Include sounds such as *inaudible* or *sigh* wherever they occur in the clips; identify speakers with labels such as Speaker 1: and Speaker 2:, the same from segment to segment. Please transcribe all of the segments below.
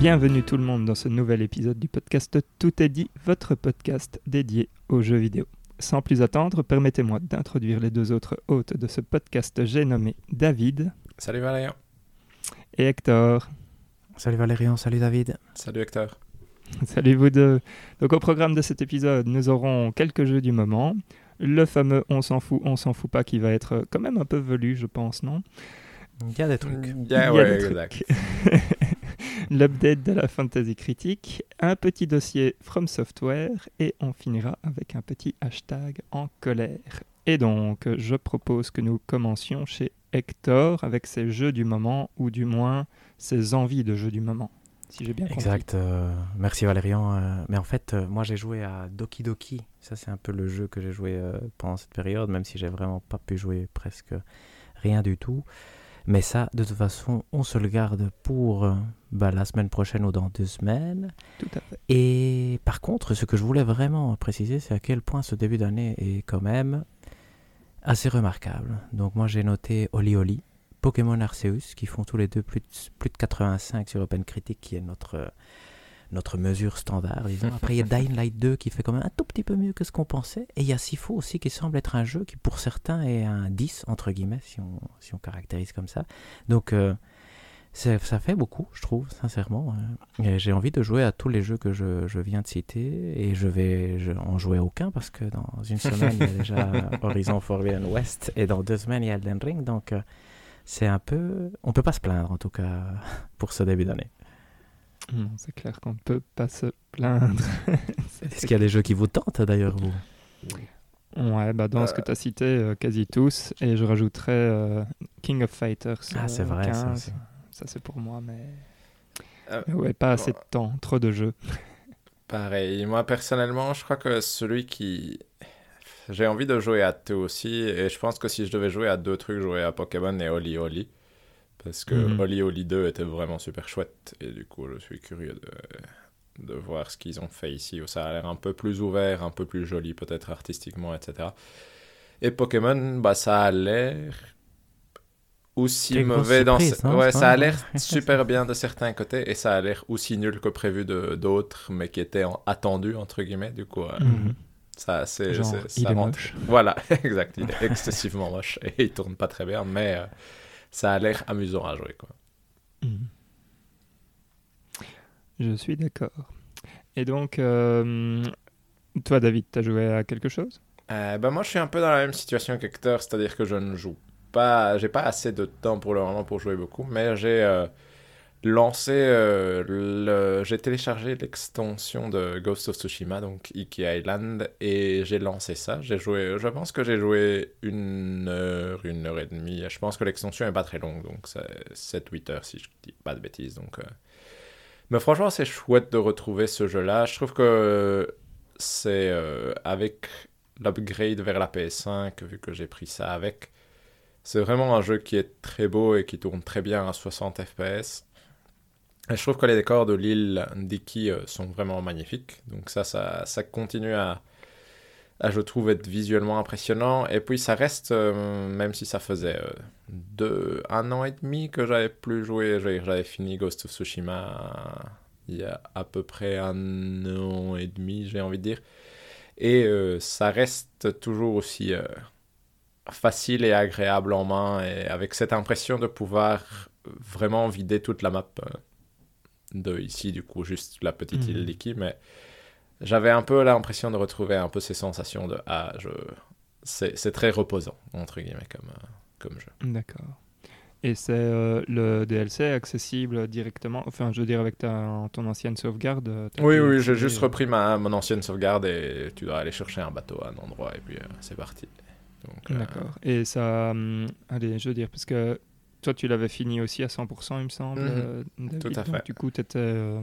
Speaker 1: Bienvenue tout le monde dans ce nouvel épisode du podcast Tout est dit, votre podcast dédié aux jeux vidéo. Sans plus attendre, permettez-moi d'introduire les deux autres hôtes de ce podcast. J'ai nommé David.
Speaker 2: Salut Valérian.
Speaker 1: Et Hector.
Speaker 3: Salut Valérian, salut David.
Speaker 2: Salut Hector.
Speaker 1: Salut vous deux. Donc au programme de cet épisode, nous aurons quelques jeux du moment. Le fameux on s'en fout, on s'en fout pas qui va être quand même un peu velu, je pense, non?
Speaker 3: Il y a des trucs.
Speaker 2: Il y a, ouais, des exact. *laughs*
Speaker 1: L'update de la fantasy critique, un petit dossier From Software et on finira avec un petit hashtag en colère. Et donc, je propose que nous commencions chez Hector avec ses jeux du moment ou du moins ses envies de jeux du moment si j'ai bien
Speaker 3: compris. Exact. Euh, merci Valérian. Euh, mais en fait, euh, moi j'ai joué à Doki Doki. Ça, c'est un peu le jeu que j'ai joué pendant cette période, même si j'ai vraiment pas pu jouer presque rien du tout. Mais ça, de toute façon, on se le garde pour bah, la semaine prochaine ou dans deux semaines.
Speaker 1: Tout à fait.
Speaker 3: Et par contre, ce que je voulais vraiment préciser, c'est à quel point ce début d'année est quand même assez remarquable. Donc moi j'ai noté Oli Oli, Pokémon Arceus, qui font tous les deux plus de, plus de 85 sur OpenCritic, qui est notre, notre mesure standard, disons. Après, il y a Dying Light 2 qui fait quand même un tout petit peu mieux que ce qu'on pensait. Et il y a Sifo aussi qui semble être un jeu qui, pour certains, est un 10, entre guillemets, si on, si on caractérise comme ça. Donc, euh, ça fait beaucoup, je trouve, sincèrement. Euh. J'ai envie de jouer à tous les jeux que je, je viens de citer et je vais en jouer aucun parce que dans une semaine, il y a déjà *laughs* Horizon Forbidden West et dans deux semaines, il y a Elden Ring. Donc, euh, c'est un peu. On peut pas se plaindre, en tout cas, pour ce début d'année.
Speaker 1: C'est clair qu'on ne peut pas se plaindre. *laughs*
Speaker 3: Est-ce qu'il y a des jeux qui vous tentent d'ailleurs, vous?
Speaker 1: Ouais, bah dans ce que tu as cité, euh, quasi tous. Et je rajouterais euh, King of Fighters.
Speaker 3: Ah, c'est vrai, ça,
Speaker 1: ça c'est pour moi, mais. Euh, ouais, pas assez de temps, trop de jeux. *laughs*
Speaker 2: Pareil, moi personnellement, je crois que celui qui j'ai envie de jouer à tout aussi. Et je pense que si je devais jouer à deux trucs, jouer à Pokémon et Oli Oli. Parce que mm Oli Oli 2 était vraiment super chouette. Et du coup, je suis curieux de, de voir ce qu'ils ont fait ici. Ça a l'air un peu plus ouvert, un peu plus joli, peut-être artistiquement, etc. Et Pokémon, bah, ça a l'air aussi mauvais dans. Hein, ouais, ça a l'air super bien de certains côtés et ça a l'air aussi nul que prévu de d'autres, mais qui étaient attendus, entre guillemets. Du coup. Euh, mhm. Ça, c'est,
Speaker 1: Genre, il est moche.
Speaker 2: Voilà, *laughs* exact. Il est *laughs* excessivement moche et il tourne pas très bien, mais euh, ça a l'air amusant à jouer. Quoi. Mhm.
Speaker 1: Je suis d'accord. Et donc, euh, toi, David, tu as joué à quelque chose?
Speaker 2: Euh, ben Moi, je suis un peu dans la même situation qu'Hector, c'est-à-dire que je ne joue pas, j'ai pas assez de temps pour le moment pour jouer beaucoup, mais j'ai lancé euh, le... j'ai téléchargé l'extension de Ghost of Tsushima donc Iki Island et j'ai lancé ça. J'ai joué je pense que j'ai joué une heure une heure et demie. Je pense que l'extension est pas très longue donc c'est 7-8 heures si je dis pas de bêtises donc euh. mais franchement c'est chouette de retrouver ce jeu là je trouve que c'est euh, avec l'upgrade vers la PS5 vu que j'ai pris ça avec c'est vraiment un jeu qui est très beau et qui tourne très bien à 60 fps je trouve que les décors de l'île d'Iki euh, sont vraiment magnifiques. Donc ça, ça, continue à, à, je trouve, être visuellement impressionnant. Et puis ça reste, euh, même si ça faisait euh, deux, un an et demi que j'avais plus joué, j'avais fini Ghost of Tsushima il y a à peu près un an et demi, j'ai envie de dire. Et ça reste toujours aussi facile et agréable en main, et avec cette impression de pouvoir vraiment vider toute la map de ici, du coup, juste la petite île liquide, mhm. mais j'avais un peu l'impression de retrouver un peu ces sensations de ah, je... c'est très reposant, entre guillemets, comme, euh, comme jeu.
Speaker 1: D'accord. Et c'est euh, le DLC accessible directement, enfin je veux dire avec ta, ton ancienne sauvegarde
Speaker 2: euh, Oui, oui, j'ai juste repris ma, mon ancienne sauvegarde et tu dois aller chercher un bateau à un endroit et puis c'est parti.
Speaker 1: D'accord. Et ça, hum, allez, je veux dire, parce que toi, tu l'avais fini aussi à 100%, il me semble. Mhm. Euh,
Speaker 2: tout à fait.
Speaker 1: du coup, tu étais euh,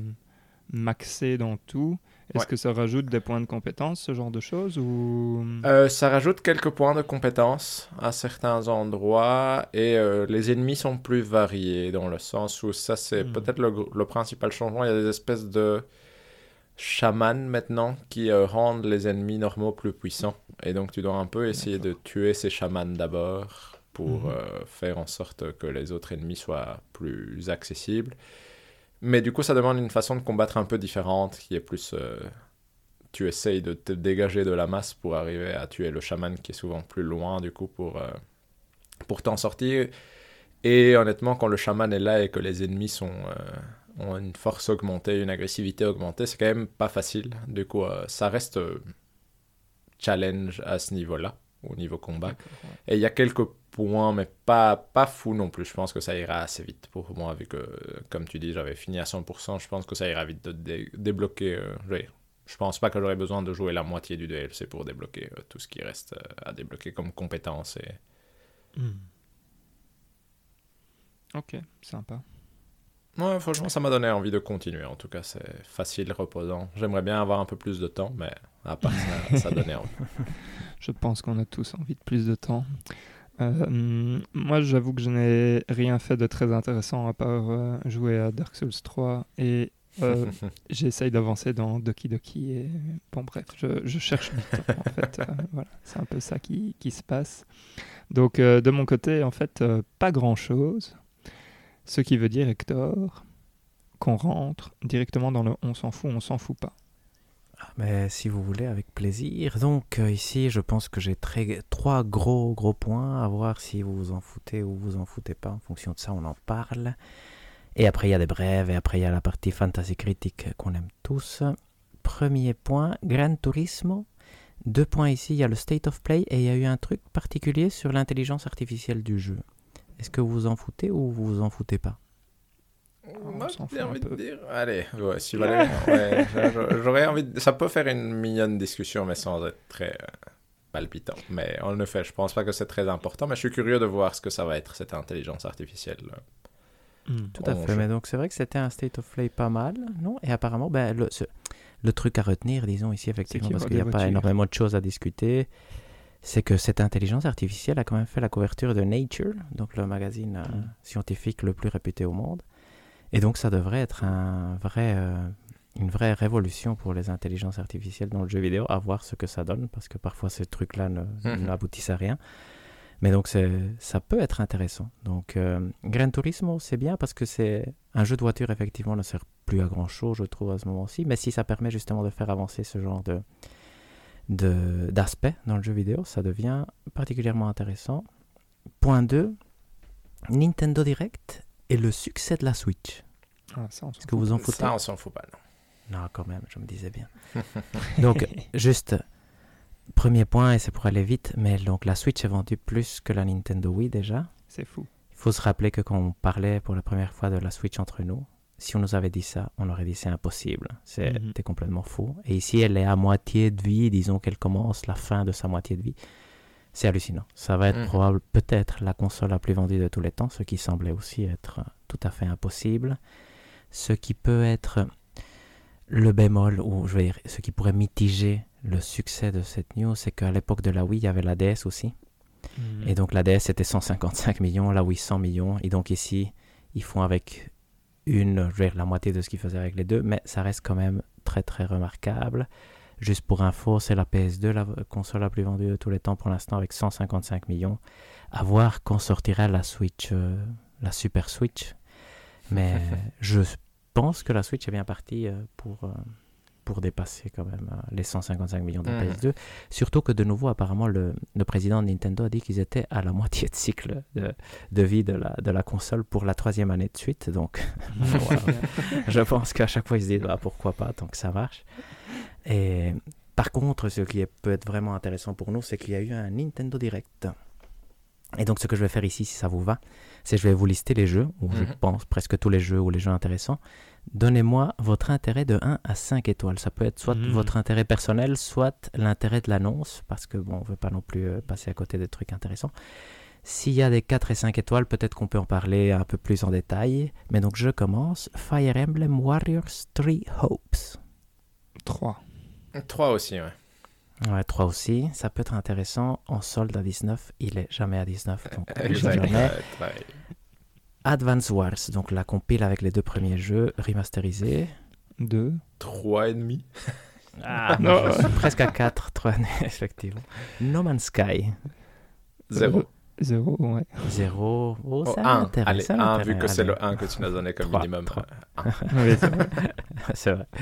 Speaker 1: maxé dans tout. Est-ce que ça rajoute des points de compétence, ce genre de choses ou...
Speaker 2: Euh, ça rajoute quelques points de compétence à certains endroits et les ennemis sont plus variés dans le sens où ça, c'est hmm. peut-être le, le, principal changement. Il y a des espèces de chamans maintenant qui rendent les ennemis normaux plus puissants. Et donc, tu dois un peu essayer de tuer ces chamans d'abord pour mhm. euh, faire en sorte que les autres ennemis soient plus accessibles. Mais du coup, ça demande une façon de combattre un peu différente, qui est plus... euh, tu essayes de te dégager de la masse pour arriver à tuer le chaman qui est souvent plus loin, du coup, pour, euh, pour t'en sortir. Et honnêtement, quand le chaman est là et que les ennemis sont, ont une force augmentée, une agressivité augmentée, c'est quand même pas facile. Du coup, ça reste challenge à ce niveau-là, au niveau combat.
Speaker 1: Ouais.
Speaker 2: Et il y a quelques points, mais pas, pas fou non plus. Je pense que ça ira assez vite pour moi, vu que, comme tu dis, j'avais fini à 100%. Je pense que ça ira vite de dé- débloquer. euh, je pense pas que j'aurai besoin de jouer la moitié du DLC pour débloquer euh, tout ce qui reste euh, à débloquer comme compétences. Et...
Speaker 1: Hmm. Ok, sympa.
Speaker 2: Ouais, franchement, ça m'a donné envie de continuer. En tout cas, c'est facile, reposant. J'aimerais bien avoir un peu plus de temps, mais à part ça, ça donnait envie. *laughs*
Speaker 1: Je pense qu'on a tous envie de plus de temps. Euh, moi, j'avoue que je n'ai rien fait de très intéressant à part euh, jouer à Dark Souls 3 et euh, *laughs* j'essaye d'avancer dans Doki Doki. Et bon, bref, je, je cherche du temps en fait. *laughs* Voilà, c'est un peu ça qui, qui se passe. Donc, de mon côté, en fait, pas grand chose. Ce qui veut dire, Hector, qu'on rentre directement dans le on s'en fout, on s'en fout pas.
Speaker 3: Mais si vous voulez, avec plaisir. Donc euh, ici, je pense que j'ai trois gros gros points à voir si vous vous en foutez ou vous en foutez pas. En fonction de ça, on en parle. Et après, il y a des brèves et après, il y a la partie fantasy critique qu'on aime tous. Premier point, Gran Turismo. Deux points ici, il y a le State of Play et il y a eu un truc particulier sur l'intelligence artificielle du jeu. Est-ce que vous vous en foutez ou vous vous en foutez pas?
Speaker 2: Moi, j'ai envie de dire. Allez, ouais, si Valérie. ouais, j'a- j'aurais envie. de- Ça peut faire une mignonne discussion, mais sans être très euh, palpitant. Mais en effet, je pense pas que c'est très important. Mais je suis curieux de voir ce que ça va être, cette intelligence artificielle.
Speaker 1: Hmm.
Speaker 3: Tout à fait,
Speaker 2: jeu.
Speaker 3: mais donc c'est vrai que c'était un state of play pas mal, non? Et apparemment, ben, le, ce- le truc à retenir, disons ici effectivement,
Speaker 1: y
Speaker 3: parce qu'il n'y a pas énormément de choses à discuter, c'est que cette intelligence artificielle a quand même fait la couverture de Nature, donc le magazine euh,
Speaker 1: Mm.
Speaker 3: scientifique le plus réputé au monde. Et donc ça devrait être un vrai, euh, une vraie révolution pour les intelligences artificielles dans le jeu vidéo, à voir ce que ça donne, parce que parfois ces trucs-là
Speaker 2: Mhm.
Speaker 3: n'aboutissent à rien. Mais donc ça peut être intéressant. Donc euh, Gran Turismo, c'est bien parce que c'est un jeu de voiture, effectivement, ne sert plus à grand chose, je trouve, à ce moment-ci. Mais si ça permet justement de faire avancer ce genre de, de, d'aspect dans le jeu vidéo, ça devient particulièrement intéressant. Point 2, Nintendo Direct et le succès de la Switch.
Speaker 1: Ah, ça, on s'en
Speaker 3: Est-ce que vous en foutez
Speaker 2: Ça, on s'en fout pas, non.
Speaker 3: Non, quand même, je me disais bien. *laughs* donc, juste, premier point, et c'est pour aller vite, mais donc la Switch est vendue plus que la Nintendo Wii déjà.
Speaker 1: C'est fou.
Speaker 3: Il faut se rappeler que quand on parlait pour la première fois de la Switch entre nous, si on nous avait dit ça, on aurait dit c'est impossible. C'était
Speaker 1: Mhm.
Speaker 3: complètement faux. Et ici, elle est à moitié de vie, disons qu'elle commence la fin de sa moitié de vie. C'est hallucinant. Ça va être
Speaker 2: Mhm.
Speaker 3: probable, peut-être la console la plus vendue de tous les temps, ce qui semblait aussi être euh, tout à fait impossible. Ce qui peut être le bémol, ou je veux dire, ce qui pourrait mitiger le succès de cette news, c'est qu'à l'époque de la Wii, il y avait la DS aussi.
Speaker 1: Hmm.
Speaker 3: Et donc la DS était 155 millions, la Wii 100 millions. Et donc ici, ils font avec une, je veux dire, la moitié de ce qu'ils faisaient avec les deux, mais ça reste quand même très très remarquable. Juste pour info, c'est la PS2, la console la plus vendue de tous les temps pour l'instant avec 155 millions. À voir quand sortira la Switch, euh, la Super Switch. *laughs* Mais je pense que la Switch est bien partie euh, pour, euh, pour dépasser quand même les 155 millions de
Speaker 2: Mhm.
Speaker 3: PS2. Surtout que de nouveau, apparemment, le, le président de Nintendo a dit qu'ils étaient à la moitié de cycle de, de vie de la, de la console pour la troisième année de suite. Donc, *laughs* *laughs* je pense qu'à chaque fois, ils se disent bah, pourquoi pas tant que ça marche. Et par contre, ce qui est- peut être vraiment intéressant pour nous, c'est qu'il y a eu un Nintendo Direct. Et donc, ce que je vais faire ici, si ça vous va, c'est que je vais vous lister les jeux, ou je
Speaker 2: Mhm.
Speaker 3: pense presque tous les jeux ou les jeux intéressants. Donnez-moi votre intérêt de 1 à 5 étoiles. Ça peut être soit
Speaker 1: Mhm.
Speaker 3: votre intérêt personnel, soit l'intérêt de l'annonce, parce que bon, on veut pas non plus euh, passer à côté des trucs intéressants. S'il y a des 4 et 5 étoiles, peut-être qu'on peut en parler un peu plus en détail. Mais donc je commence. Fire Emblem Warriors 3 Hopes.
Speaker 1: 3.
Speaker 2: 3 aussi, ouais.
Speaker 3: Ouais, 3 aussi. Ça peut être intéressant. En solde à 19, il est jamais à 19. Donc jamais.
Speaker 2: Ouais.
Speaker 3: Advance Wars, donc la compile avec les deux premiers jeux remasterisés.
Speaker 1: 2.
Speaker 2: 3 et demi.
Speaker 3: Ah, *laughs*
Speaker 1: non.
Speaker 3: je suis presque à 4, 3, *laughs* effectivement. No Man's Sky.
Speaker 2: 0.
Speaker 1: Zéro, ouais.
Speaker 3: Zéro. Oh,
Speaker 2: Oh,
Speaker 3: ça
Speaker 2: un.
Speaker 3: m'intéresse,
Speaker 2: Allez,
Speaker 3: ça
Speaker 2: un,
Speaker 3: m'intéresse.
Speaker 2: vu que c'est le 1 que tu nous as donné comme
Speaker 3: Trois,
Speaker 2: minimum.
Speaker 1: c'est vrai. *laughs*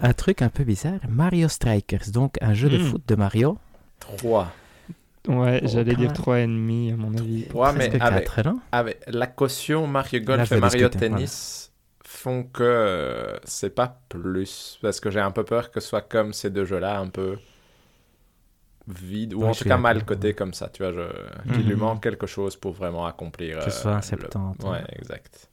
Speaker 3: Un truc un peu bizarre, Mario Strikers, donc un jeu de
Speaker 1: Hmm.
Speaker 3: foot de Mario.
Speaker 2: 3.
Speaker 1: Ouais,
Speaker 3: Oh,
Speaker 1: j'allais dire
Speaker 3: putain.
Speaker 1: 3,5 à mon avis.
Speaker 2: Ouais, mais
Speaker 3: Presque
Speaker 2: avec,
Speaker 3: 4, non
Speaker 2: avec la caution Mario Golf et Mario
Speaker 3: discuter,
Speaker 2: Tennis font que euh, c'est pas plus. Parce que j'ai un peu peur que ce soit comme ces deux jeux-là, un peu vide, ou en tout cas mal coté
Speaker 3: ouais.
Speaker 2: comme ça, tu vois, je... qu'il lui
Speaker 1: Mhm.
Speaker 2: manque quelque chose pour vraiment accomplir.
Speaker 3: Que ce
Speaker 2: euh,
Speaker 3: soit un
Speaker 2: le-
Speaker 3: 70,
Speaker 2: Ouais,
Speaker 3: ouais.
Speaker 2: exact.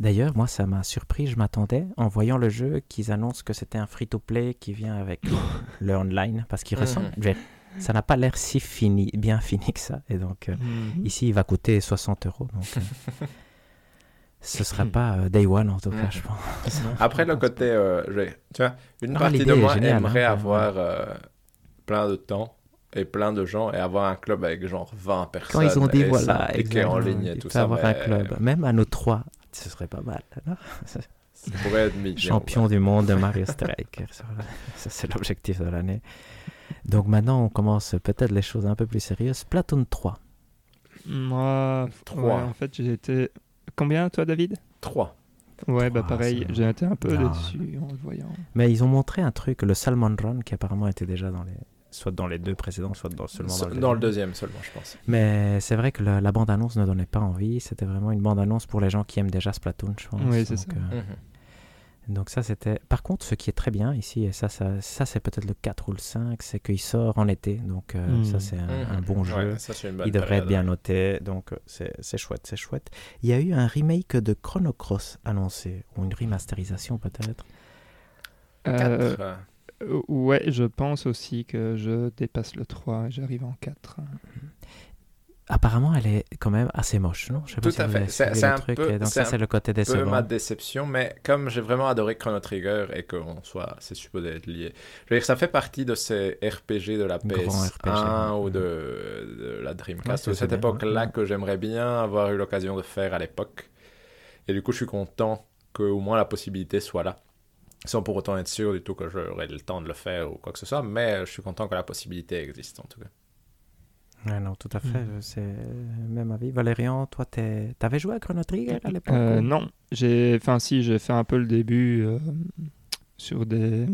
Speaker 3: D'ailleurs, moi, ça m'a surpris. Je m'attendais, en voyant le jeu, qu'ils annoncent que c'était un free-to-play qui vient avec *laughs* le online, parce qu'il
Speaker 2: Mhm.
Speaker 3: ressemble. dire, Ça n'a pas l'air si fini, bien *laughs* fini que ça. Et donc, euh,
Speaker 1: Mhm.
Speaker 3: ici, il va coûter 60 euros. Donc, euh, *laughs* ce sera pas euh, day one, en tout cas,
Speaker 2: Mhm.
Speaker 3: je pense.
Speaker 2: Après, le côté. euh, tu vois, une
Speaker 3: Ah,
Speaker 2: partie de moi
Speaker 3: géniale,
Speaker 2: aimerait
Speaker 3: hein,
Speaker 2: avoir euh, plein de temps et plein de gens et avoir un club avec genre 20 personnes.
Speaker 3: Quand ils ont dit,
Speaker 2: et
Speaker 3: voilà,
Speaker 2: s'impliquer en ligne et tout ça.
Speaker 3: avoir
Speaker 2: mais
Speaker 3: un club, même à nous trois, ce serait pas mal. non
Speaker 2: Ça *laughs* pourrait être mignon.
Speaker 3: Champion du monde de *laughs* Mario Strikers. Voilà. Ça, c'est l'objectif de l'année. Donc maintenant, on commence peut-être les choses un peu plus sérieuses. Platoon 3.
Speaker 1: Moi,
Speaker 2: Trois.
Speaker 1: ouais, en fait, j'ai été. Combien, toi, David?
Speaker 2: 3.
Speaker 1: Ouais, bah
Speaker 3: Trois,
Speaker 1: pareil, j'ai été un peu
Speaker 3: Non.
Speaker 1: déçu en le voyant.
Speaker 3: Mais ils ont montré un truc, le Salmon Run, qui apparemment était déjà dans les... Soit dans les deux précédents, soit dans, seulement dans le
Speaker 2: Dans le
Speaker 3: deuxième.
Speaker 2: seulement, je pense.
Speaker 3: Mais c'est vrai que le- la bande-annonce ne donnait pas envie. C'était vraiment une bande-annonce pour les gens qui aiment déjà Splatoon, je pense.
Speaker 1: Oui, c'est ça.
Speaker 3: euh,
Speaker 2: Mhm.
Speaker 3: Donc ça, c'était... Par contre, ce qui est très bien ici, et ça, ça, ça c'est peut-être le 4 ou le 5, c'est qu'il sort en été. Donc euh,
Speaker 1: Mm.
Speaker 3: ça, c'est un, un bon
Speaker 2: Ouais,
Speaker 3: jeu.
Speaker 2: ça, c'est une bonne
Speaker 3: Il devrait être bien noté, donc c'est c'est chouette, c'est chouette. Il y a eu un remake de Chrono Cross annoncé, ou une remasterisation peut-être?
Speaker 1: Euh, ouais, je pense aussi que je dépasse le 3 et j'arrive en 4.
Speaker 3: Apparemment, elle est quand même assez moche, non? Je sais pas
Speaker 2: Tout
Speaker 3: si
Speaker 2: à
Speaker 3: vous
Speaker 2: fait. C'est- un
Speaker 3: truc,
Speaker 2: peu-
Speaker 3: donc
Speaker 2: c'est
Speaker 3: ça,
Speaker 2: un
Speaker 3: c'est le côté
Speaker 2: peu ma déception, mais comme j'ai vraiment adoré Chrono Trigger et qu'on soit, c'est supposé être lié. Je veux dire, ça fait partie de ces RPG de la PS1
Speaker 3: Grand RPG,
Speaker 2: ou
Speaker 3: ouais.
Speaker 2: de, de la
Speaker 3: Ouais,
Speaker 2: Dreamcast,
Speaker 3: c'est
Speaker 2: de cette époque-là
Speaker 3: ouais.
Speaker 2: que j'aimerais bien avoir eu l'occasion de faire à l'époque. Et du coup, je suis content qu'au moins la possibilité soit là. Sans pour autant être sûr du tout que j'aurai le temps de le faire ou quoi que ce soit, mais je suis content que la possibilité existe en tout cas.
Speaker 3: Ouais, non, tout à fait,
Speaker 1: Mm.
Speaker 3: euh, c'est même avis. Valérian, toi, t'avais joué à Chrono Trigger à l'époque
Speaker 1: Euh,
Speaker 3: ou-
Speaker 1: non, j'ai, enfin si, j'ai fait un peu le début euh, sur des,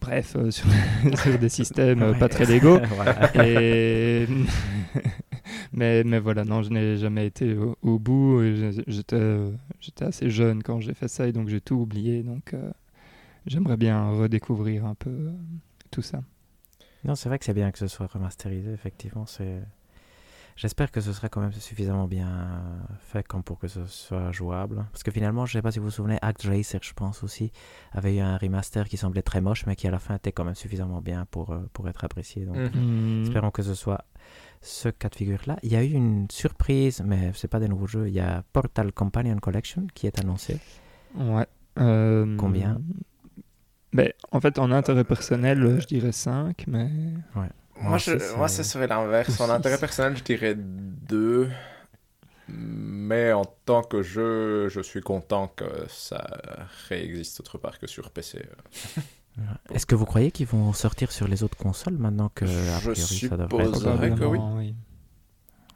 Speaker 1: bref, euh, sur, *laughs* sur des systèmes euh,
Speaker 3: Ouais.
Speaker 1: pas très légaux. *laughs* Et *laughs* *laughs* mais mais voilà, non, je n'ai jamais été au, au bout. J'étais euh, j'étais assez jeune quand j'ai fait ça et donc j'ai tout oublié. Donc euh, j'aimerais bien redécouvrir un peu euh, tout ça.
Speaker 3: Non, c'est vrai que c'est bien que ce soit remasterisé, effectivement. C'est... J'espère que ce sera quand même suffisamment bien fait comme pour que ce soit jouable. Parce que finalement, je ne sais pas si vous vous souvenez, Act Racer, je pense aussi, avait eu un remaster qui semblait très moche, mais qui à la fin était quand même suffisamment bien pour, pour être apprécié. Donc,
Speaker 2: Mhm.
Speaker 3: espérons que ce soit ce cas de figure-là. Il y a eu une surprise, mais c'est pas des nouveaux jeux. Il y a Portal Companion Collection qui est annoncé.
Speaker 1: Ouais. Euh,
Speaker 3: Combien
Speaker 1: ben, En fait, en intérêt personnel, je dirais 5, mais.
Speaker 2: Moi,
Speaker 3: Moi,
Speaker 2: je,
Speaker 3: ça,
Speaker 2: moi, ce serait l'inverse. En intérêt personnel, je dirais deux. Mais en tant que jeu, je suis content que ça réexiste autre part que sur PC. *laughs*
Speaker 3: Est-ce que vous croyez qu'ils vont sortir sur les autres consoles maintenant que, a
Speaker 2: Je
Speaker 3: priori, ça devrait être...
Speaker 2: que oui.
Speaker 1: Oui.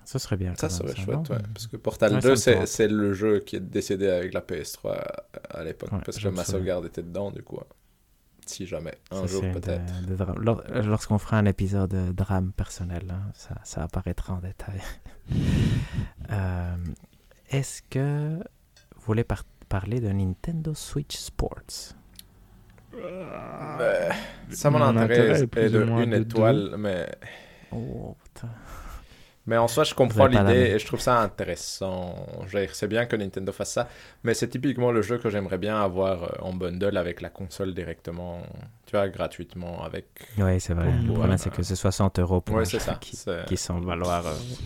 Speaker 3: Ce serait bien.
Speaker 2: Ça serait chouette, ouais. Parce que Portal
Speaker 3: Ouais, ça
Speaker 2: 2,
Speaker 3: me
Speaker 2: c'est le jeu qui est décédé avec la PS3 à l'époque.
Speaker 3: Ouais,
Speaker 2: parce
Speaker 3: je
Speaker 2: que ma sauvegarde était dedans, du coup. Si jamais, un
Speaker 3: Ça,
Speaker 2: jour peut-être.
Speaker 3: de- de drame. Lors- Lorsqu'on fera un épisode de drame personnel, hein, ça, ça apparaîtra en détail. *laughs* Euh, Est-ce que vous voulez par- parler de Nintendo Switch Sports?
Speaker 2: Euh, ça,
Speaker 1: est
Speaker 2: est
Speaker 1: plus
Speaker 2: de une
Speaker 1: de
Speaker 2: étoile, mais...
Speaker 3: Oh, putain.
Speaker 2: Mais en soi, je comprends l'idée et je trouve ça intéressant. C'est bien que Nintendo fasse ça, mais c'est typiquement le jeu que j'aimerais bien avoir euh, en bundle avec la console directement, tu vois, gratuitement avec.
Speaker 3: Oui, c'est vrai.
Speaker 1: Pour
Speaker 3: Le problème,
Speaker 2: euh,
Speaker 3: c'est que c'est 60 euros pour
Speaker 2: Ouais,
Speaker 3: un
Speaker 2: c'est
Speaker 3: jeu
Speaker 2: ça.
Speaker 3: qui, qui semble valoir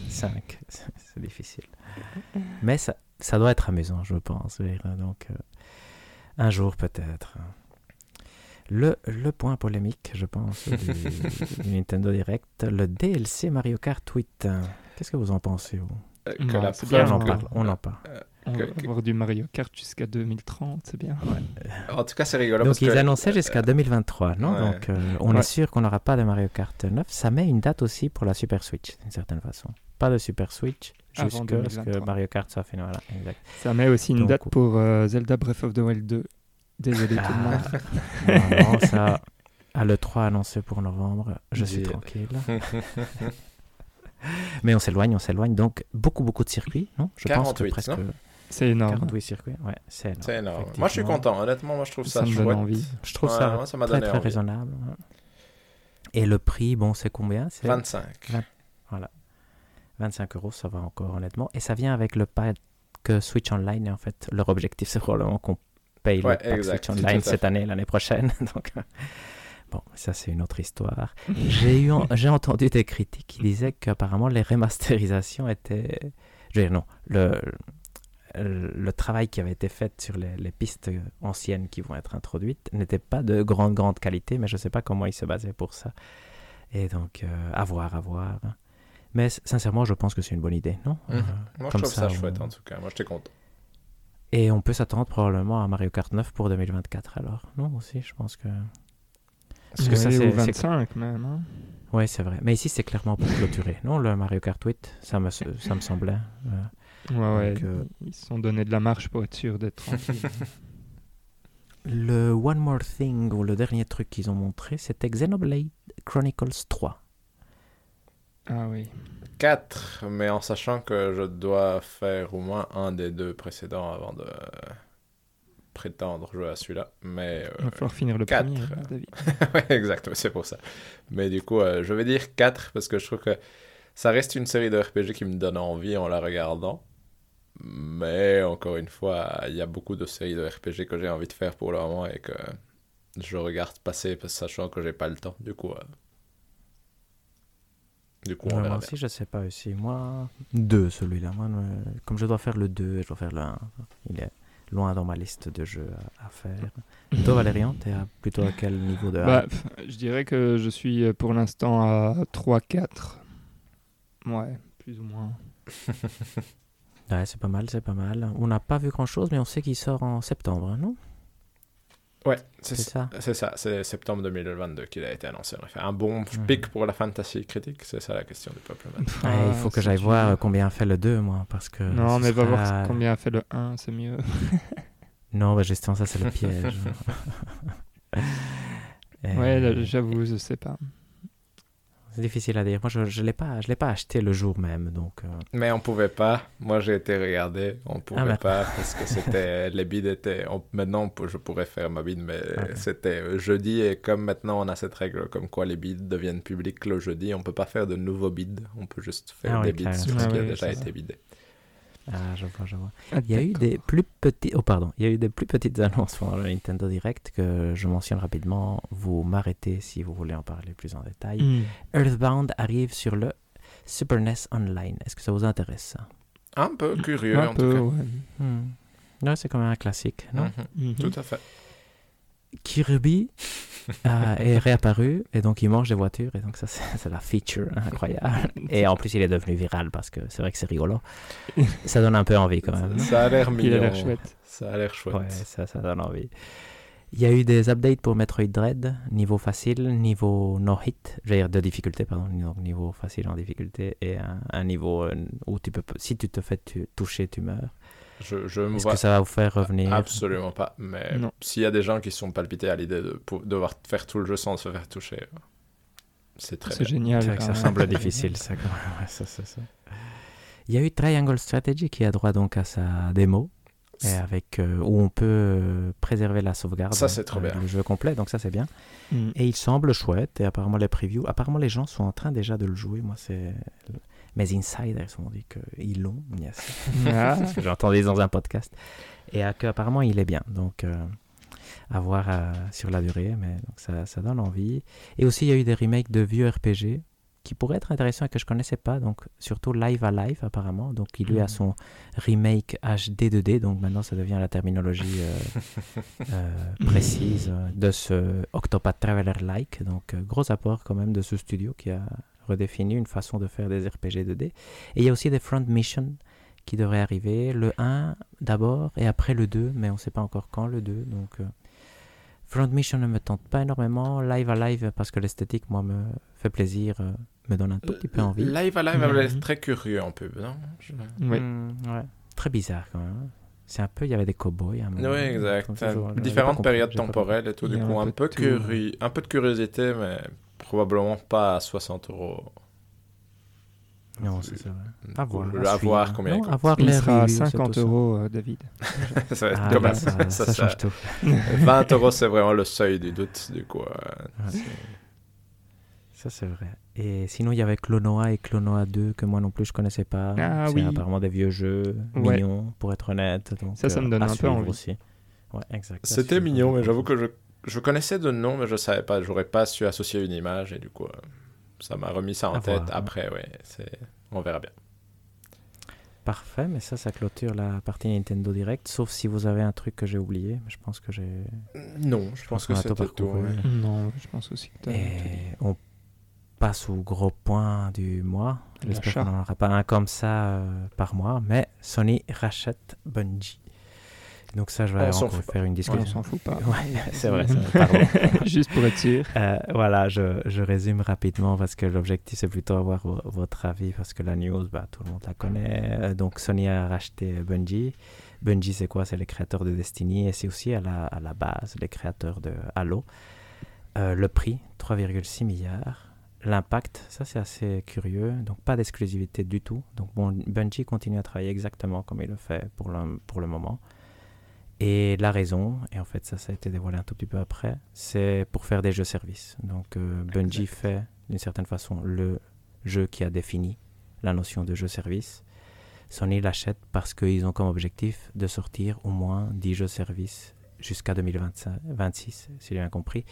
Speaker 3: 5. *laughs* C'est difficile. *laughs* Mais ça, ça doit être amusant, je pense. Donc, euh, un jour peut-être. Le, le point polémique, je pense, du, *laughs* du Nintendo Direct, le DLC Mario Kart 8. Qu'est-ce que vous en pensez vous?
Speaker 2: Euh, que
Speaker 1: Non,
Speaker 2: la
Speaker 1: c'est
Speaker 3: Tiens,
Speaker 1: bien,
Speaker 3: on en parle. On en parle.
Speaker 1: On
Speaker 2: Que-
Speaker 1: va
Speaker 2: que-
Speaker 1: avoir du Mario Kart jusqu'à 2030, c'est bien.
Speaker 2: En tout cas, c'est rigolo.
Speaker 3: Donc
Speaker 2: parce
Speaker 3: ils
Speaker 2: que-
Speaker 3: annonçaient jusqu'à 2023, non?
Speaker 2: ouais.
Speaker 3: Donc euh, on
Speaker 1: Ouais.
Speaker 3: est sûr qu'on n'aura pas de Mario Kart 9. Ça met une date aussi pour la Super Switch, d'une certaine façon. Pas de Super Switch jusqu'à ce que
Speaker 1: 2023.
Speaker 3: Mario Kart soit. Voilà, exact.
Speaker 1: Ça met aussi une
Speaker 3: Donc-
Speaker 1: date pour euh, Zelda Breath of the Wild 2. Désolé tout le monde.
Speaker 3: Ah, non, non, ça, *laughs* à l'E3 annoncé pour novembre, je suis tranquille. *laughs* Mais on s'éloigne, on s'éloigne. Donc beaucoup, beaucoup de circuits, non? Je pense que
Speaker 2: 48,
Speaker 3: presque
Speaker 2: non?
Speaker 1: C'est énorme.
Speaker 3: 48 circuits. Ouais, c'est énorme.
Speaker 2: C'est énorme. Moi, je suis content. Honnêtement, moi, je trouve ça,
Speaker 1: Ça me donne
Speaker 2: chouette.
Speaker 1: envie.
Speaker 3: Je trouve
Speaker 2: Ouais,
Speaker 3: ça
Speaker 2: moi, ça m'a
Speaker 3: très,
Speaker 2: donné
Speaker 3: très
Speaker 2: envie.
Speaker 3: raisonnable. Et le prix, bon, c'est combien? C'est
Speaker 2: 25.
Speaker 3: 25 euros, ça va encore honnêtement. Et ça vient avec le pack que Switch Online. Et en fait, leur objectif, *laughs* c'est probablement qu'on paye
Speaker 2: Ouais,
Speaker 3: le
Speaker 2: exact,
Speaker 3: Online cette année, l'année prochaine. *laughs* Donc, bon, ça, c'est une autre histoire. *laughs* J'ai eu, j'ai entendu des critiques qui disaient qu'apparemment les remasterisations étaient. Je veux dire, non, le, le travail qui avait été fait sur les, les pistes anciennes qui vont être introduites n'était pas de grande, grande qualité, mais je ne sais pas comment ils se basaient pour ça. Et donc, euh, à voir, à voir. Mais sincèrement, je pense que c'est une bonne idée, non?
Speaker 2: Mhm.
Speaker 3: Euh,
Speaker 2: Moi, je trouve ça,
Speaker 3: on-
Speaker 2: chouette, en tout cas. Moi, j'étais content.
Speaker 3: Et on peut s'attendre probablement à Mario Kart 9 pour 2024 alors, non Aussi, je pense que... Parce que ça,
Speaker 1: Ouais,
Speaker 3: c'est-
Speaker 1: ou
Speaker 3: c'est-
Speaker 1: 25 même. hein.
Speaker 3: Oui, c'est vrai. Mais ici, c'est clairement pour clôturer, non Le Mario Kart 8, ça me, ça me semblait. euh,
Speaker 1: Ouais, ouais.
Speaker 3: Donc, euh,
Speaker 1: Ils se sont donné de la marche pour être sûr d'être tranquille. *laughs*
Speaker 3: Le One More Thing, ou le dernier truc qu'ils ont montré, c'était Xenoblade Chronicles 3.
Speaker 1: ah oui.
Speaker 2: 4, mais en sachant que je dois faire au moins un des deux précédents avant de prétendre jouer à celui-là. Mais.
Speaker 1: Il va
Speaker 2: Euh...
Speaker 1: falloir finir le
Speaker 2: quatre.
Speaker 1: premier, hein, David. *laughs*
Speaker 2: ouais, exact, c'est pour ça. Mais du coup, euh, je vais dire 4 parce que je trouve que ça reste une série de RPG qui me donne envie en la regardant. Mais encore une fois, il y a beaucoup de séries de RPG que j'ai envie de faire pour le moment et que je regarde passer sachant que j'ai pas le temps. Du coup, euh, du coup, on verra
Speaker 3: moi
Speaker 2: bien.
Speaker 3: aussi, je sais pas aussi. Moi, 2 celui-là. Moi, comme je dois faire le 2 et je dois faire le 1, il est loin dans ma liste de jeux à, à faire. Toi, Valérian, t'es à plutôt à quel niveau de
Speaker 1: Bah, je dirais que je suis euh, pour l'instant à 3-4. Ouais, plus ou moins. *laughs*
Speaker 3: Ouais, c'est pas mal, c'est pas mal. On n'a pas vu grand-chose, mais on sait qu'il sort en septembre, hein, non?
Speaker 2: Ouais, c'est ça. C'est ça, c'est septembre 2022 qu'il a été annoncé. en effet. Un bon pic pour la fantasy critique, c'est ça la question du peuple
Speaker 1: Ah,
Speaker 3: Il faut que
Speaker 1: c'est
Speaker 3: j'aille voir euh, combien fait le 2, moi, parce que...
Speaker 1: Non, mais va voir combien a fait le 1, c'est mieux. *laughs*
Speaker 3: Non, bah, justement, ça, c'est le *laughs* piège. Et *laughs*
Speaker 1: Ouais, là, j'avoue, je sais pas.
Speaker 3: C'est difficile à dire. Moi, je ne l'ai pas, je l'ai pas acheté le jour même, donc... euh,
Speaker 2: Mais on pouvait pas. Moi, j'ai été regarder. On pouvait
Speaker 3: merde.
Speaker 2: pas *laughs* parce que c'était les bids étaient. on- Maintenant, je pourrais faire ma bid, mais
Speaker 3: Ok.
Speaker 2: c'était euh, jeudi et comme maintenant on a cette règle, comme quoi les bids deviennent publics le jeudi, on peut pas faire de nouveaux bids. On peut juste faire
Speaker 3: Ah oui,
Speaker 2: des bids
Speaker 3: clairement.
Speaker 2: sur ce
Speaker 1: Ah
Speaker 2: qui a
Speaker 1: oui,
Speaker 2: déjà été bidé.
Speaker 3: Ah, je vois, je vois.
Speaker 1: Ah,
Speaker 3: Il y a eu des plus petits... Oh, pardon. Il y a eu des plus petites *laughs* annonces pendant le Nintendo Direct que je mentionne rapidement. Vous m'arrêtez si vous voulez en parler plus en détail.
Speaker 1: Hmm.
Speaker 3: Earthbound arrive sur le Super NES Online. Est-ce que ça vous intéresse, ça?
Speaker 2: Un peu curieux
Speaker 1: Un
Speaker 2: en
Speaker 1: peu,
Speaker 2: tout cas.
Speaker 1: ouais.
Speaker 3: Hmm. Ouais, c'est quand même un classique, non?
Speaker 2: Mhm,
Speaker 1: Mhm.
Speaker 2: Tout à fait.
Speaker 3: Kirby *laughs* euh, est réapparu et donc il mange des voitures et donc ça c'est la feature incroyable *laughs* et en plus il est devenu viral parce que c'est vrai que c'est rigolo *laughs* ça donne un peu envie quand même
Speaker 2: Ça a l'air
Speaker 1: Il
Speaker 2: mignon.
Speaker 1: a l'air chouette.
Speaker 2: Ça a l'air chouette.
Speaker 3: ouais ça, ça donne envie il y a eu des updates pour Metroid Dread niveau facile niveau no hit je veux dire de difficulté pardon donc niveau facile en difficulté et un, un niveau euh, où tu peux si tu te fais tu- toucher tu meurs
Speaker 2: Je, je
Speaker 3: est-ce
Speaker 2: vois
Speaker 3: que ça va vous faire revenir?
Speaker 2: Absolument pas. Mais
Speaker 1: Non.
Speaker 2: s'il y a des gens qui sont palpités à l'idée de devoir faire tout le jeu sans se faire toucher, euh, c'est très
Speaker 1: C'est génial.
Speaker 3: C'est vrai que ça semble *laughs* difficile, ça. quand même. Ouais, ça, ça, ça. Il y a eu Triangle Strategy qui a droit donc à sa démo, et avec, euh, où on peut euh, préserver la sauvegarde.
Speaker 2: Ça, c'est trop
Speaker 3: avec
Speaker 2: bien.
Speaker 3: Le jeu complet, donc ça c'est bien.
Speaker 1: Hmm.
Speaker 3: Et il semble chouette, et apparemment les previews, apparemment les gens sont en train déjà de le jouer. Moi, c'est. Mes insiders m'ont dit qu'ils l'ont, yes.
Speaker 1: Ah, *laughs*
Speaker 3: Parce que j'ai entendu dans un podcast. Et euh, qu'apparemment il est bien. Donc, euh, à voir euh, sur la durée, mais donc ça, ça donne envie. Et aussi, il y a eu des remakes de vieux RPG qui pourraient être intéressants et que je connaissais pas. Donc, surtout Live à Live, apparemment. Donc, il lui a
Speaker 1: Mhm.
Speaker 3: son remake HD 2D. Donc, maintenant, ça devient la terminologie euh, *laughs* euh, précise de ce Octopath Traveler-like. Donc, euh, gros apport quand même de ce studio qui a redéfini une façon de faire des RPG 2D. Et il y a aussi des front missions qui devrait arriver. Le 1 d'abord et après le 2, mais on ne sait pas encore quand le 2. Donc, euh, Front Mission ne me tente pas énormément. Live à live, parce que l'esthétique, moi, me fait plaisir, euh, me donne un tout petit peu envie.
Speaker 2: Live à live,
Speaker 1: Mhm.
Speaker 2: elle est très curieux en pub, non? Je-
Speaker 1: Oui.
Speaker 3: Hmm, ouais. Très bizarre quand même. C'est un peu, il y avait des cowboys. à un moment.
Speaker 2: Oui, exact.
Speaker 3: Toujours,
Speaker 2: Euh,
Speaker 3: pas
Speaker 2: Différentes périodes temporelles et tout. Du coup,
Speaker 1: un
Speaker 2: un
Speaker 1: peu
Speaker 2: peu, curi- un peu de curiosité, mais probablement pas à 60 euros.
Speaker 3: Non, c'est ça. ouais. À voir.
Speaker 2: À
Speaker 3: à
Speaker 2: voir
Speaker 3: suivre.
Speaker 2: combien il
Speaker 3: Non,
Speaker 2: coûte.
Speaker 3: à voir
Speaker 1: Il
Speaker 3: les
Speaker 1: sera à
Speaker 3: reviews, c'est
Speaker 1: 50
Speaker 3: tout ça.
Speaker 1: euros, euh, David. *laughs*
Speaker 2: ça va être
Speaker 3: Ah,
Speaker 2: comme ça,
Speaker 3: ça,
Speaker 2: ça,
Speaker 3: ça
Speaker 2: ça.
Speaker 3: change tout. *laughs*
Speaker 2: 20 euros, c'est vraiment le seuil du doute, du coup. euh,
Speaker 3: Ouais. Ça, c'est vrai. Et sinon, il y avait Clonoa et Clonoa 2 que moi non plus je connaissais pas.
Speaker 1: Ah
Speaker 3: c'est
Speaker 1: oui.
Speaker 3: apparemment des vieux jeux
Speaker 1: Ouais.
Speaker 3: mignons, pour être honnête. Donc,
Speaker 1: Ça, ça me
Speaker 3: euh,
Speaker 1: donne un peu envie.
Speaker 3: aussi. Ouais, exact.
Speaker 2: C'était mignon, mais j'avoue que je, je connaissais de nom, mais je savais pas, j'aurais pas su associer une image, et du coup, euh, ça m'a remis ça en
Speaker 3: À
Speaker 2: tête.
Speaker 3: voir.
Speaker 2: Après, ouais, c'est... on verra bien.
Speaker 3: Parfait, mais ça, ça clôture la partie Nintendo Direct. Sauf si vous avez un truc que j'ai oublié. Mais je pense que j'ai.
Speaker 2: Non, je pense que c'était tout. ouais.
Speaker 1: Non, je pense aussi que t'as.
Speaker 3: Et on passe au gros point du mois. J'espère qu'on n'en aura pas un comme ça euh, par mois. Mais Sony rachète Bungie. Donc ça, je vais
Speaker 2: On
Speaker 3: faire une
Speaker 1: Ouais, on
Speaker 3: discussion.
Speaker 1: s'en fout pas.
Speaker 3: Ouais, *laughs* c'est vrai, c'est vrai, pardon.
Speaker 1: Juste pour être sûr.
Speaker 3: Euh, voilà, je, je résume rapidement parce que l'objectif c'est plutôt avoir vo- votre avis parce que la news, bah, tout le monde la connaît. Euh, Donc Sony a racheté Bungie. Bungie c'est quoi? C'est les créateurs de Destiny et c'est aussi à la, à la base les créateurs de Halo. Euh, le prix, 3,6 milliards. L'impact, ça c'est assez curieux. Donc pas d'exclusivité du tout. Donc bon, Bungie continue à travailler exactement comme il le fait pour le, pour le moment. Et la raison, et en fait ça, ça a été dévoilé un tout petit peu après, c'est pour faire des jeux services. Donc euh, Bungie fait d'une certaine façon le jeu qui a défini la notion de jeu service. Sony l'achète parce qu'ils ont comme objectif de sortir au moins 10 jeux services jusqu'à 2026, si j'ai bien compris.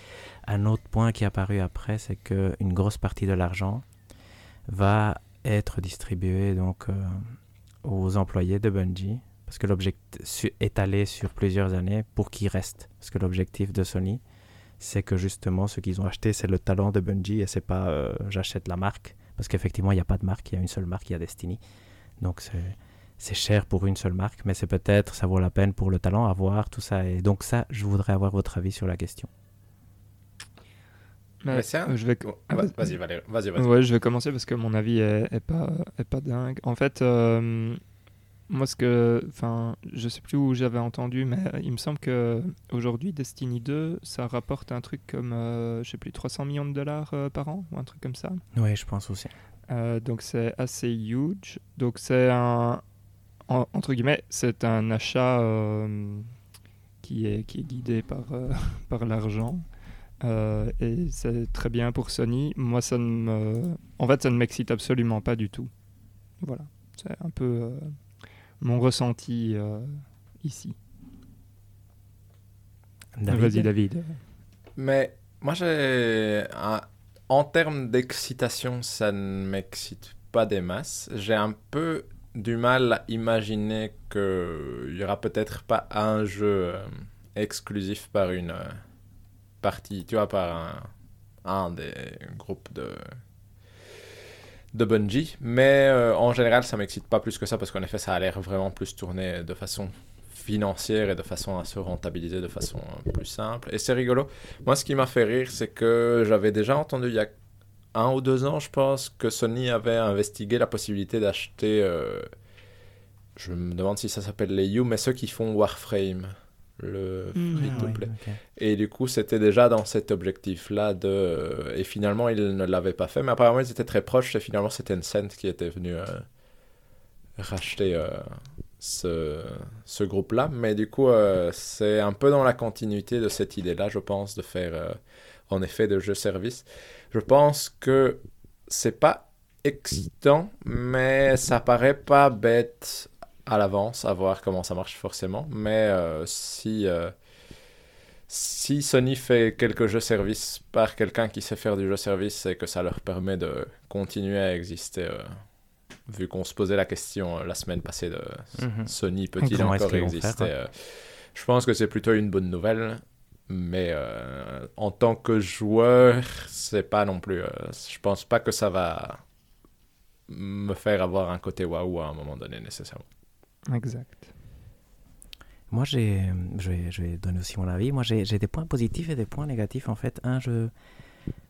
Speaker 3: Un autre point qui est apparu après, c'est qu'une grosse partie de l'argent va être distribuée donc, euh, aux employés de Bungie parce que l'objectif est allé sur plusieurs années pour qu'ils restent. Parce que l'objectif de Sony, c'est que justement, ce qu'ils ont acheté, c'est le talent de Bungie et c'est pas euh, j'achète la marque. Parce qu'effectivement, il n'y a pas de marque, il y a une seule marque, il y a Destiny. Donc c'est, cher pour une seule marque, mais c'est peut-être, ça vaut la peine pour le talent à voir, tout ça. Et donc ça, je voudrais avoir votre avis sur la question.
Speaker 1: Mais,
Speaker 2: un-
Speaker 1: euh, je vais...
Speaker 2: Oh,
Speaker 1: Ah,
Speaker 2: va-
Speaker 1: vas-
Speaker 2: Vas-y, Valérie, vas-y, vas-y.
Speaker 1: Ouais, je vais commencer parce que mon avis est, est pas est pas dingue. En fait, euh, moi ce que, enfin, je sais plus où j'avais entendu, mais il me semble que aujourd'hui Destiny 2, ça rapporte un truc comme, euh, je sais plus, 300 millions de dollars euh, par an ou un truc comme ça.
Speaker 3: Oui, je pense aussi.
Speaker 1: Euh, donc c'est assez huge. Donc c'est un, en- entre guillemets, c'est un achat euh, qui est qui est guidé par euh, *laughs* par l'argent. Euh, et c'est très bien pour Sony. Moi, ça ne me, en fait, ça ne m'excite absolument pas du tout. Voilà, c'est un peu euh, mon ressenti euh, ici.
Speaker 3: David
Speaker 1: Vas-y, David.
Speaker 2: Mais moi, j'ai. un- En termes d'excitation, ça ne m'excite pas des masses. J'ai un peu du mal à imaginer qu'il n'y aura peut-être pas un jeu euh, exclusif par une euh, partie, tu vois, par un, un des groupes de de Bungie, mais euh, en général ça m'excite pas plus que ça parce qu'en effet ça a l'air vraiment plus tourné de façon financière et de façon à se rentabiliser de façon euh, plus simple. Et c'est rigolo. Moi, ce qui m'a fait rire, c'est que j'avais déjà entendu il y a un ou deux ans, je pense, que Sony avait investigué la possibilité d'acheter. euh, je me demande si ça s'appelle les You, mais ceux qui font Warframe, le
Speaker 1: Mm,
Speaker 2: free
Speaker 3: Ah
Speaker 2: to
Speaker 3: oui,
Speaker 2: play. Et du coup, c'était déjà dans cet objectif-là de. Et finalement, ils ne l'avaient pas fait, mais apparemment, ils étaient très proches. Et finalement, c'était Tencent qui était venu euh, racheter euh, ce, ce groupe-là. Mais du coup, euh, c'est un peu dans la continuité de cette idée-là, je pense, de faire en effet de jeux service. Je pense que c'est pas excitant, mais ça paraît pas bête à l'avance à voir comment ça marche forcément. Mais euh, si. euh, si Sony fait quelques jeux services par quelqu'un qui sait faire du jeu service, c'est que ça leur permet de continuer à exister. euh, vu qu'on se posait la question la semaine passée de
Speaker 3: Mhm.
Speaker 2: Sony peut-il encore exister
Speaker 3: faire,
Speaker 2: euh, Je pense que c'est plutôt une bonne nouvelle, mais en tant que joueur, c'est pas non plus. je pense pas que ça va me faire avoir un côté waouh à un moment donné nécessairement.
Speaker 1: Exact.
Speaker 3: Moi, j'ai, je vais, je vais donner aussi mon avis. Moi, j'ai des points positifs et des points négatifs. En fait, un, je,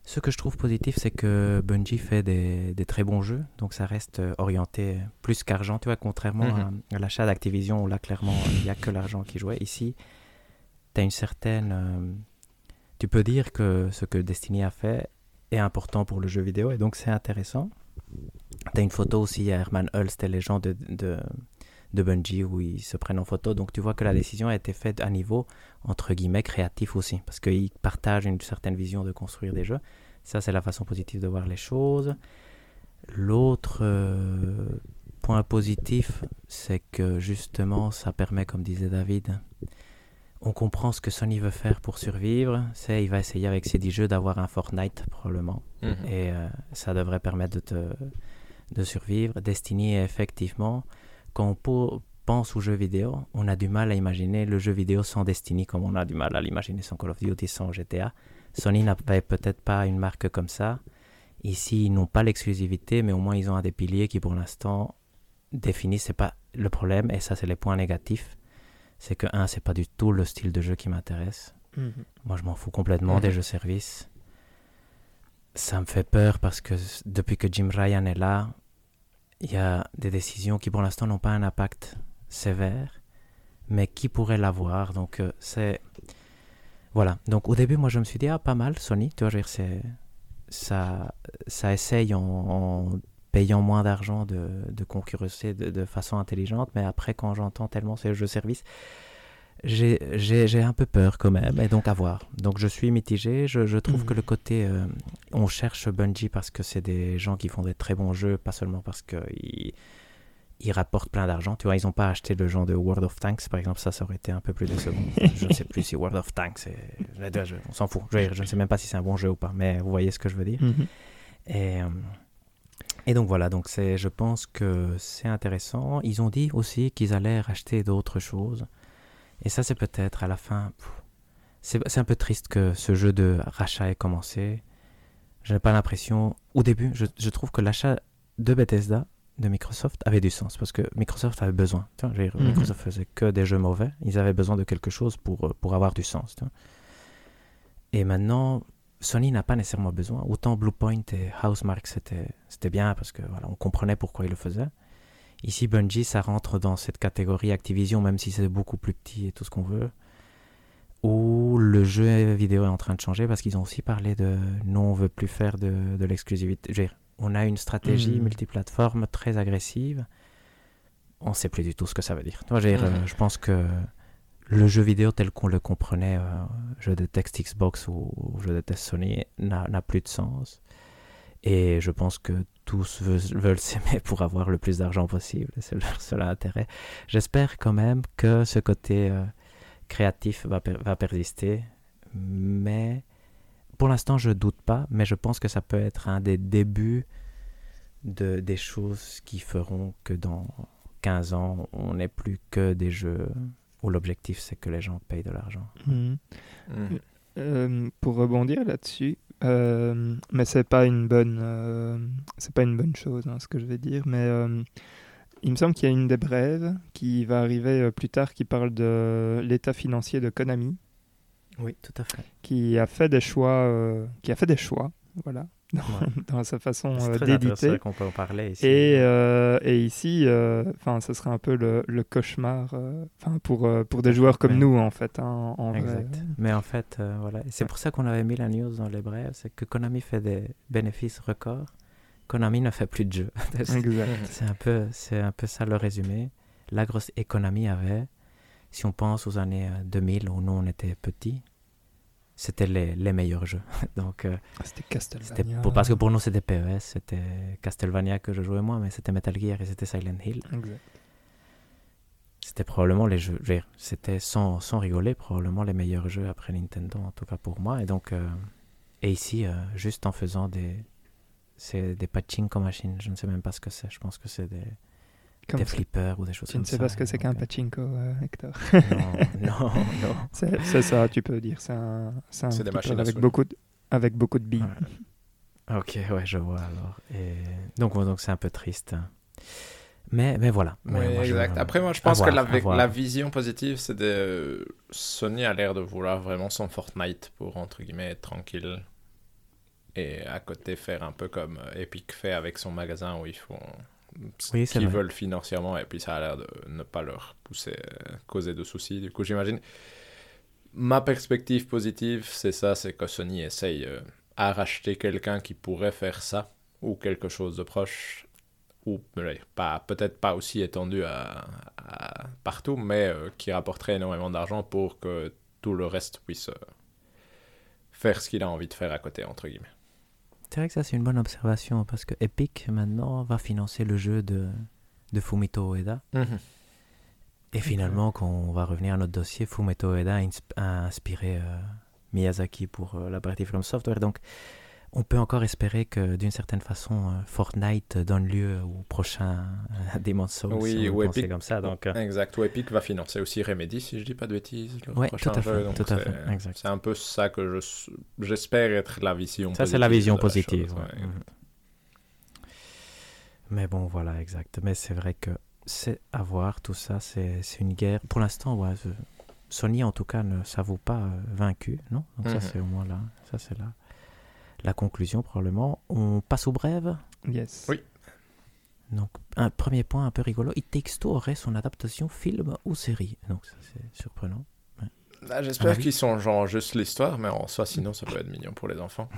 Speaker 3: ce que je trouve positif, c'est que Bungie fait des, des très bons jeux. Donc, ça reste euh, orienté plus qu'argent. Tu vois, contrairement
Speaker 2: Mhm.
Speaker 3: à, à l'achat d'Activision où là, clairement, il n'y a que l'argent qui jouait. Ici, tu as une certaine. euh, tu peux dire que ce que Destiny a fait est important pour le jeu vidéo et donc c'est intéressant. Tu as une photo aussi à Herman Hull, c'était les gens de, de, de Bungie où ils se prennent en photo. Donc tu vois que la décision a été faite à niveau, entre guillemets, créatif aussi. Parce qu'ils partagent une certaine vision de construire des jeux. Ça, c'est la façon positive de voir les choses. L'autre euh, point positif, c'est que justement, ça permet, comme disait David, on comprend ce que Sony veut faire pour survivre. C'est, il va essayer avec ces 10 jeux d'avoir un Fortnite probablement.
Speaker 2: Mhm.
Speaker 3: Et euh, ça devrait permettre de, te, de survivre. Destiny, effectivement, quand on pense aux jeux vidéo, on a du mal à imaginer le jeu vidéo sans Destiny, comme on a du mal à l'imaginer sans Call of Duty, sans GTA. Sony n'avait peut-être pas une marque comme ça. Ici, ils n'ont pas l'exclusivité, mais au moins ils ont un des piliers qui, pour l'instant, définissent. C'est pas le problème, et ça, c'est les points négatifs. C'est que, un, c'est pas du tout le style de jeu qui m'intéresse. Moi, je m'en fous complètement
Speaker 2: Mhm.
Speaker 3: des jeux services. Ça me fait peur parce que depuis que Jim Ryan est là, il y a des décisions qui pour l'instant n'ont pas un impact sévère, mais qui pourraient l'avoir. Donc, euh, c'est. Voilà. Donc, au début, moi, je me suis dit, ah, pas mal, Sony. Tu vois, je veux dire, c'est. Ça, ça essaye en, payant moins d'argent de, de concurrencer de, de façon intelligente, mais après, quand j'entends tellement ces jeux services, j'ai un peu peur quand même, et donc à voir. Donc je suis mitigé. Je, je trouve que le côté. euh, on cherche Bungie parce que c'est des gens qui font des très bons jeux, pas seulement parce qu'ils ils rapportent plein d'argent. Tu vois, ils n'ont pas acheté le genre de World of Tanks, par exemple. Ça, ça aurait été un peu plus décevant. je ne sais plus si World of Tanks, est- je- on s'en fout. Je, ne sais même pas si c'est un bon jeu ou pas, mais vous voyez ce que je veux dire.
Speaker 1: Mhm.
Speaker 3: Et, euh, et donc voilà, donc c'est, je pense que c'est intéressant. Ils ont dit aussi qu'ils allaient racheter d'autres choses. Et ça, c'est peut-être à la fin. C'est, un peu triste que ce jeu de rachat ait commencé. Je n'ai pas l'impression. Au début, je, je trouve que l'achat de Bethesda, de Microsoft, avait du sens. Parce que Microsoft avait besoin. Tu vois,
Speaker 1: Mhm.
Speaker 3: Microsoft faisait que des jeux mauvais. Ils avaient besoin de quelque chose pour, euh, pour avoir du sens. tu vois. Et maintenant, Sony n'a pas nécessairement besoin. Autant Bluepoint et Housemarque, c'était, c'était bien parce que voilà, on comprenait pourquoi ils le faisaient. Ici, Bungie, ça rentre dans cette catégorie Activision, même si c'est beaucoup plus petit et tout ce qu'on veut. Où le jeu vidéo est en train de changer parce qu'ils ont aussi parlé de non, on veut plus faire de, de l'exclusivité. Je on a une stratégie
Speaker 1: Mhm.
Speaker 3: multiplateforme très agressive. On sait plus du tout ce que ça veut dire. Moi, je, euh, je pense que le jeu vidéo tel qu'on le comprenait, euh, jeu de texte Xbox ou, ou jeu de test Sony, n'a plus de sens. Et je pense que tous veulent, s'aimer pour avoir le plus d'argent possible. C'est leur seul intérêt. J'espère quand même que ce côté euh, créatif va, per- va persister. Mais pour l'instant, je doute pas. Mais je pense que ça peut être un des débuts de, des choses qui feront que dans 15 ans, on n'est plus que des jeux où l'objectif c'est que les gens payent de l'argent.
Speaker 1: Mhm.
Speaker 2: Mhm.
Speaker 1: Euh, pour rebondir là-dessus, euh, mais c'est pas une bonne, euh, c'est pas une bonne chose, hein, ce que je vais dire. Mais euh, il me semble qu'il y a une des brèves qui va arriver plus tard, qui parle de l'état financier de Konami,
Speaker 3: Oui, tout à fait.
Speaker 1: qui a fait des choix, qui a fait des choix, voilà, dans,
Speaker 3: Ouais. *laughs*
Speaker 1: dans sa façon
Speaker 3: C'est
Speaker 1: euh, d'éditer.
Speaker 3: qu'on peut en parler ici.
Speaker 1: Et, euh, et ici, euh, enfin, ce serait un peu le, le cauchemar, enfin, pour pour des joueurs comme
Speaker 3: Ouais.
Speaker 1: nous en fait, hein, en vrai.
Speaker 3: Exact. Mais en fait, voilà. C'est pour ça qu'on avait mis la news dans les brèves, c'est que Konami fait des bénéfices records. Konami ne fait plus de jeux. *laughs*
Speaker 1: Exact.
Speaker 3: c'est un peu, c'est un peu ça le résumé. La grosse économie avait, si on pense aux années euh, 2000 où nous on était petits, c'était les, les meilleurs jeux. *laughs* Donc euh,
Speaker 1: C'était
Speaker 3: c'était
Speaker 1: Castlevania.
Speaker 3: pour, parce que pour nous c'était PES, c'était Castlevania que je jouais moi, mais c'était Metal Gear et c'était Silent Hill. C'était probablement les jeux, c'était sans, sans rigoler, probablement les meilleurs jeux après Nintendo, en tout cas pour moi. Et donc, euh, et ici, euh, juste en faisant des, c'est des pachinko machines, je ne sais même pas ce que c'est. Je pense que c'est des, des
Speaker 1: ça.
Speaker 3: flippers ou des choses
Speaker 1: Tu
Speaker 3: comme
Speaker 1: ne sais
Speaker 3: ça.
Speaker 1: pas ce que c'est qu'un pachinko, euh, Hector.
Speaker 3: Non, *laughs* non, non.
Speaker 1: C'est c'est ça, tu peux dire. C'est un, c'est un
Speaker 2: C'est des machines
Speaker 1: avec beaucoup de, avec beaucoup de billes.
Speaker 3: Ouais. Ok, ouais, je vois alors. Et donc, donc c'est un peu triste. Mais, mais voilà. Mais
Speaker 2: Oui,
Speaker 3: moi, je-
Speaker 2: exact. Après, moi, je pense
Speaker 3: voir,
Speaker 2: que la, la vision positive, c'est de. Sony a l'air de vouloir vraiment son Fortnite pour, entre guillemets, être tranquille. Et à côté, faire un peu comme Epic fait avec son magasin où ils font
Speaker 3: Oui,
Speaker 2: qu'ils veulent financièrement. Et puis, ça a l'air de ne pas leur pousser, euh, causer de soucis. Du coup, j'imagine. Ma perspective positive, c'est ça c'est que Sony essaye euh, à racheter quelqu'un qui pourrait faire ça ou quelque chose de proche ou pas peut-être pas aussi étendu à, à- partout mais euh, qui rapporterait énormément d'argent pour que tout le reste puisse euh, faire ce qu'il a envie de faire à côté entre guillemets
Speaker 3: C'est vrai que ça, c'est une bonne observation parce que Epic, maintenant, va financer le jeu de, de Fumito Ueda. Et finalement, quand on va revenir à notre dossier, Fumito Ueda a, insp- a inspiré euh, Miyazaki pour euh, la partie From Software. Donc, on peut encore espérer que d'une certaine façon, euh, Fortnite donne lieu au prochain euh, *laughs* Demon's Souls.
Speaker 2: Oui, ou Epic.
Speaker 3: comme ça. Donc, euh,
Speaker 2: exact ou Epic va financer aussi Remedy si je dis pas de bêtises prochain
Speaker 3: tout à fait,
Speaker 2: c'est-
Speaker 3: fait, exact.
Speaker 2: c'est un peu ça que je j'espère être la vision
Speaker 3: ça, c'est la vision positive.
Speaker 2: chose,
Speaker 3: ouais.
Speaker 2: ouais.
Speaker 3: Mhm. Mais bon, voilà, exact. Mais c'est vrai que c'est à voir, tout ça, c'est c'est une guerre. Pour l'instant, ouais, Sony, en tout cas, ne s'avoue pas vaincu, non? Donc ça,
Speaker 2: Mhm.
Speaker 3: c'est au moins là. Ça, c'est la, la conclusion, probablement. On passe aux brèves.
Speaker 1: Yes.
Speaker 2: Oui.
Speaker 3: Donc, un premier point un peu rigolo. It Takes Two aurait son adaptation film ou série. Donc, ça, c'est surprenant.
Speaker 2: Là,
Speaker 3: Un
Speaker 2: j'espère qu'ils sont genre juste l'histoire mais en soi sinon ça peut être mignon pour les enfants *laughs*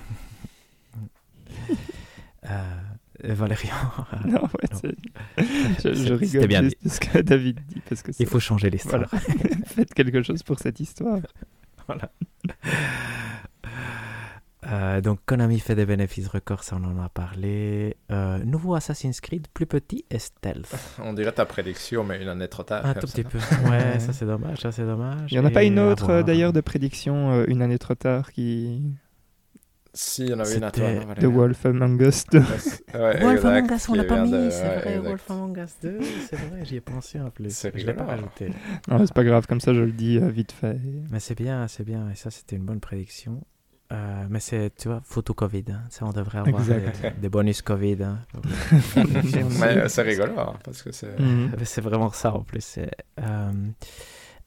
Speaker 3: Euh, Valérian, *laughs*
Speaker 1: Non, ouais,
Speaker 3: Non.
Speaker 1: c'est- *laughs* je, je
Speaker 3: C'était
Speaker 1: rigole
Speaker 3: bien
Speaker 1: juste de ce que David dit parce que
Speaker 3: il faut changer l'histoire.
Speaker 1: Voilà. Faites quelque chose pour cette histoire.
Speaker 3: Voilà. Euh, donc Konami fait des bénéfices records, ça on en a parlé. Euh, nouveau Assassin's Creed, plus petit et stealth. *laughs*
Speaker 2: on dirait ta prédiction mais une année trop tard
Speaker 3: Un tout
Speaker 2: ça.
Speaker 3: petit peu. Ouais, *laughs* ça c'est dommage, ça c'est dommage.
Speaker 1: Il n'y en a pas une autre euh, d'ailleurs de prédiction euh, une année trop tard qui.
Speaker 2: si il y en avait une à toi
Speaker 3: C'était
Speaker 2: non,
Speaker 1: The Wolf Among Us 2.
Speaker 2: Ouais,
Speaker 3: Wolf
Speaker 2: exact,
Speaker 3: Among Us, on l'a pas mis,
Speaker 2: de-
Speaker 3: c'est
Speaker 2: ouais,
Speaker 3: vrai,
Speaker 2: exact.
Speaker 3: Wolf Among Us 2, c'est vrai, j'y ai pensé en plus.
Speaker 2: C'est
Speaker 3: Je l'ai pas rajouté.
Speaker 1: Non, c'est pas grave, comme ça je le dis vite fait.
Speaker 3: Mais c'est bien, c'est bien, et ça c'était une bonne prédiction. Euh, mais c'est, tu vois, photo Covid, hein. ça on devrait avoir des, des bonus Covid. hein. *laughs*
Speaker 2: Mais euh, c'est rigolo hein, parce que c'est
Speaker 1: Mhm.
Speaker 3: Mais C'est vraiment ça en plus. c'est, euh,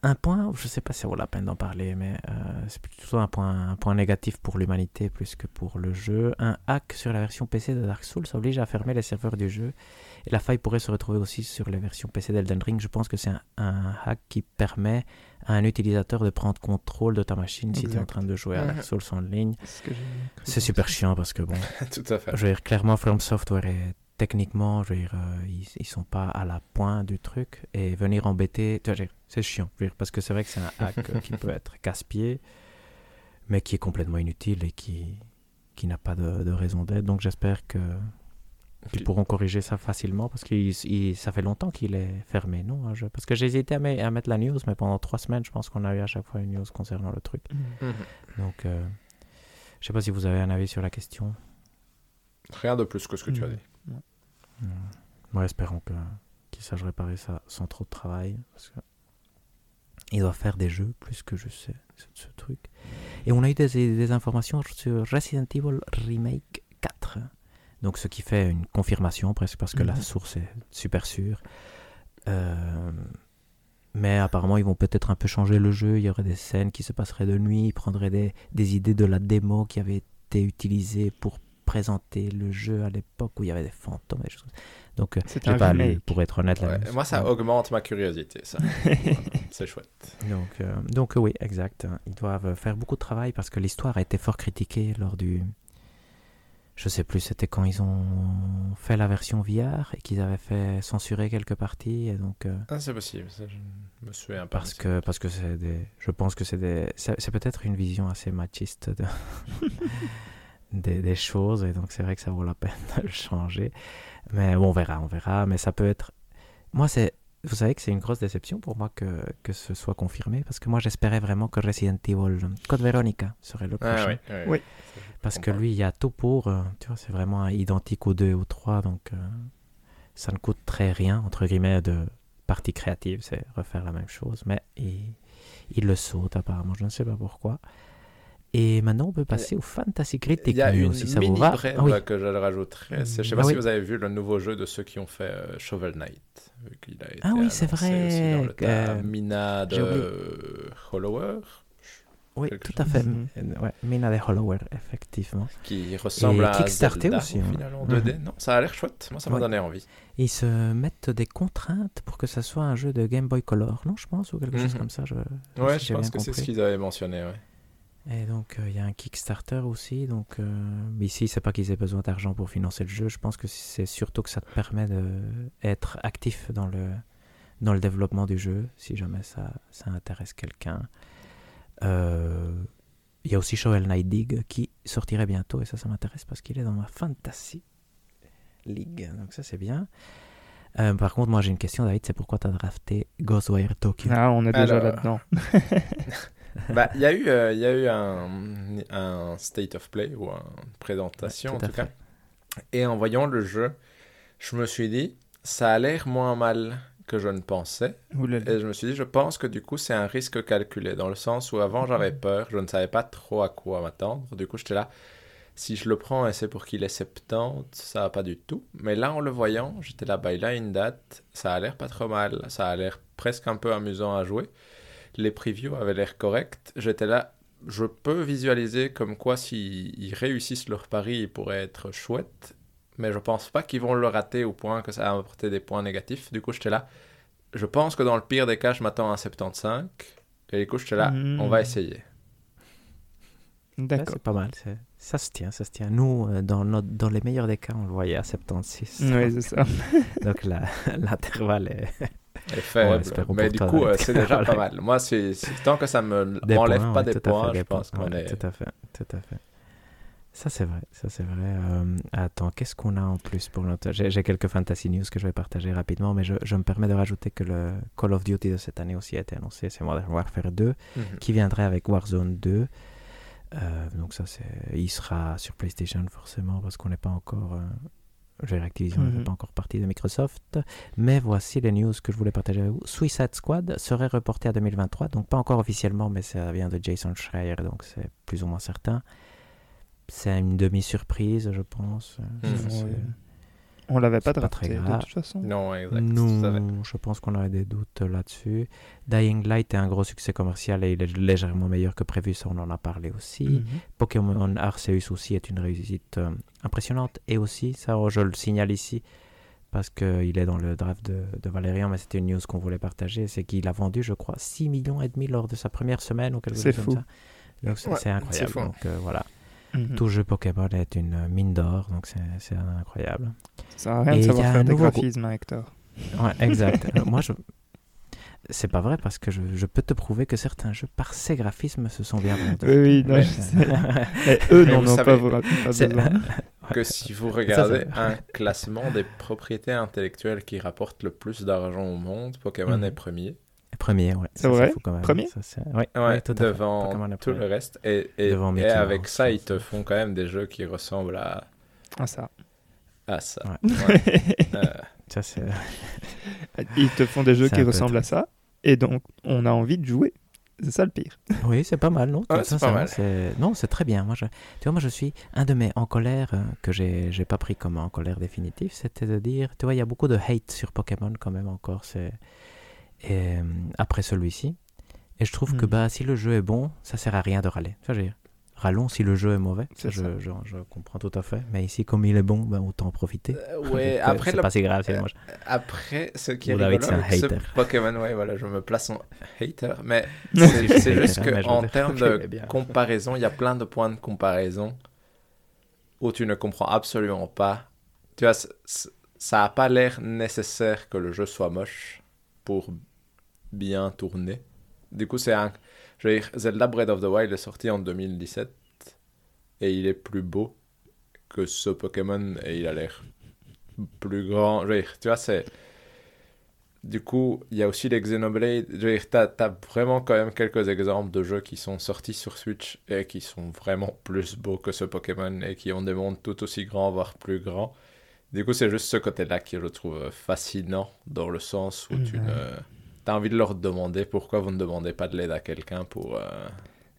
Speaker 3: un point, je sais pas si ça vaut la peine d'en parler, mais euh, c'est plutôt un point, un point négatif pour l'humanité plus que pour le jeu. Un hack sur la version PC de Dark Souls oblige à fermer les serveurs du jeu. Et la faille pourrait se retrouver aussi sur les versions PC d'Elden Ring. Je pense que c'est un, un hack qui permet à un utilisateur de prendre contrôle de ta machine si tu es en train de jouer à
Speaker 2: Mhm.
Speaker 3: Dark Souls en ligne.
Speaker 1: C'est
Speaker 3: super chiant parce que bon, *laughs*
Speaker 2: tout à fait
Speaker 3: je veux dire, clairement, From Software est techniquement, je veux dire, euh, ils, ils sont pas à la pointe du truc et venir embêter, c'est chiant, je veux dire, parce que c'est vrai que c'est un *laughs* hack qui peut être casse-pied, mais qui est complètement inutile et qui, qui n'a pas de, de raison d'être. Donc j'espère que qu'ils pourront corriger ça facilement parce que ça fait longtemps qu'il est fermé, non jeu Parce que j'ai hésité à, me- à mettre la news, mais pendant trois semaines, je pense qu'on a eu à chaque fois une news concernant le truc.
Speaker 1: Mhm.
Speaker 2: Mhm.
Speaker 3: Donc, euh, je sais pas si vous avez un avis sur la question.
Speaker 2: rien de plus que ce que tu as
Speaker 1: Mhm.
Speaker 2: dit
Speaker 3: Hmm. Ouais, espérons que qu'il sache réparer ça sans trop de travail. Parce que il doit faire des jeux plus que je sais ce, ce truc. Et on a eu des, des informations sur Resident Evil Remake 4. Donc ce qui fait une confirmation presque parce que la
Speaker 1: Mhm.
Speaker 3: source est super sûre. Euh, mais apparemment ils vont peut-être un peu changer le jeu. Il y aurait des scènes qui se passeraient de nuit. Ils prendraient des, des idées de la démo qui avait été utilisée pour présenter le jeu à l'époque où il y avait des fantômes et des choses. comme ça. Donc, euh,
Speaker 1: C'est
Speaker 3: j'ai
Speaker 1: un
Speaker 3: pas lu, pour être honnête.
Speaker 2: Ouais, moi ça
Speaker 3: Ouais.
Speaker 2: augmente ma curiosité ça *laughs* c'est chouette
Speaker 3: Donc, euh, donc oui, exact. Ils doivent faire beaucoup de travail parce que l'histoire a été fort critiquée lors du. Je sais plus, c'était quand ils ont fait la version VR et qu'ils avaient fait censurer quelques parties. Et donc, euh,
Speaker 2: ah, c'est possible ça, je me souviens pas
Speaker 3: parce que parce que c'est des. Je pense que c'est des. C'est c'est peut-être une vision assez machiste de. *laughs* des, des choses et donc c'est vrai que ça vaut la peine de le changer. Mais bon, on verra, on verra. Mais ça peut être. Moi, c'est. Vous savez que c'est une grosse déception pour moi que, que ce soit confirmé parce que moi j'espérais vraiment que Resident Evil Code Veronica serait le prochain.
Speaker 2: ah, oui, oui,
Speaker 1: Oui.
Speaker 3: Parce que lui, il y a tout pour. euh, tu vois, c'est vraiment identique aux deux et aux trois. Donc, euh, ça ne coûte très rien, entre guillemets, de partie créative. C'est refaire la même chose. Mais il, il le saute, apparemment. Je ne sais pas pourquoi. Et maintenant, on peut passer au Fantasy Critic
Speaker 2: Il y a
Speaker 3: News,
Speaker 2: une
Speaker 3: si ça vous va. Ah oui.
Speaker 2: que je rajouterais. c'est- Je sais
Speaker 3: Ah
Speaker 2: pas si
Speaker 3: oui.
Speaker 2: vous avez vu le nouveau jeu de ceux qui ont fait euh, Shovel Knight. vu qu'il a été
Speaker 3: Ah oui, c'est vrai,
Speaker 2: aussi dans le
Speaker 3: euh,
Speaker 2: Mina de Hollower,
Speaker 3: Oui, tout à fait.
Speaker 1: Mhm.
Speaker 3: Ouais, Mina de Hollower, effectivement.
Speaker 2: qui ressemble
Speaker 3: Et
Speaker 2: à
Speaker 3: Kickstarter
Speaker 2: Zelda,
Speaker 3: aussi,
Speaker 2: au final, en
Speaker 3: Mhm.
Speaker 2: 2D. Non, ça a l'air chouette. Moi, ça m'a
Speaker 3: Ouais.
Speaker 2: donné envie.
Speaker 3: Ils se mettent des contraintes pour que ça soit un jeu de Game Boy Color, non, je pense, ou quelque chose
Speaker 2: Mhm.
Speaker 3: comme ça. Je,
Speaker 2: Ouais,
Speaker 3: si
Speaker 2: je pense que c'est ce qu'ils avaient mentionné. Ouais.
Speaker 3: Et donc, euh, il y a un Kickstarter aussi. Donc, euh, mais ici, c'est pas qu'ils aient besoin d'argent pour financer le jeu. Je pense que c'est surtout que ça te permet d'être actif dans le, dans le développement du jeu, si jamais ça, ça intéresse quelqu'un. Euh, Il y a aussi Shovel Knight Dig qui sortirait bientôt. Et ça, ça m'intéresse parce qu'il est dans ma Fantasy League. Donc, ça, c'est bien. Euh, par contre, moi, j'ai une question, David. C'est pourquoi tu as drafté Ghostwire Tokyo?
Speaker 1: Ah, on est déjà
Speaker 2: Alors,
Speaker 1: là-dedans. *laughs*
Speaker 2: Bah, il y a eu, euh, il y a eu un, un state of play ou une présentation
Speaker 3: Ouais,
Speaker 2: en
Speaker 3: tout
Speaker 2: cas. Et en voyant le jeu, je me suis dit, ça a l'air moins mal que je ne pensais. Et je me suis dit, je pense que du coup, c'est un risque calculé, dans le sens où avant, j'avais peur, je ne savais pas trop à quoi m'attendre. Du coup, j'étais là, si je le prends et c'est pour qu'il ait 70, ça va pas du tout. Mais là, en le voyant, j'étais là, bah, il a une date, ça a l'air pas trop mal, ça a l'air presque un peu amusant à jouer. Les previews avaient l'air corrects. J'étais là, je peux visualiser comme quoi s'ils réussissent leur pari, il pourrait être chouette. Mais je pense pas qu'ils vont le rater au point que ça va apporter des points négatifs. Du coup, j'étais là, je pense que dans le pire des cas, je m'attends à un 75. Et du coup, j'étais là,
Speaker 1: Mhm.
Speaker 2: on va essayer.
Speaker 3: Ouais,
Speaker 1: D'accord.
Speaker 3: c'est pas mal. c'est- Ça se tient, ça se tient. Nous, euh, dans, notre- dans les meilleurs des cas, on le voyait à 76.
Speaker 1: Oui, c'est ça. *laughs*
Speaker 3: Donc la- *laughs* l'intervalle est.
Speaker 2: Faible. mais du
Speaker 3: toi,
Speaker 2: coup, euh, c'est déjà *laughs* pas mal. Moi, c'est c'est- tant que ça me
Speaker 3: Des
Speaker 2: m'enlève
Speaker 3: points,
Speaker 2: pas
Speaker 3: ouais,
Speaker 2: des points,
Speaker 3: fait,
Speaker 2: je
Speaker 3: des
Speaker 2: pense
Speaker 3: points,
Speaker 2: qu'on
Speaker 3: ouais,
Speaker 2: est.
Speaker 3: Tout à fait, tout à fait. Ça, c'est vrai, ça, c'est vrai. Euh, attends, qu'est-ce qu'on a en plus pour notre... J'ai j'ai quelques fantasy news que je vais partager rapidement, mais je, je me permets de rajouter que le Call of Duty de cette année aussi a été annoncé, c'est Modern Warfare 2,
Speaker 2: Mhm.
Speaker 3: qui viendrait avec Warzone 2. Euh, donc ça. Il sera sur PlayStation, forcément, parce qu'on n'est pas encore... Euh... dire, Activision ne
Speaker 1: Mhm.
Speaker 3: fait pas encore partie de Microsoft. Mais voici les news que je voulais partager avec vous. Suicide Squad serait reporté à 2023, donc pas encore officiellement, mais ça vient de Jason Schreier, donc c'est plus ou moins certain. C'est une demi-surprise, je pense.
Speaker 1: Ouais. On l'avait pas
Speaker 3: c'est pas très
Speaker 1: drafté de
Speaker 3: grave.
Speaker 1: toute façon.
Speaker 2: Non, exact.
Speaker 3: Non, je pense qu'on aurait des doutes là-dessus. Dying Light est un gros succès commercial et il est légèrement meilleur que prévu, ça on en a parlé aussi.
Speaker 1: Mhm.
Speaker 3: Pokémon Arceus aussi est une réussite euh, impressionnante. Et aussi, ça je le signale ici, parce qu'il est dans le draft de, de Valérian, mais c'était une news qu'on voulait partager, c'est qu'il a vendu, je crois, 6 millions et demi lors de sa première semaine ou quelque
Speaker 1: C'est
Speaker 3: chose
Speaker 1: fou.
Speaker 3: comme ça. Donc c'est
Speaker 2: Ouais,
Speaker 3: c'est incroyable. Donc euh, voilà,
Speaker 1: Mhm.
Speaker 3: tout jeu Pokémon est une mine d'or, donc c'est incroyable.
Speaker 1: Ça sert à rien de
Speaker 3: il y
Speaker 1: savoir faire des graphismes, hein, Hector.
Speaker 3: Ouais, exact. *laughs* Moi, je... C'est pas vrai parce que je, je peux te prouver que certains jeux, par ces graphismes, se sont bien vendus.
Speaker 1: Oui, oui, non,
Speaker 2: Mais-
Speaker 1: je sais. Et eux n'en ont pas, vous- pas. *laughs*
Speaker 2: Que si vous regardez un classement des propriétés intellectuelles qui rapportent le plus d'argent au monde, Pokémon
Speaker 3: Mhm.
Speaker 2: est premier.
Speaker 3: Premier, ouais.
Speaker 1: C'est vrai?
Speaker 3: fou quand même.
Speaker 1: Premier?
Speaker 3: Ça, c'est- ouais,
Speaker 2: Ouais,
Speaker 3: ouais, tout à fait.
Speaker 2: devant
Speaker 3: est
Speaker 2: tout le reste. Et, et,
Speaker 3: Devant
Speaker 2: et avec
Speaker 3: Mouse,
Speaker 2: ça, ils te
Speaker 3: c'est-
Speaker 2: font quand même des jeux qui ressemblent à,
Speaker 1: Ah, ça.
Speaker 2: à ça.
Speaker 3: Ouais.
Speaker 2: Ouais. *laughs* Euh,
Speaker 3: Ça, c'est... *laughs*
Speaker 1: Ils te font des jeux
Speaker 3: C'est
Speaker 1: qui ressemblent à ça, et donc on a envie de jouer. C'est ça le pire. *laughs*
Speaker 3: Oui, c'est pas mal, non?
Speaker 2: Ouais, c'est pas mal.
Speaker 3: c'est- Non, c'est très bien. Moi, je... Tu vois, moi, je suis un de mes en colère euh, que j'ai j'ai pas pris comme en colère définitive, c'était de dire, tu vois, il y a beaucoup de hate sur Pokémon quand même encore. C'est et, euh, après celui-ci, et je trouve que
Speaker 1: Mhm.
Speaker 3: bah si le jeu est bon, ça sert à rien de râler. Râlons si le jeu est mauvais. Je,
Speaker 1: ça.
Speaker 3: je, je comprends tout à fait. Mais ici, comme il est bon, ben, autant en profiter.
Speaker 2: euh, *laughs* ouais, après,
Speaker 3: c'est pas si grave. c'est je-
Speaker 2: après, ce qui est rigolo ce
Speaker 3: hater.
Speaker 2: Pokémon, ouais, voilà, je me place en hater, mais *laughs* c'est juste qu'en termes de
Speaker 3: bien.
Speaker 2: comparaison, il y a plein de points de comparaison où tu ne comprends absolument pas. Tu vois, ça n'a pas l'air nécessaire que le jeu soit moche pour bien tourner. Du coup, c'est un. Je veux dire, Zelda Breath of the Wild est sorti en 2017 et il est plus beau que ce Pokémon et il a l'air plus grand. Je dire, tu vois, c'est. Du coup, il y a aussi les Xenoblade. Je veux dire, t'as vraiment quand même quelques exemples de jeux qui sont sortis sur Switch et qui sont vraiment plus beaux que ce Pokémon et qui ont des mondes tout aussi grands, voire plus grands. Du coup, c'est juste ce côté-là que je trouve fascinant dans le sens où tu. T'as envie de leur demander pourquoi vous ne demandez pas de l'aide à quelqu'un pour... euh,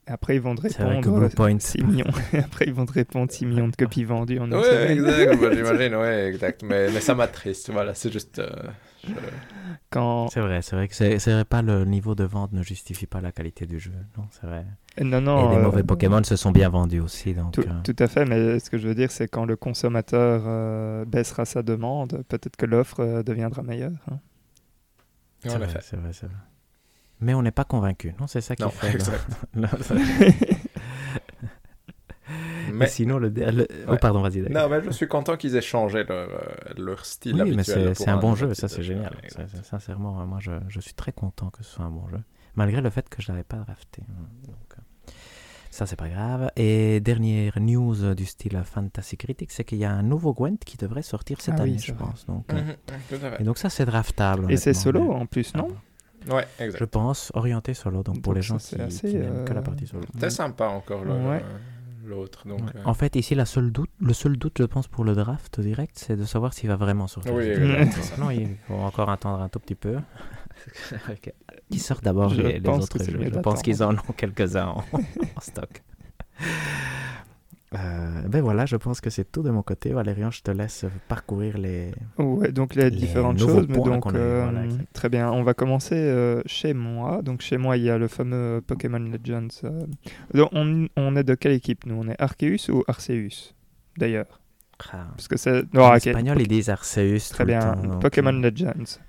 Speaker 1: après, ils vont te
Speaker 3: C'est vrai que
Speaker 1: répondre euh,
Speaker 3: Bluepoint.
Speaker 1: 6 millions. *laughs* Après, ils vont te répondre 6 millions de copies vendues en semaine.
Speaker 2: exact, *laughs* bah, j'imagine, ouais, exact. Mais, mais ça m'attriste, voilà, c'est juste. euh, je-
Speaker 1: Quand...
Speaker 3: C'est vrai, c'est vrai que c'est c'est vrai pas le niveau de vente ne justifie pas la qualité du jeu. Non, c'est vrai.
Speaker 1: Non,
Speaker 3: Et les
Speaker 1: euh,
Speaker 3: mauvais Pokémon se sont bien vendus aussi. Donc,
Speaker 1: Tout,
Speaker 3: euh,
Speaker 1: tout à fait, mais ce que je veux dire, c'est quand le consommateur euh, baissera sa demande, peut-être que l'offre euh, deviendra meilleure. hein.
Speaker 3: c'est vrai, c'est vrai, c'est vrai. Mais on n'est pas convaincu. Non, c'est ça qui
Speaker 2: Non,
Speaker 3: fait. *laughs*
Speaker 2: exact. *laughs*
Speaker 3: le- *laughs*
Speaker 2: Mais,
Speaker 3: Et sinon, le, le- Oh,
Speaker 2: Ouais.
Speaker 3: pardon, vas-y.
Speaker 2: non, mais je suis content qu'ils aient changé leur, euh, leur style
Speaker 3: Oui,
Speaker 2: habituel.
Speaker 3: mais c'est c'est un bon jeu, ça c'est génial.
Speaker 2: ouais,
Speaker 3: c'est- Sincèrement, moi je, je suis très content que ce soit un bon jeu, malgré le fait que je l'avais pas drafté. Donc, euh, ça c'est pas grave. Et dernière news euh, du style Fantasy Critic, c'est qu'il y a un nouveau Gwent qui devrait sortir cette
Speaker 1: Ah
Speaker 3: année,
Speaker 1: c'est
Speaker 3: je
Speaker 1: vrai.
Speaker 3: pense. Donc, euh,
Speaker 2: Mhm, fait.
Speaker 3: Et donc ça c'est draftable.
Speaker 1: Et c'est solo
Speaker 3: mais-
Speaker 1: en plus, non
Speaker 2: Ouais,
Speaker 3: Je
Speaker 2: exact.
Speaker 3: pense orienté solo, donc pour
Speaker 1: Donc
Speaker 3: les gens qui,
Speaker 1: c'est assez,
Speaker 3: qui n'aiment que la
Speaker 1: euh,
Speaker 3: partie solo.
Speaker 2: C'était sympa encore le-
Speaker 1: Ouais.
Speaker 2: L'autre. Donc,
Speaker 3: Ouais.
Speaker 2: euh,
Speaker 3: En fait, ici, la seule doute, le seul doute, je pense, pour le draft direct, c'est de savoir s'il va vraiment sortir.
Speaker 2: Oui.
Speaker 3: Non, il faut encore attendre un tout petit peu. *laughs* Qu'ils sortent d'abord les, autres jeux. Je pense qu'ils en ont quelques-uns en, en stock. *laughs* Ben voilà, je pense que c'est tout de mon côté. Valérian, je te laisse parcourir les.
Speaker 1: Ouais, donc les,
Speaker 3: Les
Speaker 1: différentes choses. Mais donc, euh,
Speaker 3: voilà,
Speaker 1: très bien. On va commencer euh, chez moi. Donc, chez moi, il y a le fameux Pokémon Legends. euh. Donc, on, on est de quelle équipe Nous, on est Arceus ou Arceus D'ailleurs?
Speaker 3: Ah,
Speaker 1: Parce que c'est.
Speaker 3: en espagnol, ils disent Arceus.
Speaker 1: Très
Speaker 3: tout le
Speaker 1: bien.
Speaker 3: temps, donc,
Speaker 1: Pokémon Legends.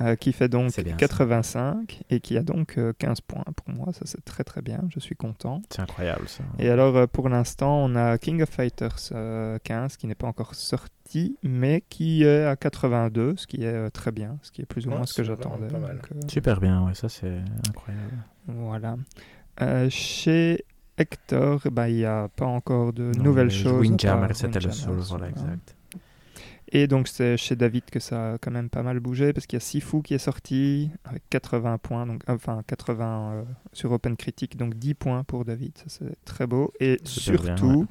Speaker 1: Euh, qui fait donc
Speaker 3: C'est bien ça.
Speaker 1: 85 et qui a donc euh, 15 points pour moi. Ça, c'est très très bien. Je suis content.
Speaker 3: C'est incroyable ça.
Speaker 1: Et alors, euh, pour l'instant, on a King of Fighters euh, 15 qui n'est pas encore sorti, mais qui est à 82, ce qui est euh, très bien, ce qui est plus ou
Speaker 2: Ouais,
Speaker 1: moins ce que j'attendais. euh,
Speaker 3: Super bien, ouais, ça c'est incroyable.
Speaker 1: voilà. Euh, chez Hector, eh ben, il n'y a pas encore de
Speaker 3: Non,
Speaker 1: nouvelles
Speaker 3: le
Speaker 1: choses.
Speaker 3: Windjammer, c'était le seul, voilà,
Speaker 1: voilà.
Speaker 3: exact.
Speaker 1: Et donc, c'est chez David que ça a quand même pas mal bougé, parce qu'il y a Sifu qui est sorti avec 80 points, donc, enfin 80 euh, sur Open Critic, donc 10 points pour David, ça c'est très beau. Et surtout,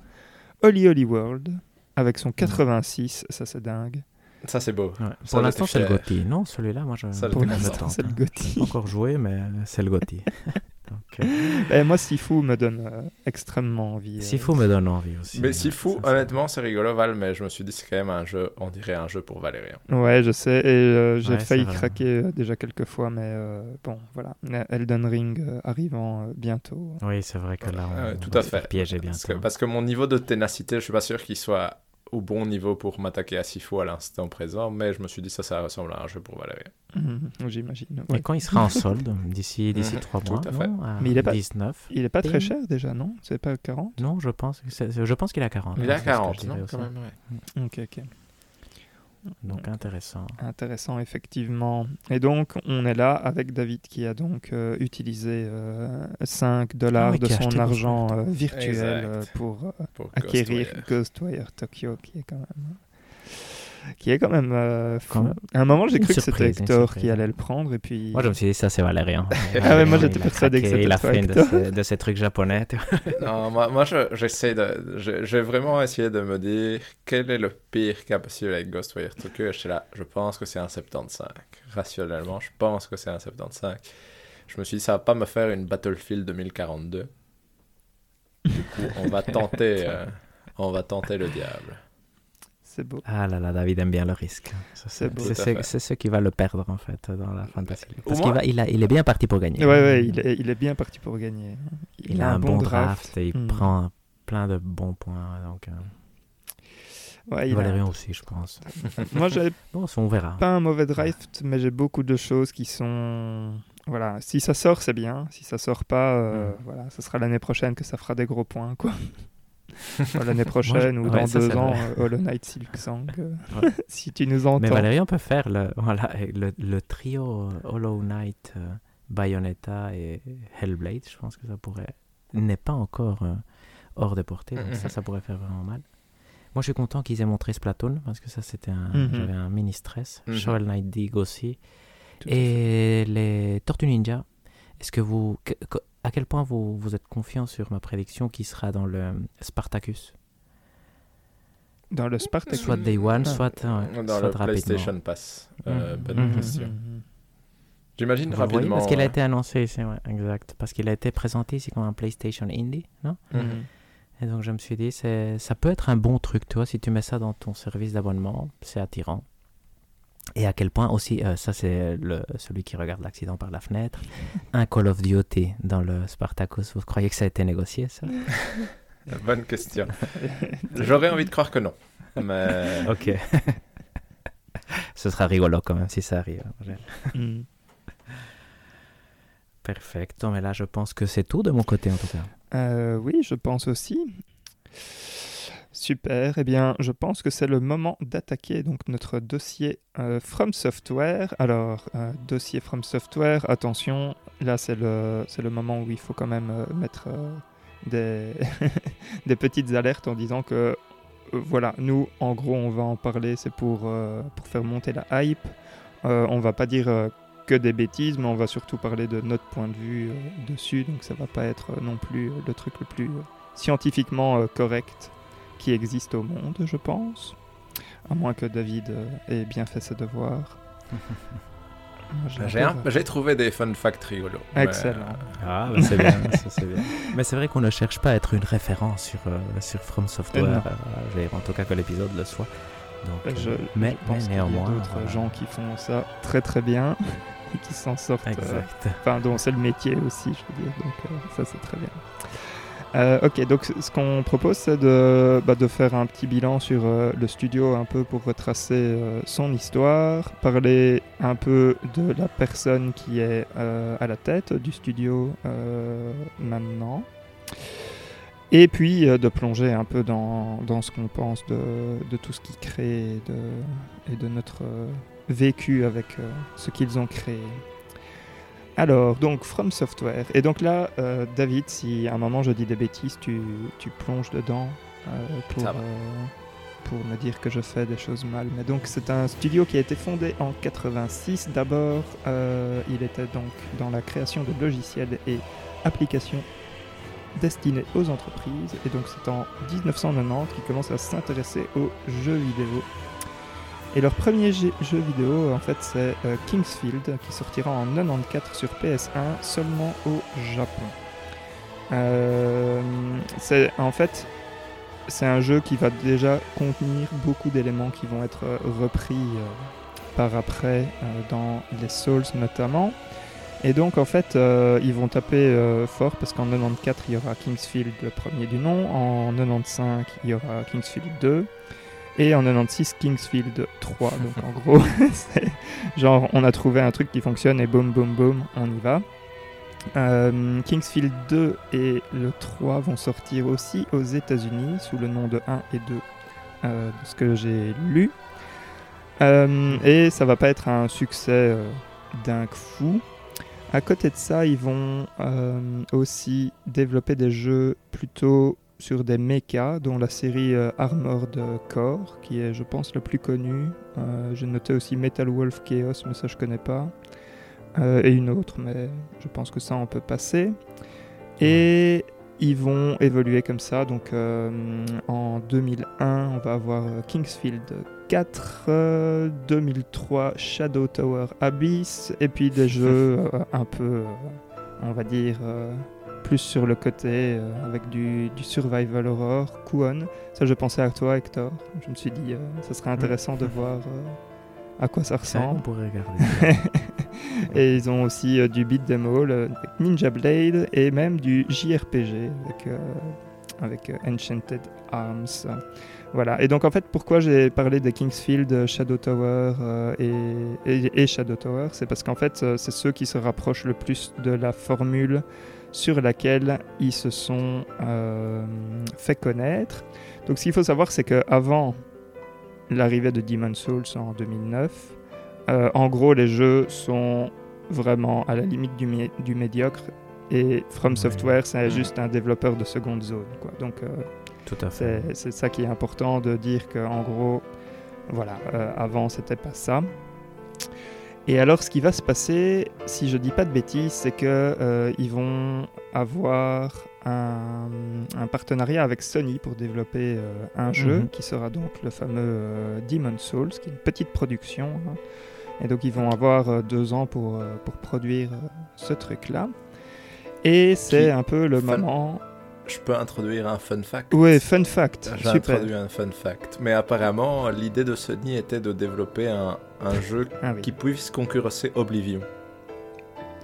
Speaker 1: Holy Holy World avec son 86, ça c'est dingue.
Speaker 2: Ça, c'est beau.
Speaker 3: Ouais. Pour l'instant, c'est le. Gotti. Non, celui-là, moi, je.
Speaker 2: Ça,
Speaker 1: Pour l'instant, c'est le. Gotti.
Speaker 3: Pas encore joué, mais c'est le Gotti. *laughs* Donc, euh, *laughs*
Speaker 1: Et moi, Sifu me donne euh, extrêmement envie. euh,
Speaker 3: Sifu me donne envie aussi.
Speaker 2: Mais
Speaker 3: ouais,
Speaker 2: si fou,
Speaker 3: ça, c'est-
Speaker 2: honnêtement, c'est rigolo, Val, mais je me suis dit, c'est quand même un jeu, on dirait un jeu pour Valérien.
Speaker 1: Ouais, je sais, et euh, j'ai
Speaker 3: Ouais,
Speaker 1: failli craquer euh, déjà quelques fois, mais euh, bon, voilà. Elden Ring euh, arrivant euh, bientôt.
Speaker 3: Oui, c'est vrai que là, on,
Speaker 2: Ouais,
Speaker 3: on
Speaker 2: tout
Speaker 3: va
Speaker 2: à
Speaker 3: se faire
Speaker 2: fait.
Speaker 3: piéger
Speaker 2: Parce que,
Speaker 3: bientôt.
Speaker 2: parce que mon niveau de ténacité, je suis pas sûr qu'il soit au bon niveau pour m'attaquer à Sifu à l'instant présent, mais je me suis dit, ça, ça ressemble à un jeu pour Valérien.
Speaker 1: Mhm, J'imagine.
Speaker 3: Et
Speaker 1: ouais.
Speaker 3: quand il sera en solde, d'ici *laughs* d'ici
Speaker 2: Mhm,
Speaker 3: trois
Speaker 2: tout
Speaker 3: mois,
Speaker 2: à fait.
Speaker 3: non, à
Speaker 1: Mais il est pas-
Speaker 3: 19.
Speaker 1: Il est pas très cher déjà, non? C'est pas 40
Speaker 3: Non, je pense je pense qu'il est à 40.
Speaker 2: Il
Speaker 3: hein, je
Speaker 2: 40,
Speaker 3: dirais
Speaker 2: non quand même, ouais.
Speaker 1: Ok, ok.
Speaker 3: Donc intéressant.
Speaker 1: Intéressant, effectivement. Et donc, on est là avec David qui a donc euh, utilisé euh, 5 dollars
Speaker 3: Ah
Speaker 1: de son argent euh, virtuel
Speaker 2: Exact.
Speaker 1: euh, pour euh,
Speaker 2: Pour
Speaker 1: acquérir
Speaker 2: Ghostwire.
Speaker 1: Ghostwire Tokyo, qui est quand même... Qui est quand même euh.
Speaker 3: Quand même.
Speaker 1: À un moment, j'ai cru que c'était Hector qui allait le prendre, et puis...
Speaker 3: Moi, je me suis dit, ça, c'est Valérien. *laughs*
Speaker 1: Ah ouais, moi, j'étais persuadé que c'était
Speaker 3: Il a fait de de ces trucs japonais. *laughs*
Speaker 2: Non, moi, moi je- j'essaie de. je- J'ai vraiment essayé de me dire quel est le pire cas possible avec Ghostwire Tokyo. Et j'étais là, je pense que c'est un 75. Rationnellement, je pense que c'est un 75. Je me suis dit, ça va pas me faire une Battlefield 2042. Du coup, on va *laughs* tenter, euh, on va tenter le diable.
Speaker 1: C'est beau.
Speaker 3: Ah là là, David aime bien le risque.
Speaker 1: C'est
Speaker 3: c'est ce qui va le perdre, en fait, dans la fantasy.
Speaker 2: Au
Speaker 3: Parce
Speaker 2: moins-
Speaker 3: qu'il va- il, a- il est bien parti pour gagner.
Speaker 1: Ouais, ouais, il est, il est bien parti pour gagner.
Speaker 3: Il a un bon draft et il
Speaker 1: Hmm.
Speaker 3: prend plein de bons points. Donc, euh,
Speaker 1: Ouais, il a-
Speaker 3: Valérien aussi, je pense. *laughs*
Speaker 1: Moi, j'avais
Speaker 3: Bon, ça, on verra.
Speaker 1: pas un mauvais draft, mais j'ai beaucoup de choses qui sont. Voilà, si ça sort, c'est bien. Si ça sort pas, euh,
Speaker 3: Mm.
Speaker 1: voilà, ce sera l'année prochaine que ça fera des gros points, quoi. L'année prochaine ou
Speaker 3: ouais,
Speaker 1: dans
Speaker 3: ça,
Speaker 1: deux ans,
Speaker 3: vrai.
Speaker 1: euh, Hollow Knight Silksong. euh,
Speaker 3: Ouais. *laughs*
Speaker 1: si tu nous entends.
Speaker 3: Mais Valérien peut faire le, voilà, le, le trio Hollow Knight, euh, Bayonetta et Hellblade. Je pense que ça pourrait. n'est pas encore euh, hors de portée. Donc ça, ça pourrait faire vraiment mal. Moi, je suis content qu'ils aient montré Splatoon parce que ça, c'était un.
Speaker 1: Mhm.
Speaker 3: J'avais un mini stress.
Speaker 2: Mhm.
Speaker 3: Shovel Knight Dig aussi.
Speaker 1: Tout.
Speaker 3: Et les Tortues Ninja. Est-ce que vous. À quel point vous, vous êtes confiant sur ma prédiction qui sera dans le Spartacus?
Speaker 1: Dans le Spartacus.
Speaker 3: Soit Day One,
Speaker 1: Ah.
Speaker 3: soit, ouais,
Speaker 2: Dans
Speaker 3: soit
Speaker 2: le
Speaker 3: rapidement.
Speaker 2: PlayStation Pass. Euh,
Speaker 3: Mhm.
Speaker 2: bonne
Speaker 3: Mhm.
Speaker 2: question.
Speaker 1: Mhm.
Speaker 2: J'imagine
Speaker 3: Vous voyez,
Speaker 2: rapidement.
Speaker 3: Parce qu'il a
Speaker 2: ouais.
Speaker 3: été annoncé ici, ouais, exact. Parce qu'il a été présenté ici comme un PlayStation Indie, non? Et donc je me suis dit, c'est, ça peut être un bon truc, tu vois, si tu mets ça dans ton service d'abonnement, c'est attirant. Et à quel point aussi, euh, ça c'est le, celui qui regarde l'accident par la fenêtre, un Call of Duty dans le Spartacus, vous croyez que ça a été négocié ça?
Speaker 2: Bonne question. J'aurais envie de croire que non. Mais *laughs*
Speaker 3: Ok. *laughs* Ce sera rigolo quand même si ça arrive.
Speaker 1: Mm.
Speaker 3: Perfect. Mais là, je pense que c'est tout de mon côté en tout cas.
Speaker 1: Euh, oui, je pense aussi. Super. Eh bien, je pense que c'est le moment d'attaquer donc notre dossier euh, From Software. Alors, euh, dossier From Software, attention, là c'est le, moment où il faut quand même euh, mettre *laughs* des, petites alertes en disant que, voilà, nous, en gros, on va en parler, c'est pour, pour faire monter la hype. On va pas dire que des bêtises, mais on va surtout parler de notre point de vue dessus, donc ça va pas être non plus le truc le plus scientifiquement correct qui existe au monde, je pense. À moins que David euh, ait bien fait ses devoirs. *laughs* J'ai
Speaker 2: un- trouvé des fun facts rigolos.
Speaker 1: euh,
Speaker 2: Mais,
Speaker 1: Excellent.
Speaker 3: Ah, bah, c'est bien, ça, c'est bien. *laughs* Mais c'est vrai qu'on ne cherche pas à être une référence sur, euh, sur From Software,
Speaker 1: Euh,
Speaker 3: euh, en tout cas que l'épisode le soit. Donc,
Speaker 1: Euh, Je,
Speaker 3: euh,
Speaker 1: je
Speaker 3: mais,
Speaker 1: pense
Speaker 3: mais
Speaker 1: qu'il y a
Speaker 3: néanmoins.
Speaker 1: d'autres
Speaker 3: voilà.
Speaker 1: gens qui font ça très très bien et qui s'en sortent. euh,
Speaker 3: Exact.
Speaker 1: Enfin, dont c'est le métier aussi, je veux dire. Donc, euh, ça, c'est très bien. Euh, ok, donc ce qu'on propose, c'est de, bah, de faire un petit bilan sur euh, le studio, un peu pour retracer euh, son histoire, parler un peu de la personne qui est à la tête du studio maintenant, et puis de plonger un peu dans, ce qu'on pense de, tout ce qu'ils créent et de, et de notre vécu avec ce qu'ils ont créé. Alors, donc, From Software. Et donc là, euh, David, si à un moment je dis des bêtises, tu, tu plonges dedans euh, pour, euh, pour me dire que je fais des choses mal. Mais donc, c'est un studio qui a été fondé en 86. D'abord, euh, il était donc dans la création de logiciels et applications destinées aux entreprises. Et donc, c'est en 1990 qu'ils commencent à s'intéresser aux jeux vidéo. Et leur premier jeu vidéo, en fait, c'est euh, Kingsfield, qui sortira en 94 sur PS1 seulement au Japon. Euh, c'est en fait, c'est un jeu qui va déjà contenir beaucoup d'éléments qui vont être euh, repris par après dans les Souls notamment. Et donc en fait, ils vont taper fort parce qu'en 94 il y aura Kingsfield le premier du nom, en 95 il y aura Kingsfield 2 et en 96 Kingsfield 3. *laughs* Donc en gros, *laughs* c'est genre on a trouvé un truc qui fonctionne et boum boum boum, on y va. Euh, Kingsfield 2 et le 3 vont sortir aussi aux États-Unis sous le nom de 1 et 2 euh, de ce que j'ai lu. Euh, et ça va pas être un succès dingue fou. À côté de ça, ils vont aussi développer des jeux plutôt sur des mechas, dont la série euh, Armored Core, qui est, je pense, le plus connu. Euh, J'ai noté aussi Metal Wolf Chaos, mais ça, je connais pas. Euh, et une autre, mais je pense que ça, on peut passer. Et ils vont évoluer comme ça. Donc, euh, en 2001, on va avoir Kingsfield 4, euh, 2003 Shadow Tower Abyss, et puis des *laughs* jeux un peu, on va dire, plus sur le côté, euh, avec du, du survival horror, Kuon. Ça, je pensais à toi, Hector. Je me suis dit, euh, ça serait intéressant de *laughs* voir euh, à quoi ça
Speaker 3: Ça, on
Speaker 1: ressemble.
Speaker 3: pourrait regarder. *laughs*
Speaker 1: et ils ont aussi du beat them all avec Ninja Blade et même du JRPG avec, avec Enchanted Arms. Voilà. Et donc en fait, pourquoi j'ai parlé des Kingsfield, Shadow Tower euh, et, et- et Shadow Tower, c'est parce qu'en fait, c'est ceux qui se rapprochent le plus de la formule sur laquelle ils se sont euh, fait connaître. Donc ce qu'il faut savoir, c'est qu'avant l'arrivée de Demon's Souls en 2009, euh, en gros, les jeux sont vraiment à la limite du, mé- du médiocre. Et From. Software, c'est juste un développeur de seconde zone. Quoi. Donc, euh,
Speaker 3: Tout à fait.
Speaker 1: c'est ça qui est important de dire qu'en gros, voilà, avant, c'était pas ça. Et alors, ce qui va se passer, si je dis pas de bêtises, c'est que euh, ils vont avoir un, un partenariat avec Sony pour développer euh, un jeu
Speaker 3: Mhm.
Speaker 1: qui sera donc le fameux euh, Demon's Souls, qui est une petite production. hein. Et donc ils vont avoir euh, deux ans pour, euh, pour produire euh, ce truc-là. Et c'est
Speaker 2: Qui-
Speaker 1: un peu le
Speaker 2: Fun-
Speaker 1: moment...
Speaker 2: Je peux introduire un fun fact.
Speaker 1: Oui, fun fact.
Speaker 2: J'ai introduit un fun fact. Mais apparemment, l'idée de Sony était de développer un, un jeu
Speaker 1: Ah oui.
Speaker 2: qui puisse concurrencer Oblivion.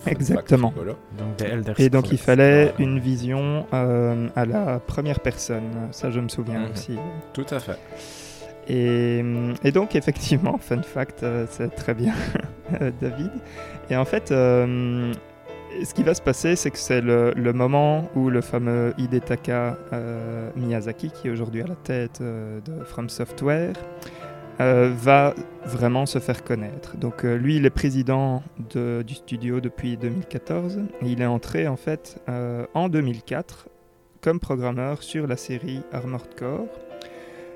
Speaker 1: Exactement.
Speaker 2: rigolo.
Speaker 3: Donc des Elder
Speaker 1: Et donc il fallait
Speaker 2: Voilà.
Speaker 1: une vision euh, à la première personne. Ça, je me souviens
Speaker 2: Mhm.
Speaker 1: aussi.
Speaker 2: Tout à fait.
Speaker 1: Et, et donc, effectivement, *laughs* fun fact, euh, c'est très bien, *laughs* euh, David. Et en fait, euh, ce qui va se passer, c'est que c'est le, le moment où le fameux Hidetaka euh, Miyazaki, qui est aujourd'hui à la tête euh, de From Software, euh, va vraiment se faire connaître. Donc, euh, lui, il est président de- du studio depuis 2014. Et il est entré, en fait, euh, en 2004 comme programmeur sur la série Armored Core.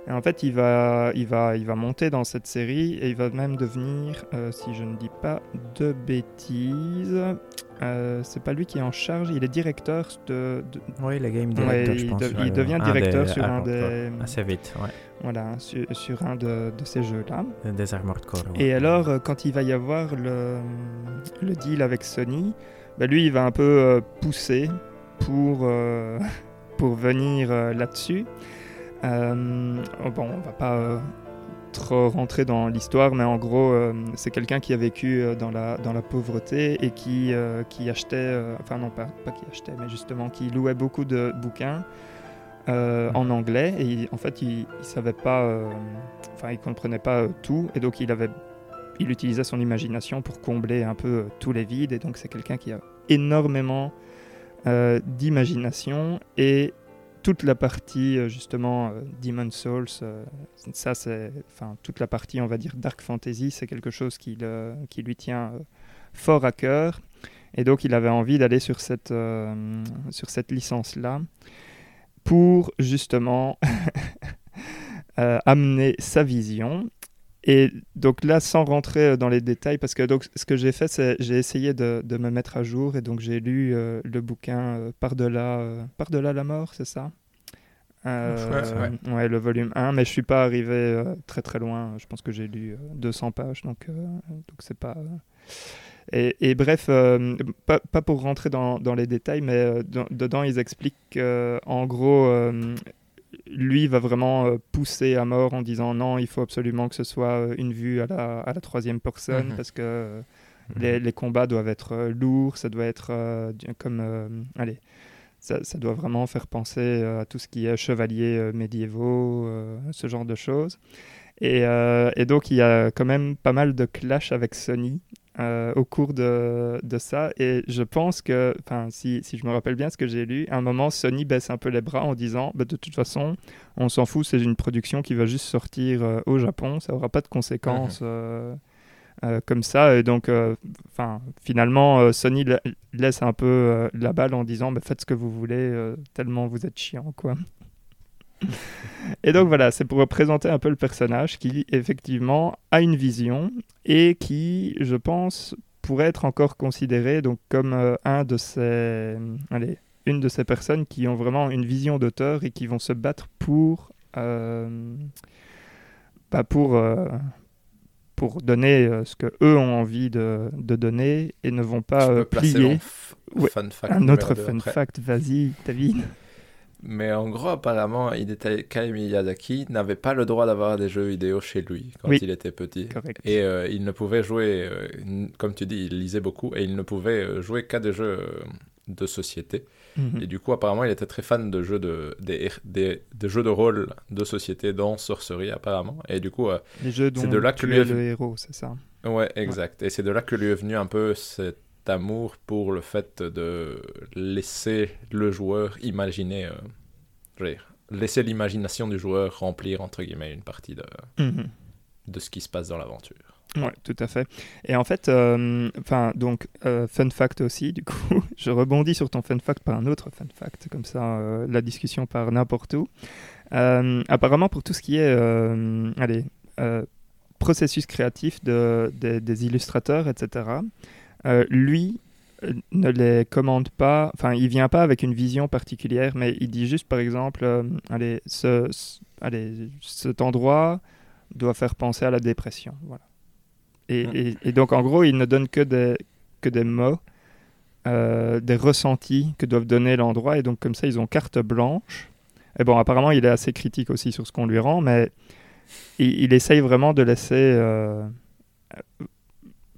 Speaker 1: Et en fait, il va, il, va, il va monter dans cette série et il va même devenir, si je ne dis pas de bêtises, euh, c'est pas lui qui est en charge, il est directeur de. de-
Speaker 3: Oui, le game
Speaker 1: Ouais,
Speaker 3: director, je
Speaker 1: il
Speaker 3: pense.
Speaker 1: de- il devient
Speaker 3: un
Speaker 1: directeur
Speaker 3: des
Speaker 1: sur un
Speaker 3: Core.
Speaker 1: des-
Speaker 3: Assez vite, ouais.
Speaker 1: voilà, sur, sur un de, de ces jeux-là.
Speaker 3: Des Armored Core. ouais.
Speaker 1: Et alors, euh, quand il va y avoir le, le deal avec Sony, bah lui, il va un peu euh, pousser pour, euh, *laughs* pour venir là-dessus. Oh, bon, on va pas trop rentrer dans l'histoire, mais en gros, euh, c'est quelqu'un qui a vécu euh, dans, la, dans la pauvreté et qui, euh, qui achetait, enfin non, pas, pas qui achetait, mais justement qui louait beaucoup de bouquins en anglais. Et il- en fait, il, il savait pas, enfin, il comprenait pas tout, et donc il avait il utilisait son imagination pour combler un peu tous les vides. Et donc c'est quelqu'un qui a énormément d'imagination et toute la partie euh, justement euh, Demon Souls euh, ça c'est enfin toute la partie on va dire dark fantasy c'est quelque chose qui, le- lui tient fort à cœur. Et donc il avait envie d'aller sur cette euh, sur cette licence là pour justement *laughs* amener sa vision et donc là, sans rentrer euh, dans les détails, parce que donc, ce que j'ai fait, c'est j'ai essayé de, de me mettre à jour et donc j'ai lu euh, le bouquin euh, Par-delà euh, Par-delà la mort, c'est ça? Euh,
Speaker 2: Ouais,
Speaker 1: ouais, le volume 1, mais je suis pas arrivé très très loin. Je pense que j'ai lu euh, 200 pages, donc donc c'est pas. Et, et bref, euh, pas, pas pour rentrer dans, dans les détails, mais euh, dans- dedans ils expliquent qu'en gros, lui va vraiment euh, pousser à mort en disant non, il faut absolument que ce soit euh, une vue à la, à la troisième personne
Speaker 2: Mhm.
Speaker 1: parce que euh, les, les combats doivent être lourds, ça doit être euh, comme. euh, allez. Ça, ça doit vraiment faire penser à tout ce qui est chevaliers médiévaux, ce genre de choses. Et, euh, et donc, il y a quand même pas mal de clash avec Sony euh, au cours de, de ça. Et je pense que, si, si je me rappelle bien ce que j'ai lu, à un moment, Sony baisse un peu les bras en disant bah, de toute façon, on s'en fout, c'est une production qui va juste sortir euh, au Japon, ça n'aura pas de conséquences. comme ça et donc finalement Sony la- laisse un peu la balle en disant bah, faites ce que vous voulez tellement vous êtes chiant quoi et donc voilà c'est pour représenter un peu le personnage qui effectivement a une vision et qui je pense pourrait être encore considéré donc comme euh, un de ces allez une de ces personnes qui ont vraiment une vision d'auteur et qui vont se battre pour euh, bah, pour euh, pour donner euh, ce que eux ont envie de, de donner et ne vont pas plier. Ouais, Un autre fun fact, vas-y, David.
Speaker 2: Mais en gros, apparemment, Hidetaka Miyazaki n'avait pas le droit d'avoir des jeux vidéo chez lui quand
Speaker 1: Oui.
Speaker 2: il était petit.
Speaker 1: Correct.
Speaker 2: Et euh, il ne pouvait jouer, euh, comme tu dis, il lisait beaucoup et il ne pouvait euh, jouer qu'à des jeux de société.
Speaker 1: Mhm.
Speaker 2: Et du coup, apparemment, il était très fan de jeux de, des, des, des jeux de rôle de société dans Sorcery, apparemment. Et du coup, euh,
Speaker 1: Les jeux dont
Speaker 2: c'est de là que
Speaker 1: tu
Speaker 2: lui
Speaker 1: es
Speaker 2: est-
Speaker 1: le héros, c'est ça?
Speaker 2: ouais, exact. Et c'est de là que lui est venu un peu cet amour pour le fait de laisser le joueur imaginer, euh, laisser l'imagination du joueur remplir, entre guillemets, une partie de,
Speaker 1: Mhm.
Speaker 2: de ce qui se passe dans l'aventure.
Speaker 1: Ouais, tout à fait. Et en fait, euh, enfin, donc, euh, fun fact aussi, du coup, *laughs* je rebondis sur ton fun fact par un autre fun fact, comme ça, euh, la discussion part n'importe où. Apparemment, pour tout ce qui est, allez, processus créatif de, des illustrateurs, etc., euh, lui euh, ne les commande pas, enfin, il vient pas avec une vision particulière, mais il dit juste, par exemple, euh, allez, ce, ce- allez, cet endroit doit faire penser à la dépression, voilà. Et, et- et donc, en gros, il ne donne que des, que des mots, euh, des ressentis que doivent donner l'endroit. Et donc, comme ça, ils ont carte blanche. Et bon, apparemment, il est assez critique aussi sur ce qu'on lui rend, mais il, il essaye vraiment de laisser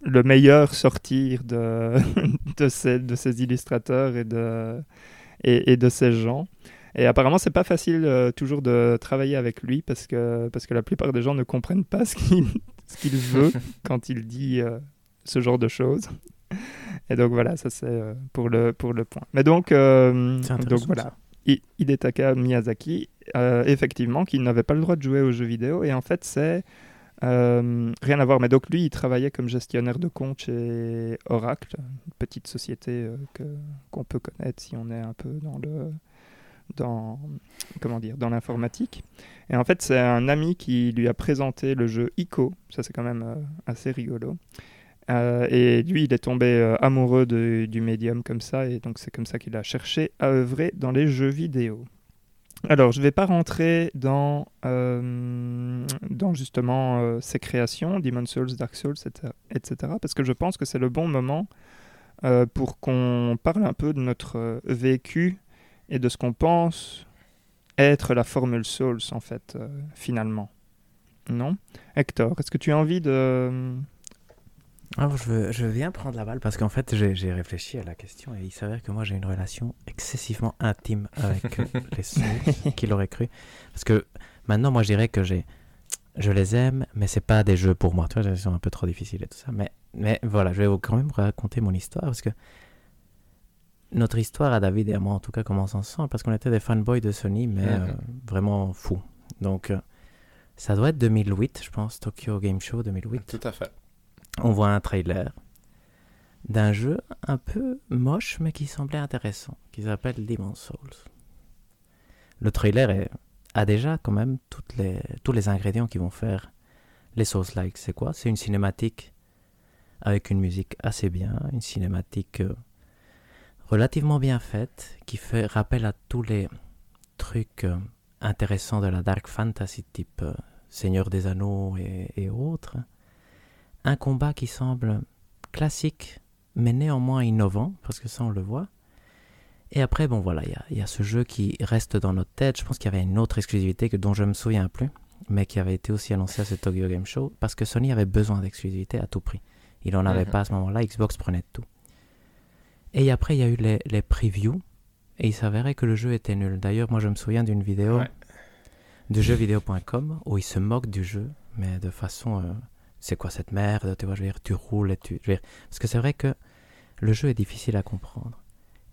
Speaker 1: le meilleur sortir de, *laughs* de, ces, de ces illustrateurs et de, et, et de ces gens. Et apparemment, c'est pas facile euh, toujours de travailler avec lui parce que, parce que la plupart des gens ne comprennent pas *laughs* ce qu'il ce qu'il veut *laughs* quand il dit euh, ce genre de choses. Et donc voilà, ça c'est euh, pour, le, pour le point. Mais donc, donc voilà, I- Hidetaka Miyazaki, effectivement, qui n'avait pas le droit de jouer aux jeux vidéo. Et en fait, c'est euh, rien à voir. Mais donc lui, il travaillait comme gestionnaire de compte chez Oracle, une petite société euh, qu'on peut connaître si on est un peu dans le dans comment dire dans l'informatique. Et en fait, c'est un ami qui lui a présenté le jeu Ico. Ça, c'est quand même euh, assez rigolo. Et lui, il est tombé amoureux du médium comme ça, et donc c'est comme ça qu'il a cherché à œuvrer dans les jeux vidéo. Alors, je ne vais pas rentrer dans, euh, justement euh, ses créations, Demon's Souls, Dark Souls, etc., parce que je pense que c'est le bon moment euh, pour qu'on parle un peu de notre vécu et de ce qu'on pense être la formule Souls, en fait, finalement. Non? Hector, est-ce que tu as envie de...
Speaker 3: Alors, je, viens prendre la balle parce qu'en fait, j'ai réfléchi à la question et il s'avère que moi, j'ai une relation excessivement intime avec *laughs* les Souls, qui l'aurait cru. Parce que maintenant, moi, je dirais que j'ai, je les aime, mais c'est pas des jeux pour moi. Tu vois, ils sont un peu trop difficiles et tout ça. Mais, mais voilà, je vais vous quand même raconter mon histoire parce que notre histoire à David et à moi, en tout cas, commence ensemble parce qu'on était des fanboys de Sony, mais euh, vraiment fous. Donc, euh, ça doit être 2008, je pense, Tokyo Game Show 2008
Speaker 2: Tout à fait.
Speaker 3: On voit un trailer d'un jeu un peu moche mais qui semblait intéressant, qui s'appelle Demon's Souls. Le trailer a déjà quand même tous les ingrédients qui vont faire les Souls-like. C'est quoi? C'est une cinématique avec une musique assez bien, une cinématique euh, relativement bien faite, qui fait rappel à tous les trucs euh, intéressants de la Dark Fantasy type euh, Seigneur des Anneaux et autres un combat qui semble classique, mais néanmoins innovant, parce que ça on le voit. Et après, bon voilà, il y a- il y, a ce jeu qui reste dans notre tête. Je pense qu'il y avait une autre exclusivité que, dont je ne me souviens plus, mais qui avait été aussi annoncée à ce Tokyo Game Show, parce que Sony avait besoin d'exclusivité à tout prix. Il n'en avait
Speaker 2: Mhm.
Speaker 3: pas à ce moment-là, Xbox prenait tout. Et après, il y a eu les, les previews, et il s'avérait que le jeu était nul. D'ailleurs, moi je me souviens d'une vidéo
Speaker 2: Ouais.
Speaker 3: de jeuxvideo.com où il se moque du jeu, mais de façon... euh, c'est quoi cette merde Tu vois, je veux dire, tu roules et tu... je veux dire, parce que c'est vrai que le jeu est difficile à comprendre.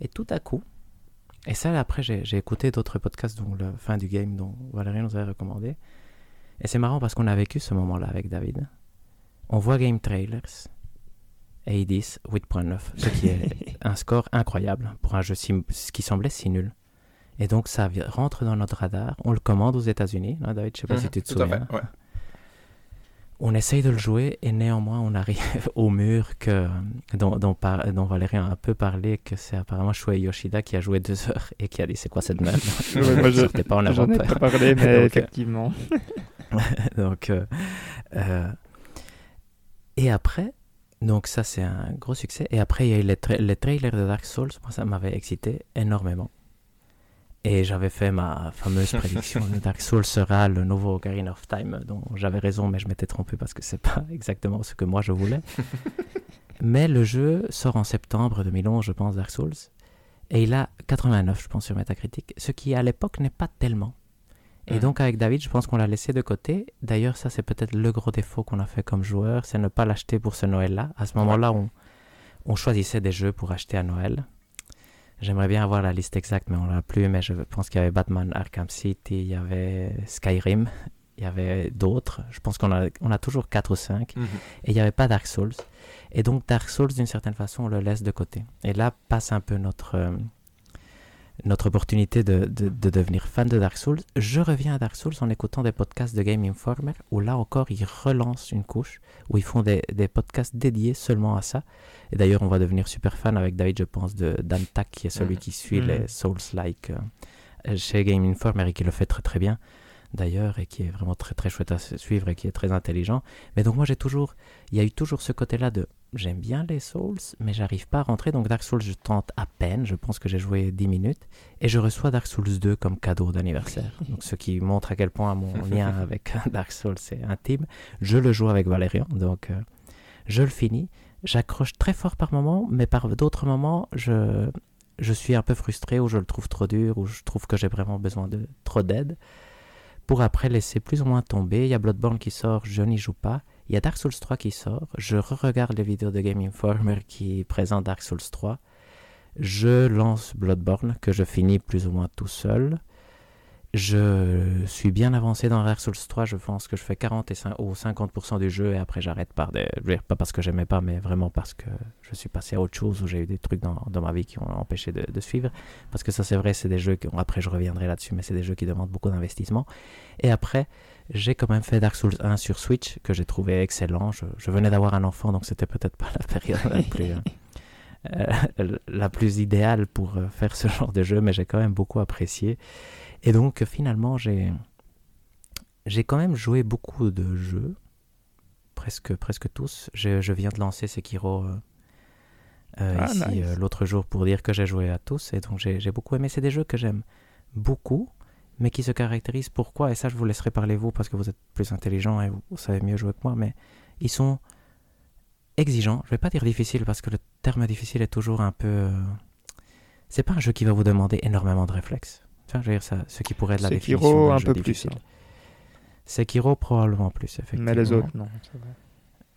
Speaker 3: Et tout à coup, et ça après j'ai écouté d'autres podcasts, dont le fin du game, dont Valérie nous avait recommandé. Et c'est marrant parce qu'on a vécu ce moment-là avec David. On voit Game Trailers et ils disent 8.9, ce qui est *laughs* un score incroyable pour un jeu si- qui semblait si nul. Et donc ça rentre dans notre radar. On le commande aux États-Unis. hein, David, je sais pas si
Speaker 2: Mhm,
Speaker 3: tu te
Speaker 2: Tout à
Speaker 3: souviens.
Speaker 2: fait. Ouais.
Speaker 3: On essaye de le jouer et néanmoins on arrive *laughs* au mur que, dont, dont, par- dont Valérie a un peu parlé, que c'est apparemment Shuei Yoshida qui a joué deux *laughs* heures et qui a dit c'est quoi cette merde? *laughs*
Speaker 1: Ouais, moi, je-
Speaker 3: pas en
Speaker 1: J'en ai
Speaker 3: avant-peur.
Speaker 1: pas parlé, mais
Speaker 3: Donc,
Speaker 1: effectivement.
Speaker 3: donc, euh, euh, et après, donc ça c'est un gros succès. Et après il y a eu les, tra- les trailers de Dark Souls, moi ça m'avait excité énormément. Et j'avais fait ma fameuse *laughs* prédiction, Dark Souls sera le nouveau Ocarina of Time, dont j'avais raison, mais je m'étais trompé parce que c'est pas *laughs* exactement ce que moi je voulais. *laughs* mais le jeu sort en septembre 2011, je pense, Dark Souls, et il a 89, je pense, sur Metacritic, ce qui à l'époque n'est pas tellement. Et donc avec David, je pense qu'on l'a laissé de côté. D'ailleurs, ça c'est peut-être le gros défaut qu'on a fait comme joueur, c'est ne pas l'acheter pour ce Noël-là. À ce moment-là, on, on choisissait des jeux pour acheter à Noël. J'aimerais bien avoir la liste exacte, mais on l'a plus. Mais je pense qu'il y avait Batman Arkham City, il y avait Skyrim, il y avait d'autres. Je pense qu'on a, on a toujours 4 ou 5.
Speaker 2: Mhm.
Speaker 3: Et il n'y avait pas Dark Souls. Et donc Dark Souls, d'une certaine façon, on le laisse de côté. Et là passe un peu notre, euh, notre opportunité de, de- de devenir fan de Dark Souls. Je reviens à Dark Souls en écoutant des podcasts de Game Informer, où là encore, ils relancent une couche, où ils font des, des podcasts dédiés seulement à ça. Et d'ailleurs, on va devenir super fan avec David, je pense, de Dan Tak, qui est celui
Speaker 2: Mhm.
Speaker 3: qui suit
Speaker 1: Mhm.
Speaker 3: les Souls-like euh, chez Game Informer et qui le fait très très bien. d'ailleurs, et qui est vraiment très très chouette à suivre et qui est très intelligent. Mais donc moi j'ai toujours, il y a eu toujours ce côté-là de j'aime bien les Souls, mais j'arrive pas à rentrer. Donc Dark Souls, je tente à peine. Je pense que j'ai joué 10 minutes. Et je reçois Dark Souls 2 comme cadeau d'anniversaire. *laughs* Donc ce qui montre à quel point mon lien *laughs* avec Dark Souls est intime. Je le joue avec Valérian. Donc euh, je le finis. J'accroche très fort par moments, mais par d'autres moments, je, je suis un peu frustré ou je le trouve trop dur ou je trouve que j'ai vraiment besoin de trop d'aide. Pour après laisser plus ou moins tomber. Il y a Bloodborne qui sort, je n'y joue pas. Il y a Dark Souls 3 qui sort. Je re-regarde les vidéos de Game Informer qui présentent Dark Souls 3. Je lance Bloodborne que je finis plus ou moins tout seul. Je suis bien avancé dans Dark Souls 3. Je pense que je fais 40 et 5, ou 50% du jeu et après j'arrête par des. Pas parce que j'aimais pas, mais vraiment parce que je suis passé à autre chose ou j'ai eu des trucs dans, dans, ma vie qui ont empêché de, de suivre. Parce que ça, c'est vrai, c'est des jeux qui. Après, je reviendrai là-dessus, mais c'est des jeux qui demandent beaucoup d'investissement. Et après, j'ai quand même fait Dark Souls 1 sur Switch, que j'ai trouvé excellent. Je, venais d'avoir un enfant, donc c'était peut-être pas *laughs* la période la plus, euh, la plus idéale pour euh, faire ce *laughs* genre de jeu, mais j'ai quand même beaucoup apprécié. Et donc finalement, j'ai j'ai quand même joué beaucoup de jeux, presque, presque tous. Je, je viens de lancer Sekiro euh, ah, ici l'autre jour pour dire que j'ai joué à tous, et donc j'ai beaucoup aimé. C'est des jeux que j'aime beaucoup mais qui se caractérisent pourquoi, et ça je vous laisserai parler vous parce que vous êtes plus intelligent et vous, savez mieux jouer que moi, mais ils sont exigeants. Je vais pas dire difficile parce que le terme difficile est toujours un peu. Euh, c'est pas un jeu qui va vous demander énormément de réflexes. Enfin, je veux dire ça, ce qui pourrait être la définition
Speaker 1: un
Speaker 3: peu
Speaker 1: difficile. plus.
Speaker 3: Sekiro probablement plus, effectivement.
Speaker 1: Mais les autres non.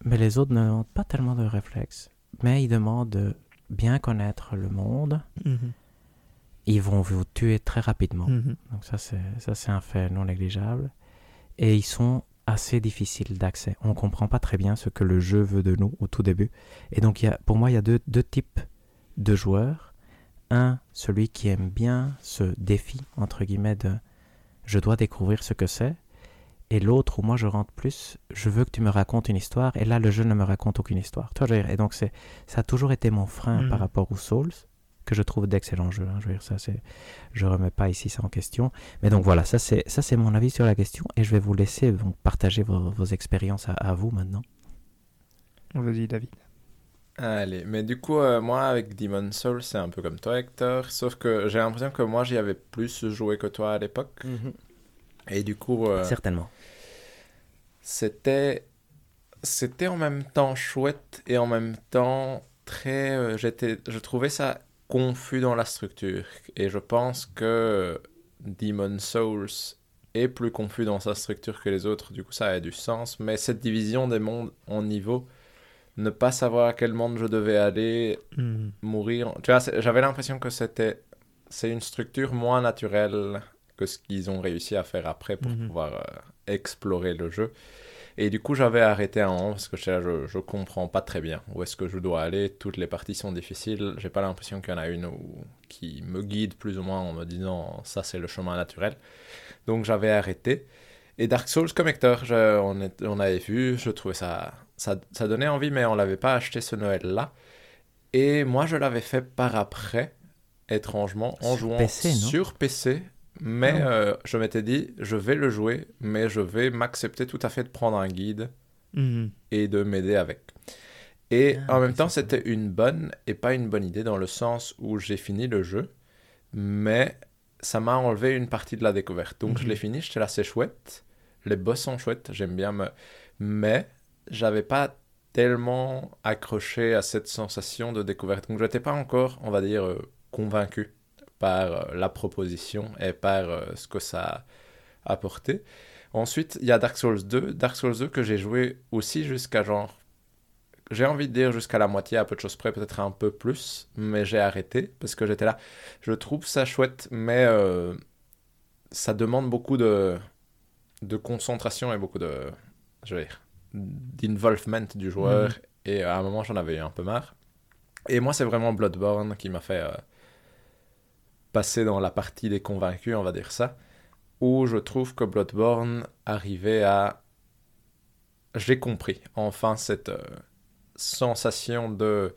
Speaker 3: Mais les autres ne demandent pas tellement de réflexes, mais ils demandent de bien connaître le monde. Mhm ils vont vous tuer très rapidement. Mhm. Donc ça c'est ça c'est un fait non négligeable. Et ils sont assez difficiles d'accès. On ne comprend pas très bien ce que le jeu veut de nous au tout début. Et donc il y a, pour moi il y a deux, deux types de joueurs. Un, celui qui aime bien ce défi entre guillemets de je dois découvrir ce que c'est. Et l'autre où moi je rentre plus, je veux que tu me racontes une histoire. Et là le jeu ne me raconte aucune histoire. Toi, et donc c'est ça a toujours été mon frein par mhm. rapport aux Souls que je trouve d'excellents jeux. Hein. Je veux dire, ça, c'est, je remets pas ici ça en question. Mais donc voilà, ça c'est, ça c'est mon avis sur la question et je vais vous laisser donc, partager vos, vos expériences à, vous maintenant.
Speaker 1: Vas-y, David.
Speaker 2: Allez, mais du coup, euh, moi avec Demon Soul, c'est un peu comme toi, Hector, sauf que j'ai l'impression que moi j'y avais plus joué que toi à l'époque. Mhm. Et du coup. Euh,
Speaker 3: Certainement.
Speaker 2: C'était. C'était en même temps chouette et en même temps très. Euh, j'étais, je trouvais ça confus dans la structure. Et je pense que Demon Souls est plus confus dans sa structure que les autres, du coup ça a du sens. Mais cette division des mondes en niveau, ne pas savoir à quel monde je devais aller, hmm. mourir. Tu vois, j'avais l'impression que c'était c'est une structure moins naturelle que ce qu'ils ont réussi à faire après pour hmm. pouvoir euh, explorer le jeu. Et du coup, j'avais arrêté un moment parce que je, je, je comprends pas très bien où est-ce que je dois aller. Toutes les parties sont difficiles. J'ai pas l'impression qu'il y en a une où, qui me guide plus ou moins en me disant ça c'est le chemin naturel. Donc j'avais arrêté. Et Dark Souls Connector, on, on, avait vu, je trouvais ça, ça, ça donnait envie, mais on l'avait pas acheté ce Noël-là. Et moi, je l'avais fait par après, étrangement, en jouant sur PC mais euh, je m'étais dit, je vais le jouer, mais je vais m'accepter tout à fait de prendre un guide mhm. et de m'aider avec. Et ah, en même temps, c'était une bonne et pas une bonne idée dans le sens où j'ai fini le jeu, mais ça m'a enlevé une partie de la découverte. Donc je mhm. l'ai fini, j'étais là, c'est chouette. Les boss sont chouettes, j'aime bien me... Mais j'avais pas tellement accroché à cette sensation de découverte. Donc je n'étais pas encore, on va dire, euh, convaincu par euh, la proposition et par euh, ce que ça a apporté. Ensuite, il y a Dark Souls 2. Dark Souls 2 que j'ai joué aussi jusqu'à genre. J'ai envie de dire jusqu'à la moitié, à peu de choses près, peut-être un peu plus, mais j'ai arrêté parce que j'étais là. Je trouve ça chouette, mais euh, ça demande beaucoup de, de concentration et beaucoup de. Je vais dire. d'involvement du joueur. Mhm. Et à un moment, j'en avais un peu marre. Et moi, c'est vraiment Bloodborne qui m'a fait passer dans la partie des convaincus, on va dire ça, où je trouve que Bloodborne arrivait à... J'ai compris, enfin, cette euh, sensation de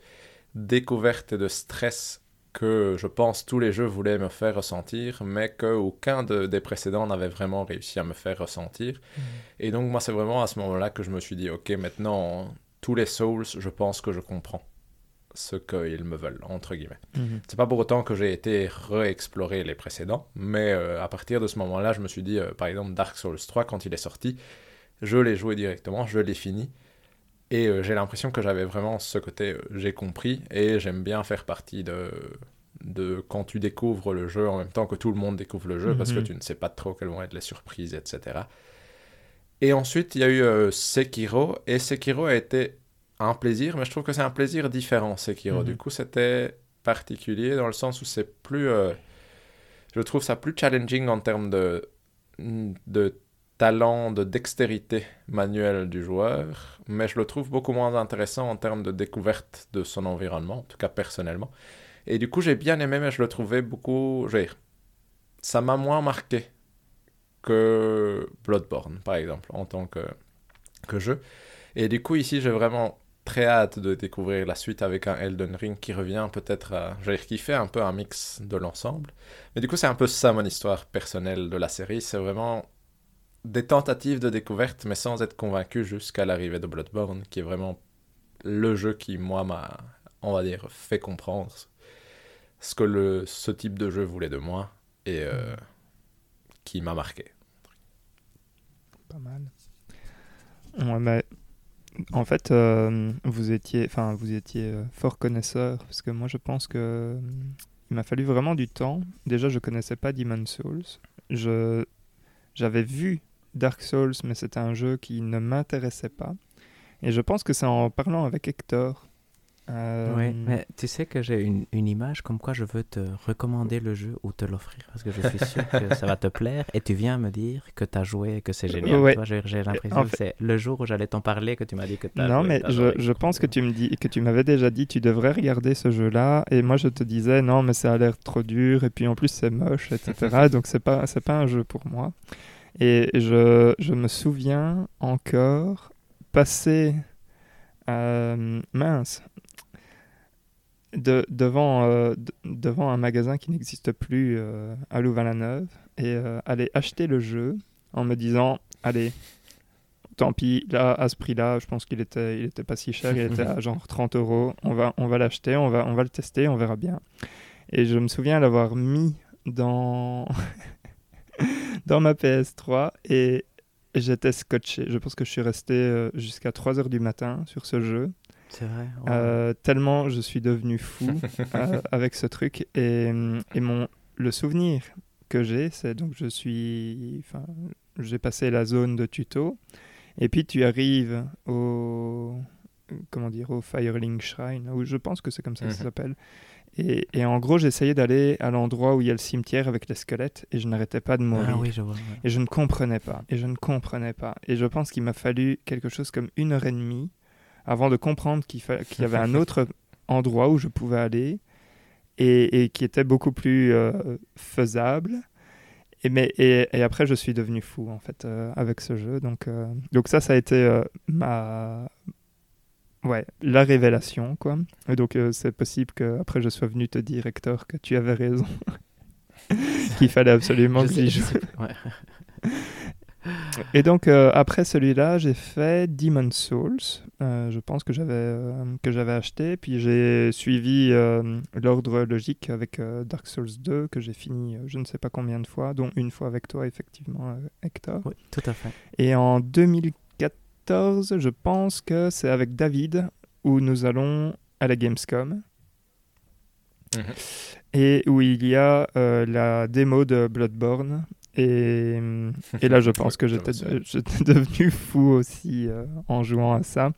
Speaker 2: découverte et de stress que je pense tous les jeux voulaient me faire ressentir, mais qu'aucun de, des précédents n'avait vraiment réussi à me faire ressentir.
Speaker 1: Mhm.
Speaker 2: Et donc moi c'est vraiment à ce moment-là que je me suis dit, ok maintenant tous les Souls, je pense que je comprends ce qu'ils me veulent, entre guillemets.
Speaker 1: Mhm.
Speaker 2: C'est pas pour autant que j'ai été réexplorer les précédents, mais euh, à partir de ce moment-là, je me suis dit, euh, par exemple, Dark Souls 3, quand il est sorti, je l'ai joué directement, je l'ai fini, et euh, j'ai l'impression que j'avais vraiment ce côté, j'ai compris, et j'aime bien faire partie de, de quand tu découvres le jeu en même temps que tout le monde découvre le jeu, parce que
Speaker 1: Mhm.
Speaker 2: tu ne sais pas trop quelles vont être les surprises, etc. Et ensuite, il y a eu Sekiro, et Sekiro a été un plaisir, mais je trouve que c'est un plaisir différent, Sekiro.
Speaker 1: Mhm.
Speaker 2: Du coup, c'était particulier dans le sens où c'est plus... euh, je trouve ça plus challenging en termes de, de talent, de dextérité manuelle du joueur, mais je le trouve beaucoup moins intéressant en termes de découverte de son environnement, en tout cas personnellement. Et du coup, j'ai bien aimé, mais je le trouvais beaucoup... je veux dire, ça m'a moins marqué que Bloodborne, par exemple, en tant que, que jeu. Et du coup, ici, j'ai vraiment très hâte de découvrir la suite avec un Elden Ring qui revient peut-être à... Veux dire, qui fait un peu un mix de l'ensemble. Mais du coup, c'est un peu ça mon histoire personnelle de la série. C'est vraiment des tentatives de découverte, mais sans être convaincu jusqu'à l'arrivée de Bloodborne, qui est vraiment le jeu qui, moi, m'a, on va dire, fait comprendre ce que le, ce type de jeu voulait de moi et euh, qui m'a marqué.
Speaker 1: Pas mal. Ouais, mais en fait, euh, vous étiez, enfin, vous étiez euh, fort connaisseur, parce que moi, je pense que euh, il m'a fallu vraiment du temps. Déjà, je connaissais pas Demon Souls. Je, j'avais vu Dark Souls, mais c'était un jeu qui ne m'intéressait pas. Et je pense que c'est en parlant avec Hector. Euh,
Speaker 3: Oui, mais tu sais que j'ai une, une image comme quoi je veux te recommander le jeu ou te l'offrir parce que je suis sûr que ça va te plaire et tu viens me dire que tu as joué et que c'est génial.
Speaker 1: Ouais.
Speaker 3: J'ai l'impression
Speaker 1: En
Speaker 3: que
Speaker 1: fait-
Speaker 3: c'est le jour où j'allais t'en parler que tu m'as dit que tu as
Speaker 1: Non,
Speaker 3: joué,
Speaker 1: mais je, pense que tu me dis que tu m'avais déjà dit tu devrais regarder ce jeu-là et moi je te disais non mais ça a l'air trop dur et puis en plus c'est moche etc *laughs* donc c'est pas c'est pas un jeu pour moi et je, je me souviens encore passer euh, mince de, devant euh, de- devant un magasin qui n'existe plus euh, à Louvain-la-Neuve et euh, aller acheter le jeu en me disant allez tant pis, là, à ce prix-là, je pense qu'il était, il était pas si cher, il était à *laughs* genre 30 euros. On va, on va l'acheter, on va, on va le tester, on verra bien. Et je me souviens l'avoir mis dans, *laughs* dans ma PS3 et j'étais scotché. Je pense que je suis resté jusqu'à 3 heures du matin sur ce jeu.
Speaker 3: C'est vrai. oh.
Speaker 1: Euh, tellement je suis devenu fou *laughs* euh, avec ce truc. Et, et mon, le souvenir que j'ai, c'est donc je suis. Enfin, j'ai passé la zone de tuto. Et puis tu arrives au. Comment dire Au Firelink Shrine, où je pense que c'est comme ça que ça
Speaker 2: Mhm.
Speaker 1: s'appelle. Et, et en gros, j'essayais d'aller à l'endroit où il y a le cimetière avec les squelettes et je n'arrêtais pas de mourir.
Speaker 3: Ah oui, je vois. ouais.
Speaker 1: Et je ne comprenais pas. Et je ne comprenais pas. Et je pense qu'il m'a fallu quelque chose comme une heure et demie avant de comprendre qu'il y avait un *laughs* autre endroit où je pouvais aller et, et qui était beaucoup plus euh, faisable. Et, mais, et, et après, je suis devenu fou, en fait, euh, avec ce jeu. Donc, euh, donc ça, ça a été euh, ma... Ouais, la révélation, quoi. Et donc, c'est possible qu'après, je sois venu te dire, Hector, que tu avais raison. *laughs* Qu'il fallait absolument
Speaker 3: Je
Speaker 1: que j'y
Speaker 3: je
Speaker 1: joue.
Speaker 3: ouais. *laughs*
Speaker 1: Et donc euh, après celui-là, j'ai fait Demon Souls. Euh, je pense que j'avais euh, que j'avais acheté, puis j'ai suivi l'ordre logique avec Dark Souls 2 que j'ai fini je ne sais pas combien de fois, dont une fois avec toi effectivement Hector.
Speaker 3: Oui, tout à fait.
Speaker 1: Et en 2014, je pense que c'est avec David où nous allons à la Gamescom.
Speaker 2: Mhm.
Speaker 1: Et où il y a la démo de Bloodborne. Et, et là, je pense que *laughs* j'étais devenu fou aussi euh, en jouant à ça.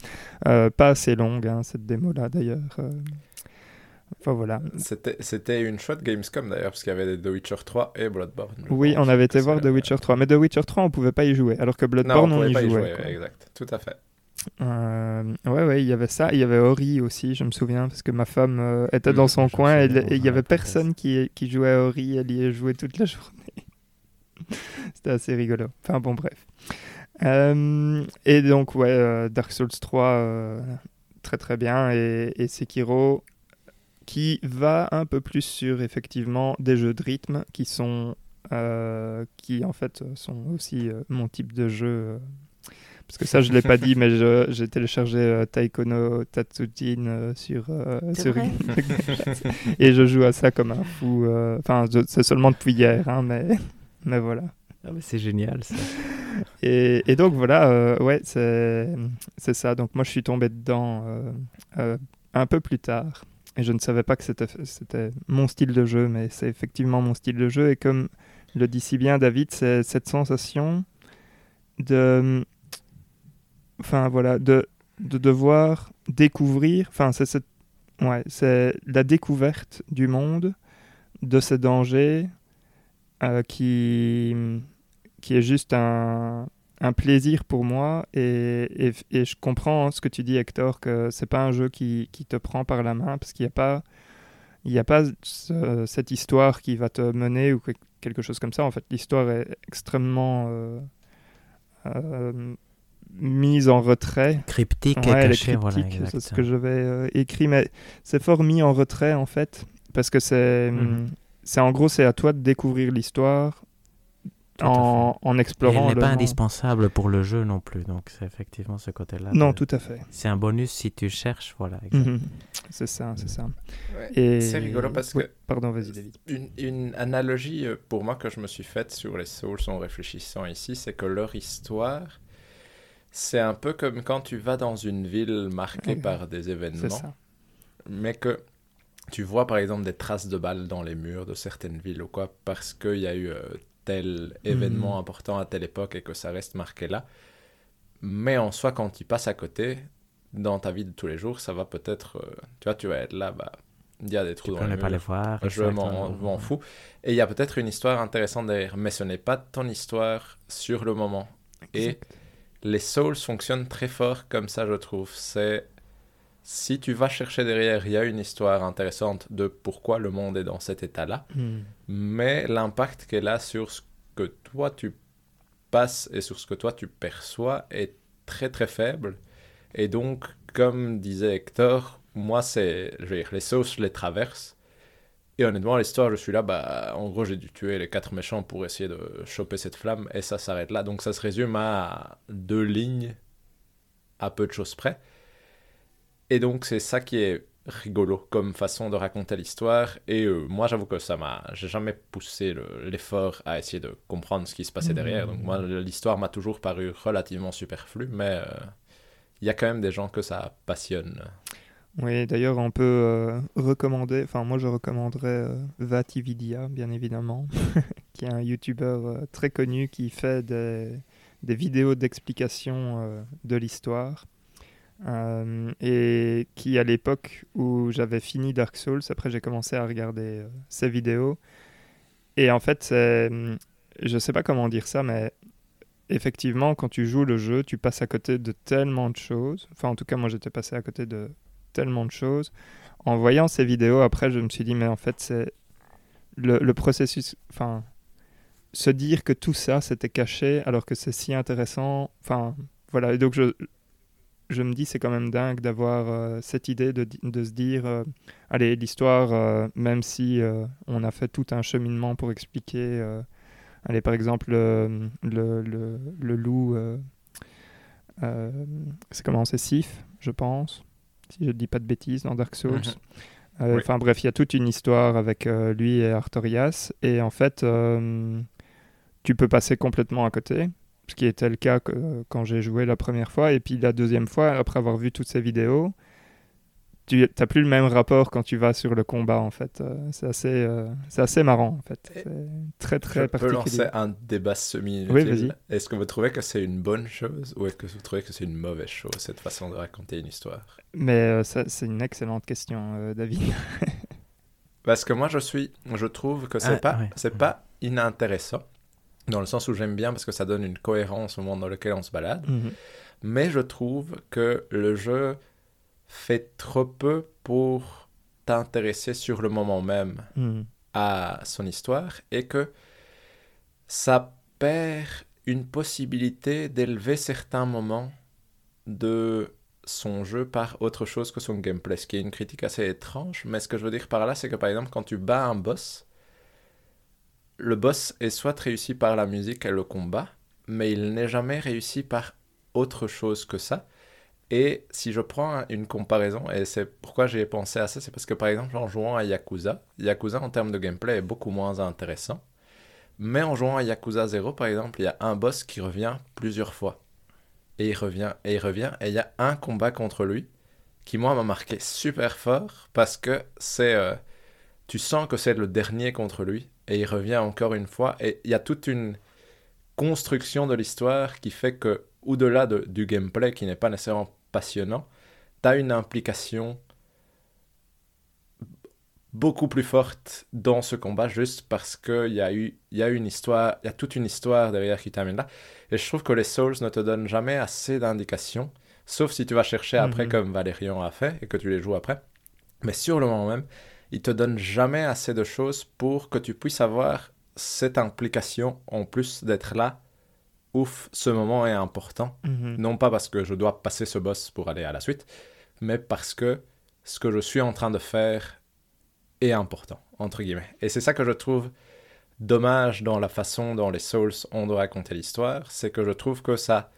Speaker 1: Euh, pas assez longue, hein, cette démo-là, d'ailleurs. euh. Enfin, voilà.
Speaker 2: C'était, une chouette Gamescom d'ailleurs, parce qu'il y avait The Witcher 3 et Bloodborne.
Speaker 1: Oui, on avait été voir The Witcher 3. Mais The Witcher 3, on pouvait pas y jouer. Alors que
Speaker 2: Non,
Speaker 1: Bloodborne,
Speaker 2: on
Speaker 1: on, y
Speaker 2: pas y
Speaker 1: jouait.
Speaker 2: jouer,
Speaker 1: quoi.
Speaker 2: exact, tout à fait.
Speaker 1: Euh, ouais, ouais, il y avait ça. Il y avait Ori aussi, je me souviens, parce que ma femme euh, était dans
Speaker 2: Mhm,
Speaker 1: son coin et il y avait personne qui, qui jouait à Ori. Elle y jouait toute la journée. *laughs* C'était assez rigolo. Enfin, bon, bref. Euh, et donc, ouais, euh, Dark Souls 3, euh, très très bien. Et, et Sekiro, qui va un peu plus sur effectivement des jeux de rythme qui sont qui en fait sont aussi mon type de jeu. parce que ça, je l'ai pas dit, mais j'ai téléchargé Taikono Tatsujin sur, sur *laughs* et je joue à ça comme un fou. Enfin, c'est seulement depuis hier, hein, mais mais voilà.
Speaker 3: Ah, mais c'est génial ça. *laughs*
Speaker 1: Et, et donc voilà, euh, ouais, c'est ça. Donc moi, je suis tombé dedans euh, euh, un peu plus tard. Et je ne savais pas que c'était c'était mon style de jeu, mais c'est effectivement mon style de jeu. Et comme le dit si bien David, c'est cette sensation de... Enfin voilà, de, de devoir découvrir... Enfin, c'est cette... Ouais, c'est la découverte du monde, de ses dangers, euh, qui, qui est juste un, un plaisir pour moi. Et, et, et je comprends ce que tu dis, Hector, que c'est pas un jeu qui, qui te prend par la main, parce qu'il n'y a pas, il y a pas ce- cette histoire qui va te mener ou que- quelque chose comme ça. En fait, l'histoire est extrêmement euh, euh, mise en retrait.
Speaker 3: Cryptique
Speaker 1: Ouais,
Speaker 3: et
Speaker 1: est
Speaker 3: caché, voilà.
Speaker 1: c'est ce que j'avais euh, écrit, mais c'est fort mis en retrait en fait, parce que c'est,
Speaker 3: Mhm.
Speaker 1: C'est en gros, c'est à toi de découvrir l'histoire en, en
Speaker 3: Et elle
Speaker 1: explorant.
Speaker 3: n'est pas indispensable pour le jeu non plus, donc c'est effectivement ce côté-là.
Speaker 1: Non,
Speaker 3: de-
Speaker 1: tout à fait.
Speaker 3: C'est un bonus si tu cherches, voilà.
Speaker 1: Mhm. C'est ça, c'est ça.
Speaker 2: Ouais.
Speaker 1: Et...
Speaker 2: C'est rigolo parce
Speaker 1: Oui,
Speaker 2: que
Speaker 1: Pardon, vas-y David.
Speaker 2: Une, une analogie euh, pour moi que je me suis faite sur les Souls en réfléchissant ici, c'est que leur histoire, c'est un peu comme quand tu vas dans une ville marquée par des
Speaker 1: C'est
Speaker 2: événements,
Speaker 1: ça.
Speaker 2: mais que tu vois par exemple des traces de balles dans les murs de certaines villes ou quoi, parce qu'il y a eu euh, tel événement
Speaker 1: Mhm.
Speaker 2: important à telle époque et que ça reste marqué là. Mais en soi, quand tu passes à côté, dans ta vie de tous les jours, ça va peut-être, euh, tu vois, tu vas être là, bah, il y a des trous
Speaker 3: Tu
Speaker 2: dans les
Speaker 3: ne pas les
Speaker 2: murs.
Speaker 3: voir.
Speaker 2: Je m'en fous. Et il y a peut-être une histoire intéressante derrière, mais ce n'est pas ton histoire sur le moment. Et les Souls fonctionnent très fort comme ça, je trouve. C'est si tu vas chercher derrière, il y a une histoire intéressante de pourquoi le monde est dans cet état-là,
Speaker 1: Mhm.
Speaker 2: mais l'impact qu'elle a sur ce que toi tu passes et sur ce que toi tu perçois est très très faible. Et donc, comme disait Hector, moi c'est, je veux dire, les je les traverse. Et honnêtement, l'histoire, je suis là, bah, en gros, j'ai dû tuer les quatre méchants pour essayer de choper cette flamme, et ça s'arrête là. Donc ça se résume à deux lignes, à peu de choses près. Et donc c'est ça qui est rigolo comme façon de raconter l'histoire. Et euh, moi, j'avoue que ça m'a, j'ai jamais poussé le- l'effort à essayer de comprendre ce qui se passait derrière. Donc moi, l'histoire m'a toujours paru relativement superflue, mais euh, il y a quand même des gens que ça passionne.
Speaker 1: Oui, d'ailleurs, on peut euh, recommander, enfin, moi je recommanderais Vatividia, bien évidemment, *laughs* qui est un youtubeur très connu qui fait des, des vidéos d'explication de l'histoire. Euh, et qui, à l'époque où j'avais fini Dark Souls, après j'ai commencé à regarder euh, ses vidéos. Et en fait, hum, Je sais pas comment dire ça, mais effectivement, quand tu joues le jeu, tu passes à côté de tellement de choses. Enfin, en tout cas, moi j'étais passé à côté de tellement de choses. En voyant ces vidéos, après, je me suis dit, mais en fait, c'est le, le processus. Enfin, se dire que tout ça, c'était caché alors que c'est si intéressant. Enfin, voilà. Et donc, je, je me dis, c'est quand même dingue d'avoir euh, cette idée de, de se dire, euh, allez, l'histoire, euh, même si on a fait tout un cheminement pour expliquer. allez, par exemple, le, le, le, le loup. c'est comment C'est Sif, je pense si je ne dis pas de bêtises, dans Dark Souls.
Speaker 2: Mhm. Oui.
Speaker 1: Enfin bref, il y a toute une histoire avec lui et Artorias. Et en fait, tu peux passer complètement à côté, ce qui était le cas que- quand j'ai joué la première fois. Et puis la deuxième fois, après avoir vu toutes ces vidéos, tu n'as plus le même rapport quand tu vas sur le combat, en fait. Euh, c'est assez, euh, c'est assez marrant, en fait. C'est très, très
Speaker 2: Je peux
Speaker 1: particulier.
Speaker 2: lancer un débat semi
Speaker 1: Oui, vas-y.
Speaker 2: Est-ce que vous trouvez que c'est une bonne chose ou est-ce que vous trouvez que c'est une mauvaise chose, cette façon de raconter une histoire?
Speaker 1: Mais euh, ça, c'est une excellente question, euh, David. *laughs*
Speaker 2: Parce que moi, je suis, je trouve que c'est
Speaker 3: Ah,
Speaker 2: pas,
Speaker 3: ouais.
Speaker 2: c'est pas inintéressant, dans le sens où j'aime bien parce que ça donne une cohérence au monde dans lequel on se balade.
Speaker 1: Mhm.
Speaker 2: Mais je trouve que le jeu fait trop peu pour t'intéresser sur le moment même
Speaker 1: Mhm.
Speaker 2: à son histoire et que ça perd une possibilité d'élever certains moments de son jeu par autre chose que son gameplay, ce qui est une critique assez étrange. Mais ce que je veux dire par là, c'est que par exemple, quand tu bats un boss, le boss est soit réussi par la musique et le combat, mais il n'est jamais réussi par autre chose que ça. Et si je prends une comparaison, et c'est pourquoi j'ai pensé à ça, c'est parce que par exemple en jouant à Yakuza, Yakuza en termes de gameplay est beaucoup moins intéressant. Mais en jouant à Yakuza 0 par exemple, il y a un boss qui revient plusieurs fois. Et il revient, et il revient, et il y a un combat contre lui qui moi m'a marqué super fort parce que c'est... Euh, tu sens que c'est le dernier contre lui, et il revient encore une fois, et il y a toute une construction de l'histoire qui fait que, au-delà de, du gameplay qui n'est pas nécessairement passionnant, tu as une implication beaucoup plus forte dans ce combat juste parce qu'il y, a eu, y a une histoire, il y a toute une histoire derrière qui termine là. Et je trouve que les Souls ne te donnent jamais assez d'indications, sauf si tu vas chercher après
Speaker 1: Mhm.
Speaker 2: comme Valérian a fait et que tu les joues après. Mais sur le moment même, ils te donnent jamais assez de choses pour que tu puisses avoir cette implication en plus d'être là. Ouf, ce moment est important.
Speaker 1: Mhm.
Speaker 2: Non pas parce que je dois passer ce boss pour aller à la suite, mais parce que ce que je suis en train de faire est important, entre guillemets. Et c'est ça que je trouve dommage dans la façon dont les Souls ont de raconter l'histoire, c'est que je trouve que ça,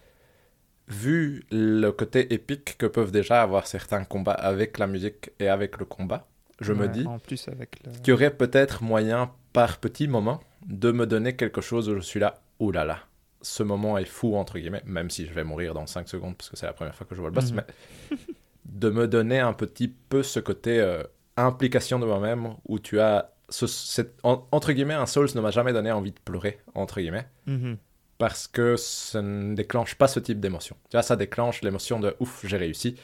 Speaker 2: vu le côté épique que peuvent déjà avoir certains combats avec la musique et avec le combat, je me dis
Speaker 1: En plus, avec le.
Speaker 2: qu'il y aurait peut-être moyen, par petits moments, de me donner quelque chose où je suis là, ouh là là, ce moment est fou, entre guillemets, même si je vais mourir dans 5 secondes parce que c'est la première fois que je vois le boss,
Speaker 1: Mhm.
Speaker 2: mais *laughs* de me donner un petit peu ce côté euh, implication de moi-même où tu as, ce, cette- en- entre guillemets, un Souls ne m'a jamais donné envie de pleurer, entre guillemets,
Speaker 1: Mhm.
Speaker 2: parce que ça ne déclenche pas ce type d'émotion. Tu vois, ça déclenche l'émotion de ouf, j'ai réussi,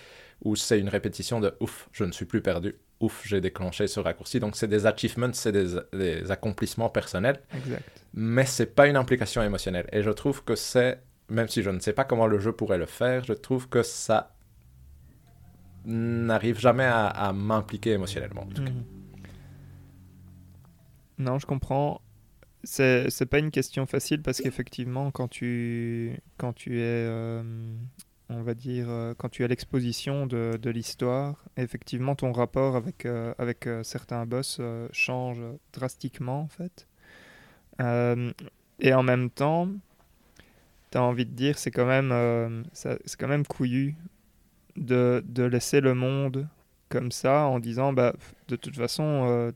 Speaker 2: ou c'est une répétition de ouf, je ne suis plus perdu, ouf, j'ai déclenché ce raccourci. Donc c'est des achievements, c'est des, des accomplissements personnels,
Speaker 1: Exact.
Speaker 2: mais c'est pas une implication émotionnelle. Et je trouve que c'est, même si je ne sais pas comment le jeu pourrait le faire, je trouve que ça n'arrive jamais à, à m'impliquer émotionnellement. en tout cas.
Speaker 1: Mhm. Non, je comprends. C'est c'est pas une question facile parce qu'effectivement, quand tu, quand tu es, euh, on va dire, euh, quand tu as l'exposition de, l'histoire, effectivement, ton rapport avec, euh, euh, certains boss change drastiquement, en fait. Et en même temps, tu as envie de dire, c'est quand même, couillu de, laisser le monde comme ça en disant, bah, de toute façon,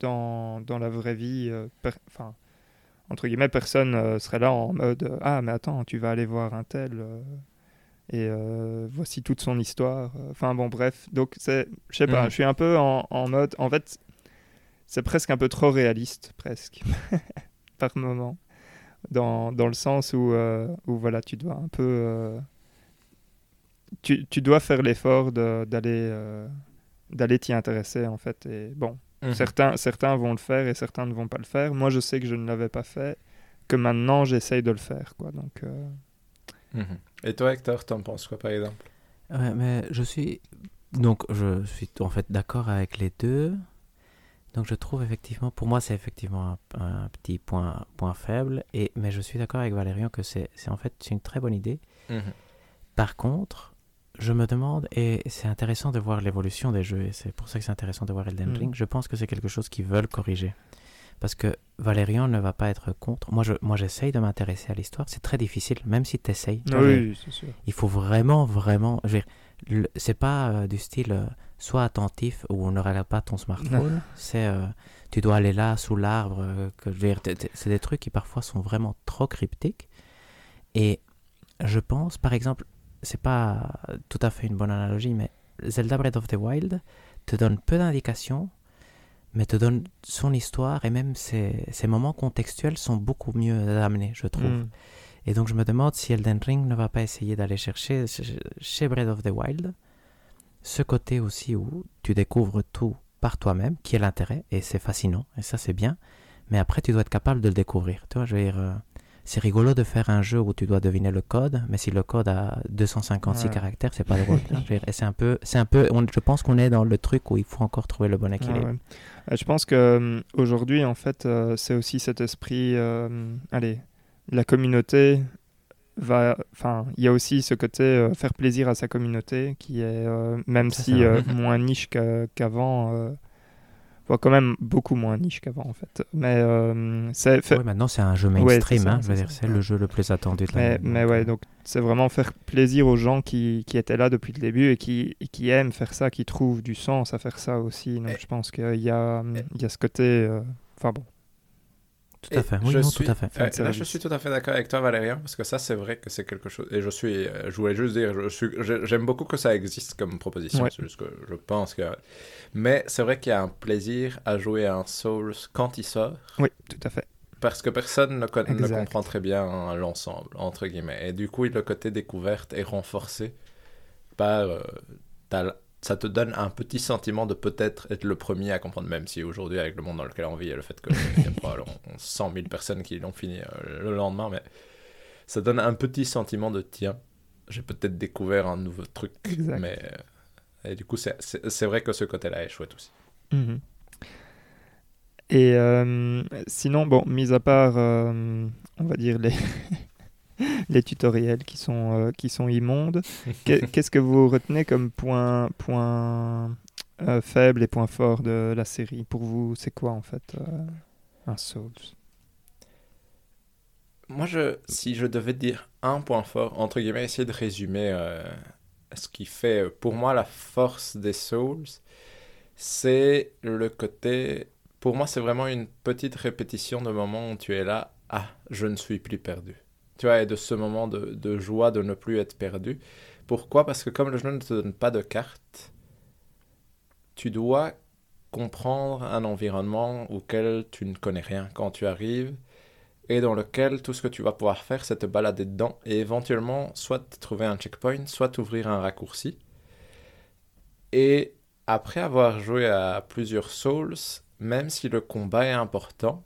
Speaker 1: dans, la vraie vie, enfin, entre guillemets, personne serait là en mode Ah, mais attends, tu vas aller voir un tel, et euh, voici toute son histoire. Enfin, bon, bref. Donc, je sais pas,
Speaker 2: Mhm.
Speaker 1: je suis un peu en, en mode. En fait, c'est presque un peu trop réaliste, presque, *laughs* par moment. Dans, dans le sens où, euh, où, voilà, tu dois un peu. euh, tu, tu dois faire l'effort d'aller. d'aller t'y intéresser en fait et bon
Speaker 2: Mhm.
Speaker 1: Certains, certains vont le faire et certains ne vont pas le faire. Moi, je sais que je ne l'avais pas fait, que maintenant, j'essaye de le faire. Quoi. Donc,
Speaker 2: Mhm. Et toi, Hector, t'en penses quoi, par exemple?
Speaker 3: Ouais, mais je suis donc je suis en fait d'accord avec les deux. Donc je trouve effectivement, pour moi c'est effectivement un, un petit point, point faible, et, mais je suis d'accord avec Valérian que c'est c'est en fait c'est une très bonne idée.
Speaker 2: Mhm.
Speaker 3: Par contre, je me demande, et c'est intéressant de voir l'évolution des jeux, et c'est pour ça que c'est intéressant de voir Elden
Speaker 1: Mm.
Speaker 3: Ring, je pense que c'est quelque chose qu'ils veulent corriger. Parce que Valérian ne va pas être contre. Moi, je, moi j'essaye de m'intéresser à l'histoire. C'est très difficile, même si tu essayes.
Speaker 1: oui, c'est sûr.
Speaker 3: Il faut vraiment, vraiment. je veux dire, C'est pas euh, du style euh, sois attentif ou ne regarde pas ton smartphone. c'est euh, tu dois aller là sous l'arbre. euh, que, c'est des trucs qui parfois sont vraiment trop cryptiques. Et je pense, par exemple, c'est pas tout à fait une bonne analogie, mais Zelda Breath of the Wild te donne peu d'indications, mais te donne son histoire et même ses, ses moments contextuels sont beaucoup mieux amenés, je trouve.
Speaker 1: Mm.
Speaker 3: Et donc je me demande si Elden Ring ne va pas essayer d'aller chercher ch- chez Breath of the Wild ce côté aussi où tu découvres tout par toi-même, qui est l'intérêt, et c'est fascinant, et ça c'est bien, mais après tu dois être capable de le découvrir. Tu vois, je veux dire, euh, c'est rigolo de faire un jeu où tu dois deviner le code, mais si le code a 256
Speaker 1: Ouais.
Speaker 3: caractères, c'est pas drôle. *laughs* c'est un peu, c'est un peu, on- je pense qu'on est dans le truc où il faut encore trouver le bon
Speaker 1: Ouais,
Speaker 3: équilibre.
Speaker 1: ouais. Euh, Je pense que euh, aujourd'hui, en fait, euh, c'est aussi cet esprit, euh, allez, la communauté va, enfin, il y a aussi ce côté euh, faire plaisir à sa communauté qui est, même
Speaker 3: Ça,
Speaker 1: si moins niche qu'a- qu'avant, enfin, quand même beaucoup moins niche qu'avant en fait. Mais euh, c'est fait-
Speaker 3: Ouais, maintenant, c'est un jeu
Speaker 1: Ouais,
Speaker 3: mainstream. hein, je veux
Speaker 1: c'est
Speaker 3: dire,
Speaker 1: ça.
Speaker 3: c'est le jeu le plus attendu de
Speaker 1: mais, mais
Speaker 3: donc,
Speaker 1: ouais,
Speaker 3: euh,
Speaker 1: donc c'est vraiment faire plaisir aux gens qui, qui étaient là depuis le début et qui, et qui aiment faire ça, qui trouvent du sens à faire ça aussi. Donc
Speaker 2: Et-
Speaker 1: je pense qu'il y a,
Speaker 2: et-
Speaker 1: il y a ce côté, euh, enfin bon.
Speaker 3: Tout à fait. Oui,
Speaker 2: je
Speaker 3: non,
Speaker 2: suis-
Speaker 3: tout à fait.
Speaker 2: Ouais, là, je suis tout à fait d'accord avec toi, Valérien, parce que ça, c'est vrai que c'est quelque chose. Et je suis, euh, je voulais juste dire, je suis, j'aime beaucoup que ça existe comme proposition.
Speaker 1: Ouais.
Speaker 2: C'est juste que je pense que. Mais c'est vrai qu'il y a un plaisir à jouer à un Souls quand il sort,
Speaker 1: Oui, tout à fait.
Speaker 2: parce que personne ne, con- ne
Speaker 1: Exact.
Speaker 2: comprend très bien hein, l'ensemble, entre guillemets. Et du coup, le côté découverte est renforcé par. euh, ça te donne un petit sentiment de peut-être être le premier à comprendre, même si aujourd'hui, avec le monde dans lequel on vit et le fait qu'il y a probablement 100 000 personnes qui l'ont fini euh, le lendemain, mais ça donne un petit sentiment de tiens, j'ai peut-être découvert un nouveau truc.
Speaker 1: Exact.
Speaker 2: Mais, euh, et du coup, c'est- vrai que ce côté-là est chouette aussi.
Speaker 1: Mhm. Et euh, sinon, bon, mis à part, euh, on va dire, les, *laughs* *laughs* les tutoriels qui sont, euh, qui sont immondes, qu'est- *laughs* qu'est-ce que vous retenez comme point, point euh, faible et point fort de la série? Pour vous, c'est quoi en fait euh, un Souls?
Speaker 2: Moi, je, si je devais dire un point fort, entre guillemets, essayer de résumer ce qui fait, pour moi, la force des Souls, c'est le côté... Pour moi, c'est vraiment une petite répétition de moments où tu es là, ah, je ne suis plus perdu. Tu vois, et de ce moment de, de joie de ne plus être perdu. Pourquoi? Parce que comme le jeu ne te donne pas de carte, tu dois comprendre un environnement auquel tu ne connais rien quand tu arrives et dans lequel tout ce que tu vas pouvoir faire, c'est te balader dedans et éventuellement soit trouver un checkpoint, soit ouvrir un raccourci. Et après avoir joué à plusieurs Souls, même si le combat est important,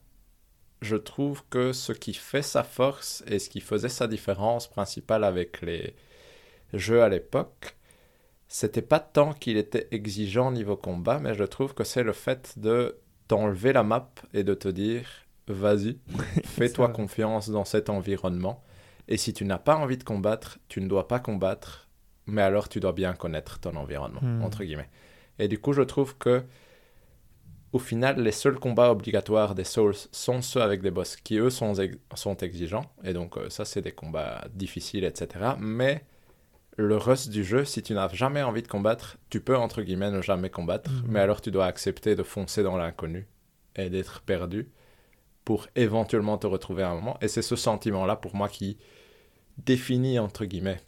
Speaker 2: je trouve que ce qui fait sa force et ce qui faisait sa différence principale avec les jeux à l'époque, c'était pas tant qu'il était exigeant niveau combat, mais je trouve que c'est le fait de t'enlever la map et de te dire vas-y, *laughs* fais-toi confiance dans cet environnement. Et si tu n'as pas envie de combattre, tu ne dois pas combattre, mais alors tu dois bien connaître ton environnement,
Speaker 1: Hmm.
Speaker 2: entre guillemets. Et du coup, je trouve que au final, les seuls combats obligatoires des Souls sont ceux avec des boss qui, eux, sont, ex- sont exigeants. Et donc, euh, ça, c'est des combats difficiles, etc. Mais le reste du jeu, si tu n'as jamais envie de combattre, tu peux, entre guillemets, ne jamais combattre.
Speaker 1: Mhm.
Speaker 2: Mais alors, tu dois accepter de foncer dans l'inconnu et d'être perdu pour éventuellement te retrouver à un moment. Et c'est ce sentiment-là, pour moi, qui définit, entre guillemets,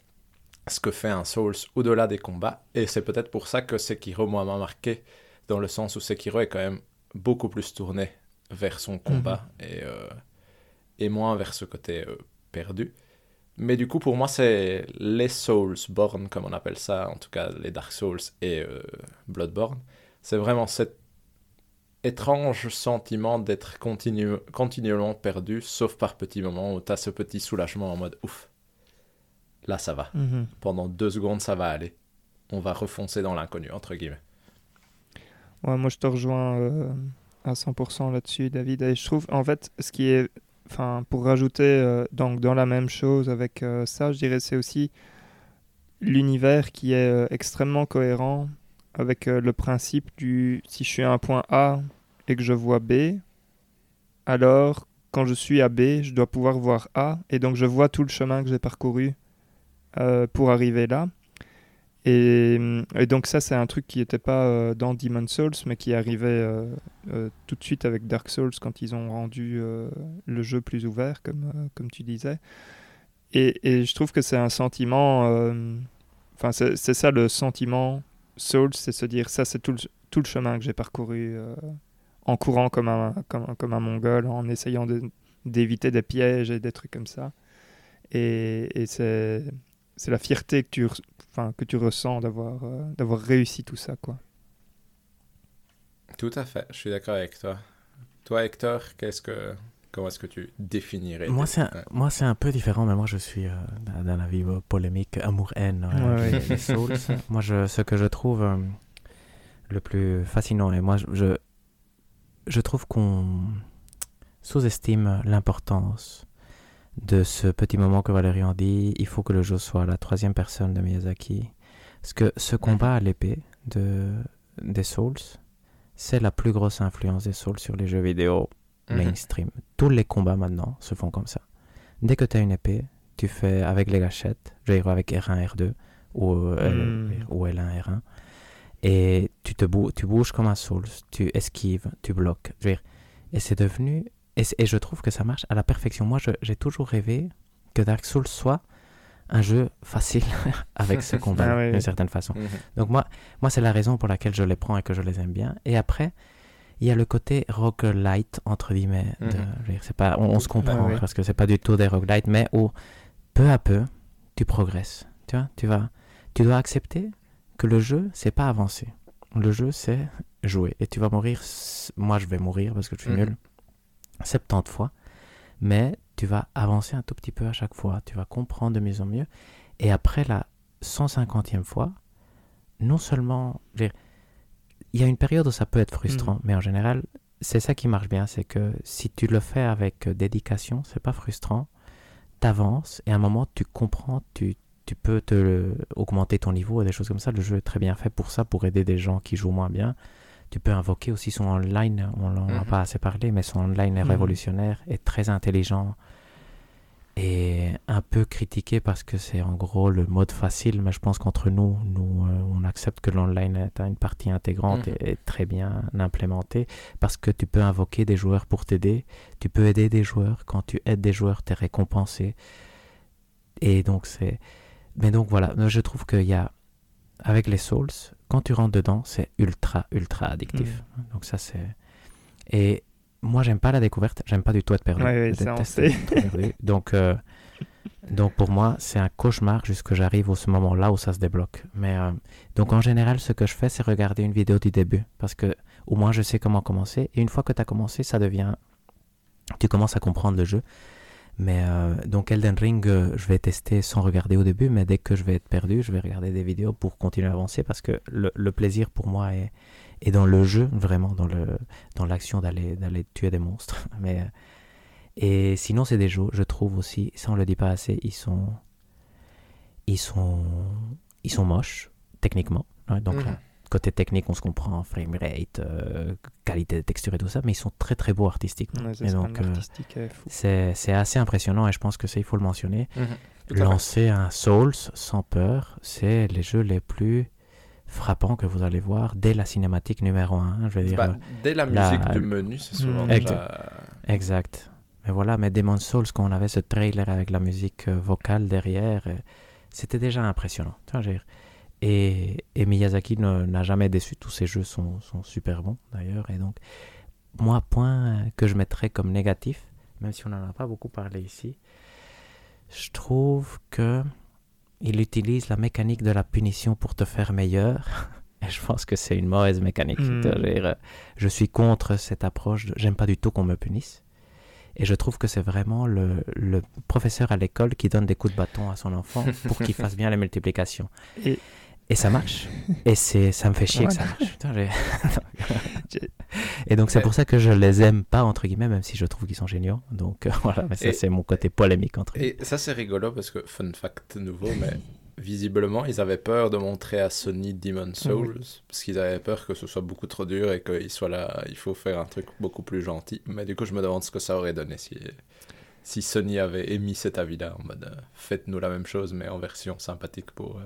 Speaker 2: ce que fait un Souls au-delà des combats. Et c'est peut-être pour ça que Sekiro, moi, m'a marqué, dans le sens où Sekiro est quand même beaucoup plus tourné vers son combat et, euh, et moins vers ce côté euh, perdu. Mais du coup, pour moi, c'est les Soulsborne, comme on appelle ça, en tout cas les Dark Souls et euh, Bloodborne. C'est vraiment cet étrange sentiment d'être continu- continuellement perdu, sauf par petits moments où tu as ce petit soulagement en mode ouf. Là, ça va.
Speaker 1: Mhm.
Speaker 2: Pendant deux secondes, ça va aller. On va refoncer dans l'inconnu, entre guillemets.
Speaker 1: Ouais, moi, je te rejoins euh, à 100% là-dessus, David. Et je trouve, en fait, ce qui est, enfin, pour rajouter euh, donc dans la même chose avec euh, ça, je dirais, c'est aussi l'univers qui est extrêmement cohérent avec le principe du si je suis à un point A et que je vois B, alors quand je suis à B, je dois pouvoir voir A, et donc je vois tout le chemin que j'ai parcouru pour arriver là. Et, et donc ça, c'est un truc qui n'était pas euh, dans Demon Souls, mais qui arrivait euh, euh, tout de suite avec Dark Souls quand ils ont rendu euh, le jeu plus ouvert, comme, euh, comme tu disais. Et, je trouve que c'est un sentiment... euh, Enfin, c'est ça le sentiment Souls, c'est se dire, ça c'est tout le, tout le chemin que j'ai parcouru euh, en courant comme un, comme, comme un mongol, en essayant d'éviter des pièges et des trucs comme ça. Et, et c'est la fierté que tu, enfin, que tu ressens d'avoir euh, d'avoir réussi tout ça. quoi.
Speaker 2: Tout à fait, je suis d'accord avec toi. Toi, Hector, qu'est-ce que, comment est-ce que tu définirais
Speaker 3: Moi, c'est un, moi, c'est un peu différent, mais moi, je suis euh, dans, dans la vie euh, polémique, amour-haine, euh,
Speaker 1: Ouais, ouais.
Speaker 3: des- des Souls. *laughs* moi, je, ce que je trouve euh, le plus fascinant, et moi, je, je, je trouve qu'on sous-estime l'importance de ce petit moment que Valérie en dit, il faut que le jeu soit la troisième personne de Miyazaki. Parce que ce combat à l'épée de, des Souls, c'est la plus grosse influence des Souls sur les jeux vidéo
Speaker 2: Mhm.
Speaker 3: mainstream. Tous les combats maintenant se font comme ça. Dès que tu as une épée, tu fais avec les gâchettes, je dire avec R1, R2 ou, euh, L-
Speaker 1: Mhm.
Speaker 3: ou L1, R1, et tu, te bou- tu bouges comme un Souls, tu esquives, tu bloques. Je veux dire, et c'est devenu. Et, je trouve que ça marche à la perfection. Moi, j'ai toujours rêvé que Dark Souls soit un jeu facile *laughs* avec ce combat,
Speaker 1: Ah
Speaker 3: d'une certaine façon.
Speaker 2: Mhm.
Speaker 3: Donc moi, moi c'est la raison pour laquelle je les prends et que je les aime bien. Et après, il y a le côté roguelite, entre guillemets.
Speaker 2: Mhm.
Speaker 3: c'est pas, on, on se comprend,
Speaker 1: Ah
Speaker 3: parce que c'est pas du tout des roguelites, mais où, peu à peu, tu progresses. Tu vois, tu vas, tu dois accepter que le jeu, c'est pas avancer. Le jeu, c'est jouer. Et tu vas mourir, moi je vais mourir parce que je suis
Speaker 2: Mhm.
Speaker 3: nul, 70 fois. Mais tu vas avancer un tout petit peu à chaque fois. Tu vas comprendre de mieux en mieux. Et après la 150e fois, non seulement. Il y a une période où ça peut être frustrant, mais en général, c'est ça qui marche bien. C'est que si tu le fais avec dédication, c'est pas frustrant. T'avances et à un moment, tu comprends, tu, tu peux te augmenter ton niveau et des choses comme ça. Le jeu est très bien fait pour ça, pour aider des gens qui jouent moins bien. Tu peux invoquer aussi son online, on n'en a
Speaker 2: Mhm.
Speaker 3: pas assez parlé, mais son online est
Speaker 1: Mhm.
Speaker 3: révolutionnaire et très intelligent et un peu critiqué parce que c'est en gros le mode facile, mais je pense qu'entre nous, nous euh, on accepte que l'online est une partie intégrante
Speaker 2: Mhm.
Speaker 3: et, et très bien implémentée parce que tu peux invoquer des joueurs pour t'aider, tu peux aider des joueurs, quand tu aides des joueurs, tu es récompensé. Et donc c'est... Mais donc voilà, je trouve qu'il y a, avec les Souls, quand tu rentres dedans, c'est ultra, ultra addictif. Donc ça c'est... Et moi j'aime pas la découverte, j'aime pas du tout être perdu.
Speaker 1: Ouais, on
Speaker 3: déteste être perdu. *laughs* Donc, euh, donc pour moi c'est un cauchemar jusque j'arrive au ce moment-là où ça se débloque. Mais euh, donc en général ce que je fais c'est regarder une vidéo du début parce que au moins je sais comment commencer. Et une fois que tu as commencé ça devient... Tu commences à comprendre le jeu. Mais euh, donc Elden Ring, euh, je vais tester sans regarder au début, mais dès que je vais être perdu, je vais regarder des vidéos pour continuer à avancer parce que le, le plaisir pour moi est, est dans le jeu, vraiment dans le dans l'action d'aller d'aller tuer des monstres. *laughs* Mais euh, et sinon c'est des jeux, je trouve aussi, ça on le dit pas assez, ils sont ils sont ils sont moches techniquement. ouais, donc
Speaker 2: Mhm.
Speaker 3: là, côté technique, on se comprend, framerate, euh, qualité de texture et tout ça, mais ils sont très très beaux artistiquement.
Speaker 1: Ouais,
Speaker 3: donc euh,
Speaker 1: fou.
Speaker 3: c'est c'est assez impressionnant et je pense que ça il faut le mentionner.
Speaker 2: Mhm.
Speaker 3: Lancer un Souls sans peur, c'est les jeux les plus frappants que vous allez voir dès la cinématique numéro 1. Je veux dire,
Speaker 2: Bah,
Speaker 3: euh,
Speaker 2: dès la
Speaker 3: la-
Speaker 2: musique du menu, c'est souvent
Speaker 1: Mhm.
Speaker 2: déjà...
Speaker 3: exact. Mais voilà, mais Demon's Souls, quand on avait ce trailer avec la musique euh, vocale derrière, euh, c'était déjà impressionnant. Tu vois, je veux dire. Et, et Miyazaki n'a jamais déçu. Tous ses jeux sont, sont super bons d'ailleurs. Et donc, moi, point que je mettrais comme négatif, même si on n'en a pas beaucoup parlé ici, je trouve que il utilise la mécanique de la punition pour te faire meilleur. *laughs* Et je pense que c'est une mauvaise mécanique.
Speaker 1: Mm.
Speaker 3: Je, suis contre cette approche. de- J'aime pas du tout qu'on me punisse. Et je trouve que c'est vraiment le, le professeur à l'école qui donne des coups de bâton à son enfant pour qu'il *laughs* fasse bien les multiplications.
Speaker 1: Et-
Speaker 3: Et ça marche. Et c'est, ça me fait chier que ça marche. Putain, *laughs* Et donc c'est
Speaker 2: Mais-
Speaker 3: pour ça que je les aime pas, entre guillemets, même si je trouve qu'ils sont géniaux. Donc euh, voilà, mais ça c'est mon côté polémique entre
Speaker 2: Et ça, c'est rigolo parce que, fun fact nouveau, mais visiblement, ils avaient peur de montrer à Sony Demon's Souls parce qu'ils avaient peur que ce soit beaucoup trop dur et qu'il soit là, il faut faire un truc beaucoup plus gentil. Mais du coup, je me demande ce que ça aurait donné si, si Sony avait émis cet avis-là en mode euh, faites-nous la même chose, mais en version sympathique pour, euh,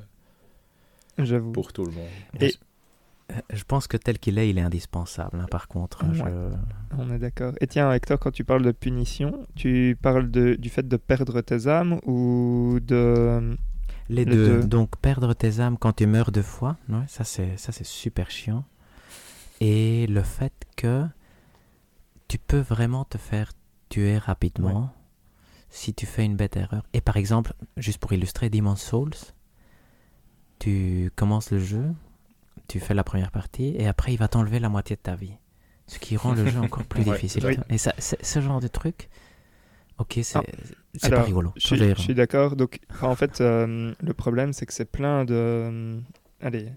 Speaker 2: *laughs*
Speaker 1: J'avoue.
Speaker 2: pour tout le monde.
Speaker 1: Et-
Speaker 3: Euh, Je pense que tel qu'il est, il est indispensable. hein, par contre,
Speaker 1: Ouais.
Speaker 3: je-
Speaker 1: On est d'accord. Et tiens, Hector, quand tu parles de punition, tu parles de, du fait de perdre tes âmes ou de...
Speaker 3: Les,
Speaker 1: Les
Speaker 3: deux.
Speaker 1: deux.
Speaker 3: Donc perdre tes âmes quand tu meurs deux fois, ouais, ça c'est ça c'est super chiant. Et le fait que tu peux vraiment te faire tuer rapidement si tu fais une bête erreur. Et par exemple, juste pour illustrer Demon's Souls, tu commences le jeu, tu fais la première partie et après il va t'enlever la moitié de ta vie, ce qui rend le jeu encore plus *laughs*
Speaker 2: Ouais,
Speaker 3: difficile.
Speaker 1: oui.
Speaker 3: Et ça, c'est- ce genre de truc, ok, c'est
Speaker 1: Ah,
Speaker 3: pas rigolo.
Speaker 1: Je suis,
Speaker 3: Je veux
Speaker 1: je
Speaker 3: dire,
Speaker 1: suis d'accord. Donc, en fait, euh, le problème, c'est que c'est plein de... euh, Allez,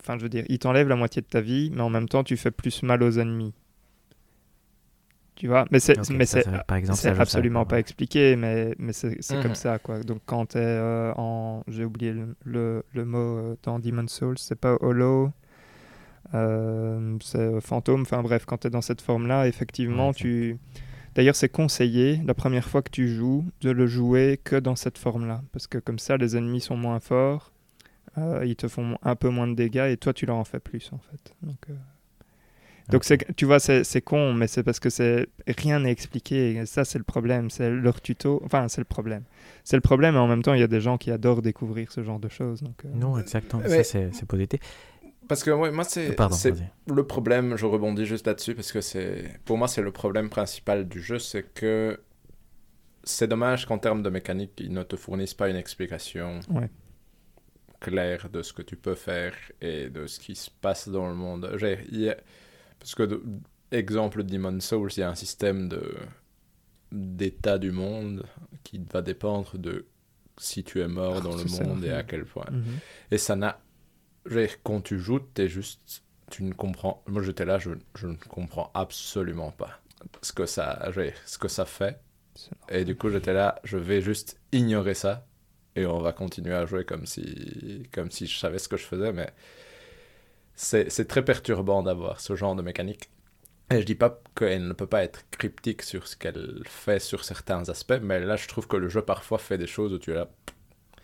Speaker 1: enfin, je veux dire, il t'enlève la moitié de ta vie, mais en même temps, tu fais plus mal aux ennemis. Tu vois Mais c'est
Speaker 3: Ok,
Speaker 1: mais
Speaker 3: ça,
Speaker 1: c'est
Speaker 3: c'est vrai que par exemple,
Speaker 1: c'est
Speaker 3: ça, je savais
Speaker 1: absolument pas
Speaker 3: ouais.
Speaker 1: expliqué, mais, mais c'est c'est
Speaker 2: Mhm.
Speaker 1: comme ça, quoi. Donc, quand tu es en. J'ai oublié le, le, le mot euh, dans Demon's Souls, c'est pas Hollow, euh, c'est fantôme. Enfin, bref, quand tu es dans cette forme-là, effectivement,
Speaker 3: Ouais,
Speaker 1: tu. D'ailleurs, c'est conseillé, la première fois que tu joues, de le jouer que dans cette forme-là. Parce que comme ça, les ennemis sont moins forts, euh, ils te font un peu moins de dégâts, et toi, tu leur en fais plus, en fait. Donc. Euh, donc tu vois, c'est, c'est con, mais c'est parce que c'est rien n'est expliqué. Et ça, c'est le problème. C'est leur tuto. Enfin, c'est le problème. C'est le problème, et en même temps, il y a des gens qui adorent découvrir ce genre de choses. Donc, euh,
Speaker 3: Non, exactement.
Speaker 2: Mais-
Speaker 3: Ça, c'est c'est positif.
Speaker 2: Parce que ouais, moi, c'est
Speaker 3: vas-y.
Speaker 2: le problème, je rebondis juste là-dessus, parce que c'est pour moi, c'est le problème principal du jeu, c'est que c'est dommage qu'en termes de mécanique, ils ne te fournissent pas une explication
Speaker 1: Ouais.
Speaker 2: claire de ce que tu peux faire et de ce qui se passe dans le monde. J'ai- Parce que, de- exemple Demon Souls, il y a un système de d'état du monde qui va dépendre de si tu es mort
Speaker 1: Ah,
Speaker 2: dans le monde et à quel point.
Speaker 1: mhm.
Speaker 2: Et ça n'a. Quand tu joues, t'es juste. Tu ne comprends. Moi, j'étais là, je, je ne comprends absolument pas ce que ça, ce que ça fait. Et du coup, j'étais là, je vais juste ignorer ça. Et on va continuer à jouer comme si, comme si je savais ce que je faisais. Mais c'est c'est très perturbant d'avoir ce genre de mécanique. Et je dis pas qu'elle ne peut pas être cryptique sur ce qu'elle fait sur certains aspects, mais là, je trouve que le jeu parfois fait des choses où tu es là,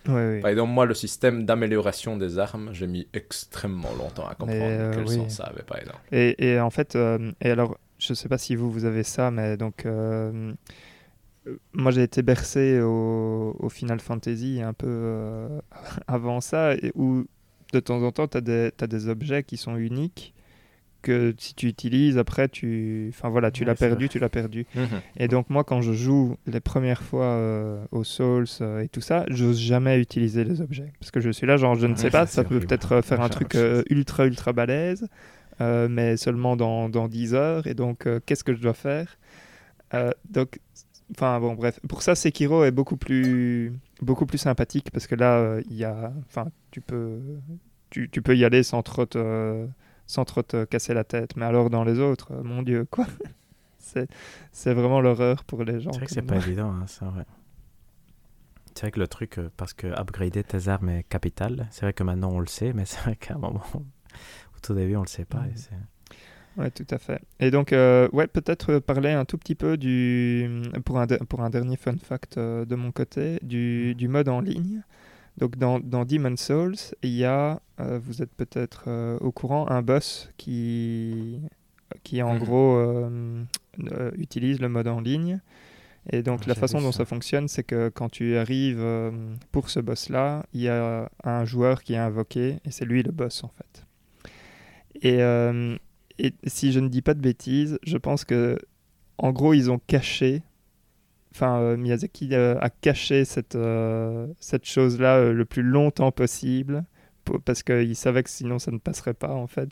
Speaker 1: Ouais, ouais.
Speaker 2: par exemple, moi, le système d'amélioration des armes, j'ai mis extrêmement longtemps à comprendre
Speaker 1: euh,
Speaker 2: quel
Speaker 1: oui.
Speaker 2: sens ça avait, par exemple.
Speaker 1: Et, et en fait, euh, et alors, je sais pas si vous, vous avez ça, mais donc, euh, euh, moi j'ai été bercé au, au Final Fantasy un peu euh, *laughs* avant ça, et où de temps en temps, tu as, as des objets qui sont uniques que si tu utilises, après, tu, enfin voilà, tu
Speaker 3: Ouais,
Speaker 1: l'as perdu, tu l'as perdu. *laughs* Et donc moi, quand je joue les premières fois euh, aux Souls euh, et tout ça, j'ose jamais utiliser les objets. Parce que je suis là, genre, je ne
Speaker 3: Ouais,
Speaker 1: sais pas,
Speaker 3: ça,
Speaker 1: peut peut-être euh, faire un truc euh, ultra, ultra balèze, mais seulement dans, dans 10 heures. Et donc, qu'est-ce que je dois faire? Donc, enfin bon, bref. Pour ça, Sekiro est beaucoup plus, beaucoup plus sympathique parce que là, euh, il y a, enfin, tu peux, tu, tu peux y aller sans trop te, sans trop te casser la tête. Mais alors dans les autres, euh, mon Dieu, quoi. *laughs* C'est, c'est vraiment l'horreur pour les gens.
Speaker 3: C'est vrai que c'est pas évident, hein, c'est vrai. C'est vrai que le truc, euh, parce que upgrader tes armes est capital, c'est vrai que maintenant on le sait, mais c'est vrai qu'à un moment, au tout début, on le sait pas. et
Speaker 1: Ouais, tout à fait. Et donc, euh, ouais, peut-être parler un tout petit peu du, pour un, de- pour un dernier fun fact euh, de mon côté, du, du mode en ligne. Donc, dans, dans Demon's Souls, il y a, euh, vous êtes peut-être au courant, un boss qui, qui en
Speaker 2: Mhm.
Speaker 1: gros utilise le mode en ligne. Et donc,
Speaker 3: Ah,
Speaker 1: la façon dont
Speaker 3: ça.
Speaker 1: ça fonctionne, c'est que quand tu arrives pour ce boss-là, il y a un joueur qui est invoqué, et c'est lui le boss en fait. Et, et si je ne dis pas de bêtises, je pense que, en gros, ils ont caché, enfin, euh, Miyazaki euh, a caché cette, euh, cette chose-là le plus longtemps possible, pour- parce qu'il savait que sinon ça ne passerait pas en fait.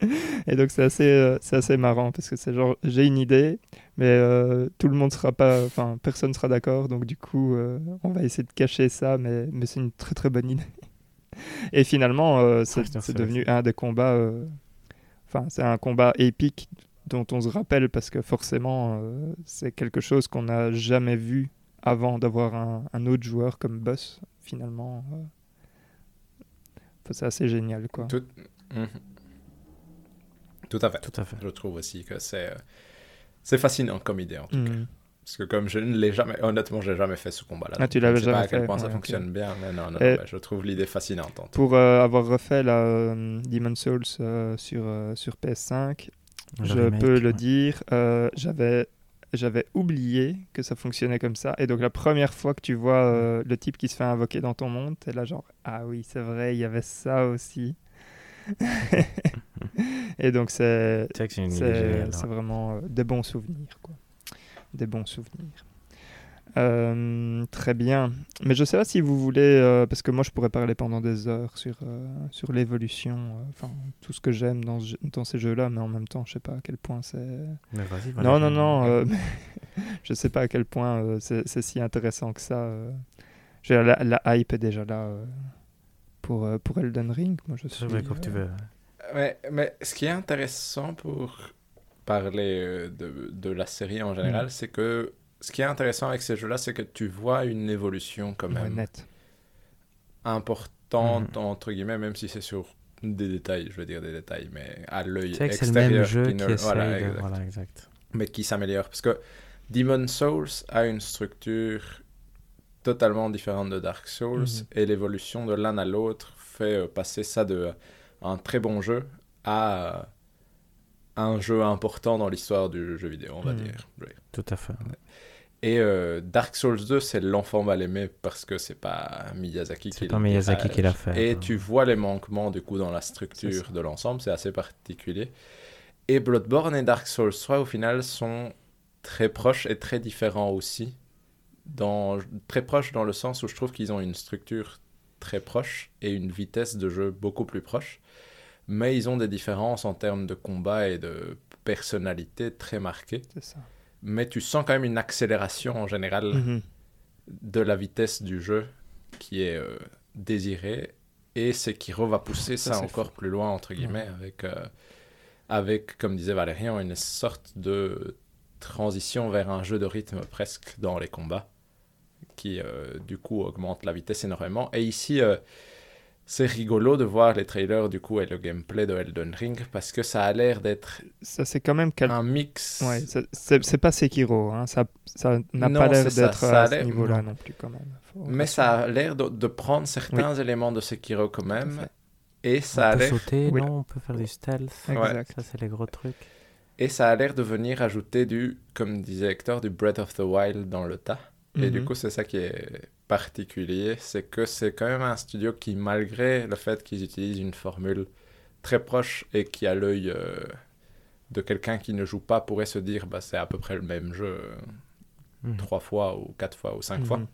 Speaker 1: *laughs* Et donc c'est assez, c'est assez marrant parce que c'est genre j'ai une idée, mais tout le monde sera pas, enfin personne sera d'accord, donc du coup on va essayer de cacher ça, mais, mais c'est une très très bonne idée. Et finalement c'est, devenu un des combats, enfin c'est un combat épique dont on se rappelle parce que forcément euh, c'est quelque chose qu'on n'a jamais vu avant d'avoir un, un autre joueur comme boss finalement. euh. Enfin, c'est assez génial quoi.
Speaker 2: Tout... Mhm. Tout à fait.
Speaker 3: Tout à fait.
Speaker 2: Je trouve aussi que c'est euh, c'est fascinant comme idée en tout cas. Parce que comme je ne l'ai jamais, honnêtement, j'ai jamais fait ce combat-là.
Speaker 1: Ah, tu
Speaker 2: je ne
Speaker 1: l'avais
Speaker 2: sais pas
Speaker 1: jamais
Speaker 2: à quel
Speaker 1: fait,
Speaker 2: point ça
Speaker 1: ouais,
Speaker 2: fonctionne bien, mais non, non,
Speaker 1: Et-
Speaker 2: non, mais je trouve l'idée fascinante. En.
Speaker 1: Pour euh, avoir refait la euh, Demon's Souls euh, sur, euh, sur PS5,
Speaker 3: Le
Speaker 1: je
Speaker 3: remake,
Speaker 1: peux le dire, euh, j'avais j'avais oublié que ça fonctionnait comme ça. Et donc la première fois que tu vois euh, le type qui se fait invoquer dans ton monde, t'es là genre ah oui c'est vrai il y avait ça aussi. *laughs* *laughs* et donc c'est
Speaker 3: C'est
Speaker 1: vraiment euh, des bons souvenirs quoi. Des bons souvenirs. Euh, très bien. Mais je sais pas si vous voulez, euh, parce que moi je pourrais parler pendant des heures sur, euh, sur l'évolution, euh, enfin tout ce que j'aime dans, ce dans ces jeux-là, mais en même temps je sais pas à quel point c'est...
Speaker 3: Mais vas-y,
Speaker 1: Non,
Speaker 3: vas-y.
Speaker 1: non, non, euh, *laughs* je sais pas à quel point euh, c'est c'est si intéressant que ça. euh. La, la hype est déjà là euh, pour, euh, pour Elden Ring. Moi je suis...
Speaker 3: Comme tu veux.
Speaker 2: Mais, mais ce qui est intéressant pour. Parler euh, de, de la série en général,
Speaker 1: Mm.
Speaker 2: c'est que ce qui est intéressant avec ces jeux-là, c'est que tu vois une évolution quand
Speaker 1: Ouais,
Speaker 2: même
Speaker 1: net.
Speaker 2: importante,
Speaker 3: Mhm.
Speaker 2: entre guillemets, même si c'est sur des détails, je veux dire des détails, mais à l'œil
Speaker 3: que c'est le même
Speaker 2: extérieur.
Speaker 3: jeu
Speaker 2: qui ne- voilà,
Speaker 3: de-
Speaker 2: exact.
Speaker 3: Voilà, exact.
Speaker 2: mais qui s'améliore. Parce que Demon Souls a une structure totalement différente de Dark Souls
Speaker 1: Mhm.
Speaker 2: et l'évolution de l'un à l'autre fait euh, passer ça de euh, un très bon jeu à un jeu important dans l'histoire du jeu vidéo, on va
Speaker 1: Mhm.
Speaker 2: dire. Oui.
Speaker 3: Tout à fait.
Speaker 2: Et euh, Dark Souls 2, c'est l'enfant mal aimé parce que c'est pas Miyazaki qui
Speaker 3: C'est
Speaker 2: l'a
Speaker 3: pas Miyazaki qui l'a fait.
Speaker 2: et tu vois les manquements du coup dans la
Speaker 1: C'est
Speaker 2: structure de l'ensemble, c'est assez particulier. Et Bloodborne et Dark Souls 3 au final sont très proches et très différents aussi. Dans, très proches dans le sens où je trouve qu'ils ont une structure très proche et une vitesse de jeu beaucoup plus proche. Mais ils ont des différences en termes de combat et de personnalité très marquées.
Speaker 1: Ça.
Speaker 2: Mais tu sens quand même une accélération en général
Speaker 1: Mhm.
Speaker 2: de la vitesse du jeu qui est euh, désirée et Sekiro va pousser
Speaker 1: Ça,
Speaker 2: ça, encore plus loin entre guillemets avec euh, avec comme disait Valérian une sorte de transition vers un jeu de rythme presque dans les combats qui euh, du coup augmente la vitesse énormément et ici c'est rigolo de voir les trailers du coup et le gameplay de Elden Ring parce que ça a l'air d'être
Speaker 1: Ça, c'est quand même quel...
Speaker 2: un mix
Speaker 1: Ouais, c'est c'est pas Sekiro, hein. ça ça n'a
Speaker 2: Non,
Speaker 1: pas l'air d'être à ce
Speaker 2: l'air-
Speaker 1: niveau-là
Speaker 2: non.
Speaker 1: non plus quand même. Faut
Speaker 2: mais ça a l'air de, de prendre certains éléments de Sekiro quand même et ça
Speaker 3: on
Speaker 2: a
Speaker 3: peut
Speaker 2: l'air
Speaker 3: sauter,
Speaker 1: Oui.
Speaker 3: non On peut faire du stealth.
Speaker 1: Exact.
Speaker 3: Ça, c'est les gros trucs.
Speaker 2: Et ça a l'air de venir ajouter du, comme disait Hector, du Breath of the Wild dans le tas. Et du
Speaker 1: Mhm.
Speaker 2: coup, c'est ça qui est particulier, c'est que c'est quand même un studio qui, malgré le fait qu'ils utilisent une formule très proche et qui, à l'œil euh, de quelqu'un qui ne joue pas, pourrait se dire, bah, c'est à peu près le même jeu euh,
Speaker 3: Mhm.
Speaker 2: trois fois ou quatre fois ou cinq
Speaker 1: Mhm.
Speaker 2: fois,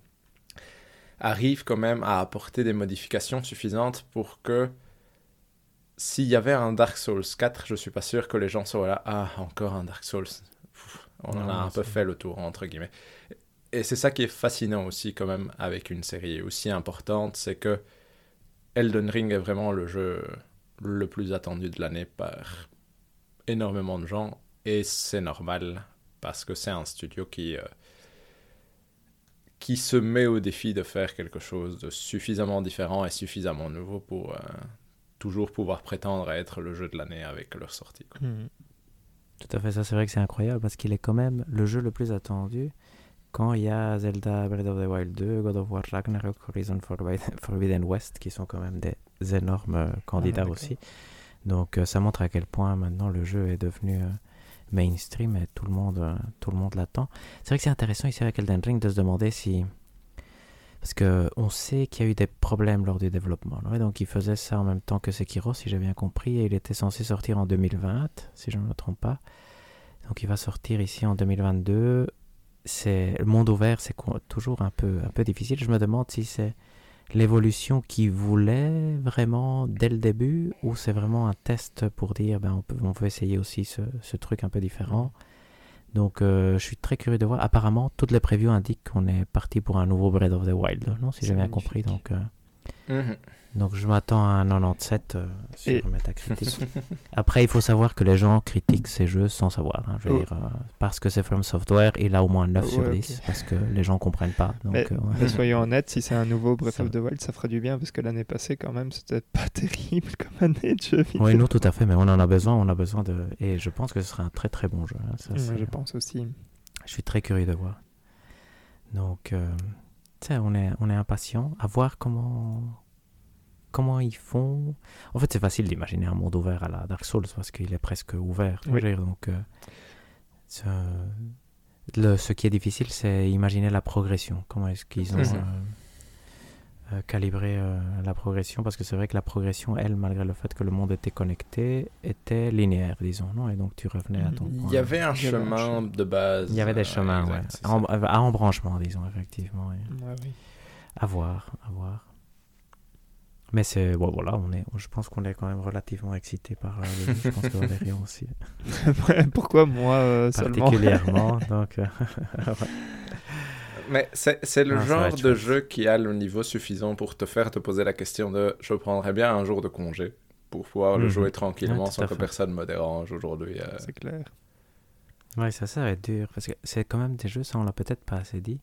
Speaker 2: arrive quand même à apporter des modifications suffisantes pour que s'il y avait un Dark Souls 4, je suis pas sûr que les gens seraient là, ah, encore un Dark Souls. Pff, on en a un peu fait le tour, entre guillemets. Et c'est ça qui est fascinant aussi, quand même, avec une série aussi importante, c'est que Elden Ring est vraiment le jeu le plus attendu de l'année par énormément de gens, et c'est normal, parce que c'est un studio qui, euh, qui se met au défi de faire quelque chose de suffisamment différent et suffisamment nouveau pour euh, toujours pouvoir prétendre à être le jeu de l'année avec leur sortie.
Speaker 1: Mhm.
Speaker 3: Tout à fait, ça c'est vrai que c'est incroyable parce qu'il est quand même le jeu le plus attendu quand il y a Zelda Breath of the Wild 2, God of War Ragnarok, Horizon Forbidden *laughs* Forbidden West qui sont quand même des énormes euh, candidats
Speaker 1: d'accord.
Speaker 3: aussi. Donc euh, ça montre à quel point maintenant le jeu est devenu euh, mainstream et tout le monde, tout le monde l'attend. C'est vrai que c'est intéressant ici avec Elden Ring de se demander si... Parce que on sait qu'il y a eu des problèmes lors du développement. là, et donc il faisait ça en même temps que Sekiro, si j'ai bien compris, et il était censé sortir en 2020, si je ne me trompe pas. Donc il va sortir ici en 2022. C'est le monde ouvert, c'est toujours un peu un peu difficile. Je me demande si c'est l'évolution qu'il voulait vraiment dès le début ou c'est vraiment un test pour dire ben on peut on essayer aussi ce, ce truc un peu différent. Donc euh, je suis très curieux de voir. Apparemment toutes les previews indiquent qu'on est parti pour un nouveau Breath of the Wild, non si j'ai bien compris. Donc euh,
Speaker 2: Mhm.
Speaker 3: Donc je m'attends à un 97 euh, sur
Speaker 1: Et-
Speaker 3: Metacritic. *laughs* Après, il faut savoir que les gens critiquent ces jeux sans savoir. hein. Je veux
Speaker 1: Oh.
Speaker 3: dire, euh, parce que c'est From Software, il a au moins 9 sur
Speaker 1: Ouais,
Speaker 3: 10, parce que les gens comprennent pas. Donc,
Speaker 1: Mais,
Speaker 3: euh, ouais.
Speaker 1: mais *laughs* soyons honnêtes, si c'est un nouveau Breath
Speaker 3: Ça
Speaker 1: of the Wild, ça fera du bien parce que l'année passée, quand même, c'était *laughs* pas terrible comme année de jeu vidéo.
Speaker 3: Oui, nous, tout à fait, mais on en a besoin, on a besoin de... Et je pense que ce sera un très très bon jeu. hein. Ça,
Speaker 1: je pense aussi.
Speaker 3: Je suis très curieux de voir. Donc, euh, tu sais, on est, on est impatient à voir comment, comment ils font. En fait, c'est facile d'imaginer un monde ouvert à la Dark Souls parce qu'il est presque ouvert.
Speaker 1: Oui.
Speaker 3: donc, euh, ce, le- ce qui est difficile, c'est imaginer la progression. Comment est-ce qu'ils ont
Speaker 1: ça.
Speaker 3: euh, euh, calibré euh, la progression? Parce que c'est vrai que la progression, elle, malgré le fait que le monde était connecté, était linéaire, disons. Non? Et donc, tu revenais à ton
Speaker 1: Mhm.
Speaker 3: point.
Speaker 2: Il y avait un
Speaker 1: Il y avait un
Speaker 2: chemin de base.
Speaker 3: Il y avait des
Speaker 2: euh,
Speaker 3: chemins,
Speaker 2: exact,
Speaker 3: ouais. En- à embranchement, disons, effectivement. ouais.
Speaker 1: Ouais, oui.
Speaker 3: À voir, à voir. Mais c'est. Bon, voilà, on est, je pense qu'on est quand même relativement excité par euh, le jeu. Je pense que Valérian *laughs* aussi.
Speaker 1: Pourquoi moi euh, seulement?
Speaker 3: Particulièrement. donc, euh, *laughs*
Speaker 2: Mais c'est c'est le
Speaker 3: Ah,
Speaker 2: genre de
Speaker 3: chouette.
Speaker 2: jeu qui a le niveau suffisant pour te faire te poser la question de je prendrais bien un jour de congé pour pouvoir le
Speaker 3: Mhm.
Speaker 2: jouer tranquillement
Speaker 3: Ouais,
Speaker 2: sans que
Speaker 3: fait.
Speaker 2: personne me dérange aujourd'hui. euh.
Speaker 1: C'est clair.
Speaker 3: Ouais, ça, ça va être dur. Parce que c'est quand même des jeux, ça on l'a peut-être pas assez dit,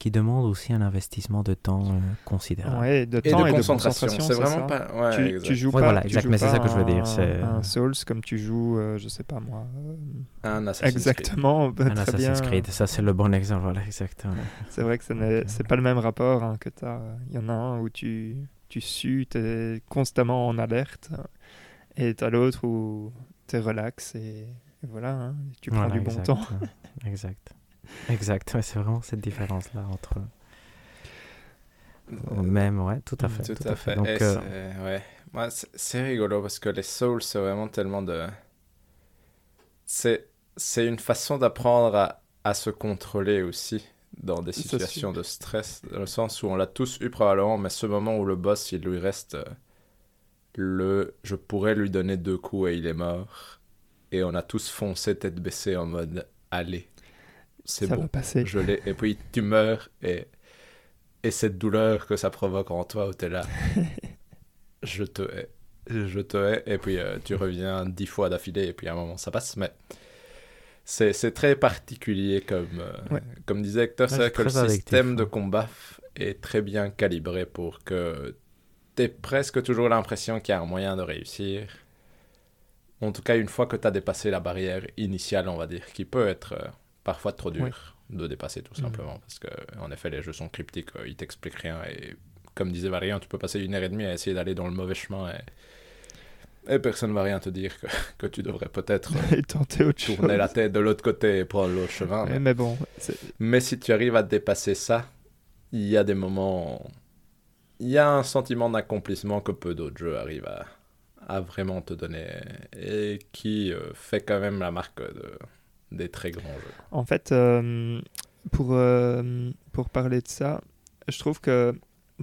Speaker 3: qui demandent aussi un investissement de temps euh, considérable.
Speaker 1: Ouais, de
Speaker 2: Et
Speaker 1: temps
Speaker 2: de
Speaker 1: et de
Speaker 2: concentration.
Speaker 1: concentration.
Speaker 2: C'est vraiment
Speaker 1: ça.
Speaker 2: pas. Ouais,
Speaker 1: tu, joues
Speaker 3: Ouais,
Speaker 1: pas,
Speaker 3: voilà,
Speaker 1: tu
Speaker 3: exact,
Speaker 1: joues
Speaker 3: mais c'est ça que je veux dire,
Speaker 1: un-
Speaker 3: c'est-
Speaker 1: Un Souls comme tu joues, euh, je sais pas moi. euh,
Speaker 2: Un Assassin's Creed.
Speaker 1: exactement, *laughs* bah,
Speaker 3: Un
Speaker 1: très
Speaker 3: Assassin's
Speaker 1: bien.
Speaker 3: Creed, ça c'est le bon exemple, voilà, exactement.
Speaker 1: C'est vrai que ce n'est c'est pas le même rapport hein, que tu as. Il y en a un où tu, tu sues, tu es constamment en alerte, et tu as l'autre où tu es relax et, et voilà, hein, tu prends
Speaker 3: Voilà,
Speaker 1: du bon
Speaker 3: exact,
Speaker 1: temps. *laughs*
Speaker 3: Exact. Exact, ouais, c'est vraiment cette différence-là entre. Même, ouais, tout à fait.
Speaker 2: Tout, à fait.
Speaker 3: Donc, euh,
Speaker 2: c'est- ouais. Moi, c'est- rigolo parce que les Souls, c'est vraiment tellement de. C'est c'est une façon d'apprendre à, à se contrôler aussi dans des situations de stress, dans le sens où on l'a tous eu probablement, mais ce moment où le boss, il lui reste euh, le. Je pourrais lui donner deux coups et il est mort. Et on a tous foncé tête baissée en mode Allez, c'est bon
Speaker 1: va passer.
Speaker 2: je l'ai. Et puis tu meurs et, et cette douleur que ça provoque en toi où t'es là, *laughs* je te hais. Je te hais. Et puis euh, tu reviens dix fois d'affilée et puis à un moment ça passe. Mais c'est c'est très particulier comme, euh,
Speaker 1: Ouais.
Speaker 2: comme disait Hector,
Speaker 3: Ouais,
Speaker 2: c'est que le système de
Speaker 3: ouais.
Speaker 2: combat est très bien calibré pour que t'aies presque toujours l'impression qu'il y a un moyen de réussir. En tout cas, une fois que tu as dépassé la barrière initiale, on va dire, qui peut être euh, parfois trop dur de dépasser tout
Speaker 1: Mhm.
Speaker 2: simplement, parce que en effet, les jeux sont cryptiques, euh, ils t'expliquent rien, et comme disait Variant, tu peux passer une heure et demie à essayer d'aller dans le mauvais chemin, et, et personne va rien te dire que, *laughs* que tu devrais peut-être euh, *laughs*
Speaker 1: tenter autre chose.
Speaker 2: tourner la tête de l'autre côté et prendre l'autre chemin.
Speaker 1: Ouais,
Speaker 2: mais-
Speaker 1: mais bon, c'est-
Speaker 2: mais si tu arrives à dépasser ça, il y a des moments. Il y a un sentiment d'accomplissement que peu d'autres jeux arrivent à, à vraiment te donner et qui euh, fait quand même la marque de, des très grands jeux.
Speaker 1: En fait, euh, pour, euh, pour parler de ça, je trouve que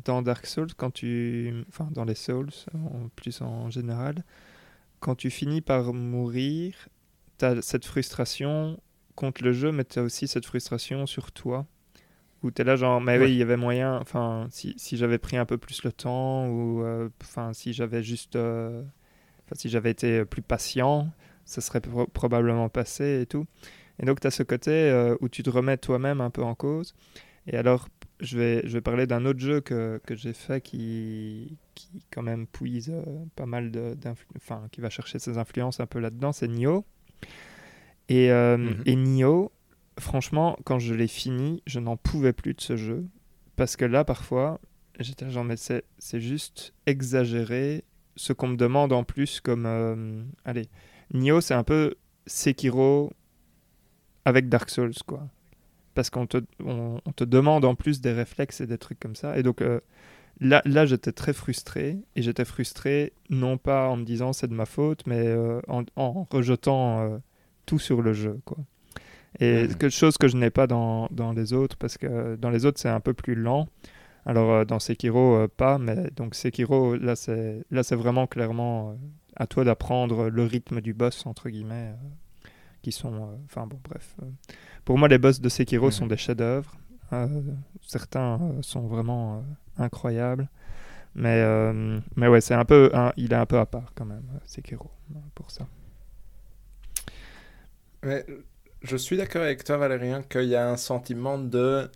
Speaker 1: dans Dark Souls, quand tu. Enfin, dans les Souls, en plus en général, quand tu finis par mourir, tu as cette frustration contre le jeu, mais tu as aussi cette frustration sur toi. Où tu es là, genre, mais
Speaker 2: Ouais.
Speaker 1: oui, il y avait moyen. Enfin, si, si j'avais pris un peu plus le temps, ou. euh, Enfin, si j'avais juste. Enfin, si j'avais été plus patient, ça serait pro- probablement passé et tout. Et donc, tu as ce côté euh, où tu te remets toi-même un peu en cause. Et alors, je vais, je vais parler d'un autre jeu que, que j'ai fait qui, qui, quand même, puise euh, pas mal de- d'influ- Enfin, qui va chercher ses influences un peu là-dedans. C'est Nioh. Et, euh,
Speaker 2: Mhm.
Speaker 1: et Nioh, franchement, quand je l'ai fini, je n'en pouvais plus de ce jeu. Parce que là, parfois, j'étais genre, mais c'est c'est juste exagéré. Ce qu'on me demande en plus, comme. allez, Nioh, c'est un peu Sekiro avec Dark Souls, quoi. Parce qu'on te, on, on te demande en plus des réflexes et des trucs comme ça. Et donc euh, là, là j'étais très frustré. Et j'étais frustré non pas en me disant c'est de ma faute, mais euh, en, en rejetant euh, tout sur le jeu, quoi. Et
Speaker 2: Mhm.
Speaker 1: quelque chose que je n'ai pas dans, dans les autres, parce que dans les autres, c'est un peu plus lent. Alors dans Sekiro, pas, mais donc Sekiro, là, c'est là, c'est vraiment clairement à toi d'apprendre le rythme du boss, entre guillemets, euh, qui sont... euh, Enfin bon, bref. euh. Pour moi, les boss de Sekiro
Speaker 2: Mhm.
Speaker 1: sont des chefs-d'œuvre. Euh, certains euh, sont vraiment euh, incroyables. Mais, euh, mais ouais, c'est un peu, il est un peu à part quand même, Sekiro, pour ça.
Speaker 2: Mais je suis d'accord avec toi, Valérien, qu'il y a un sentiment de,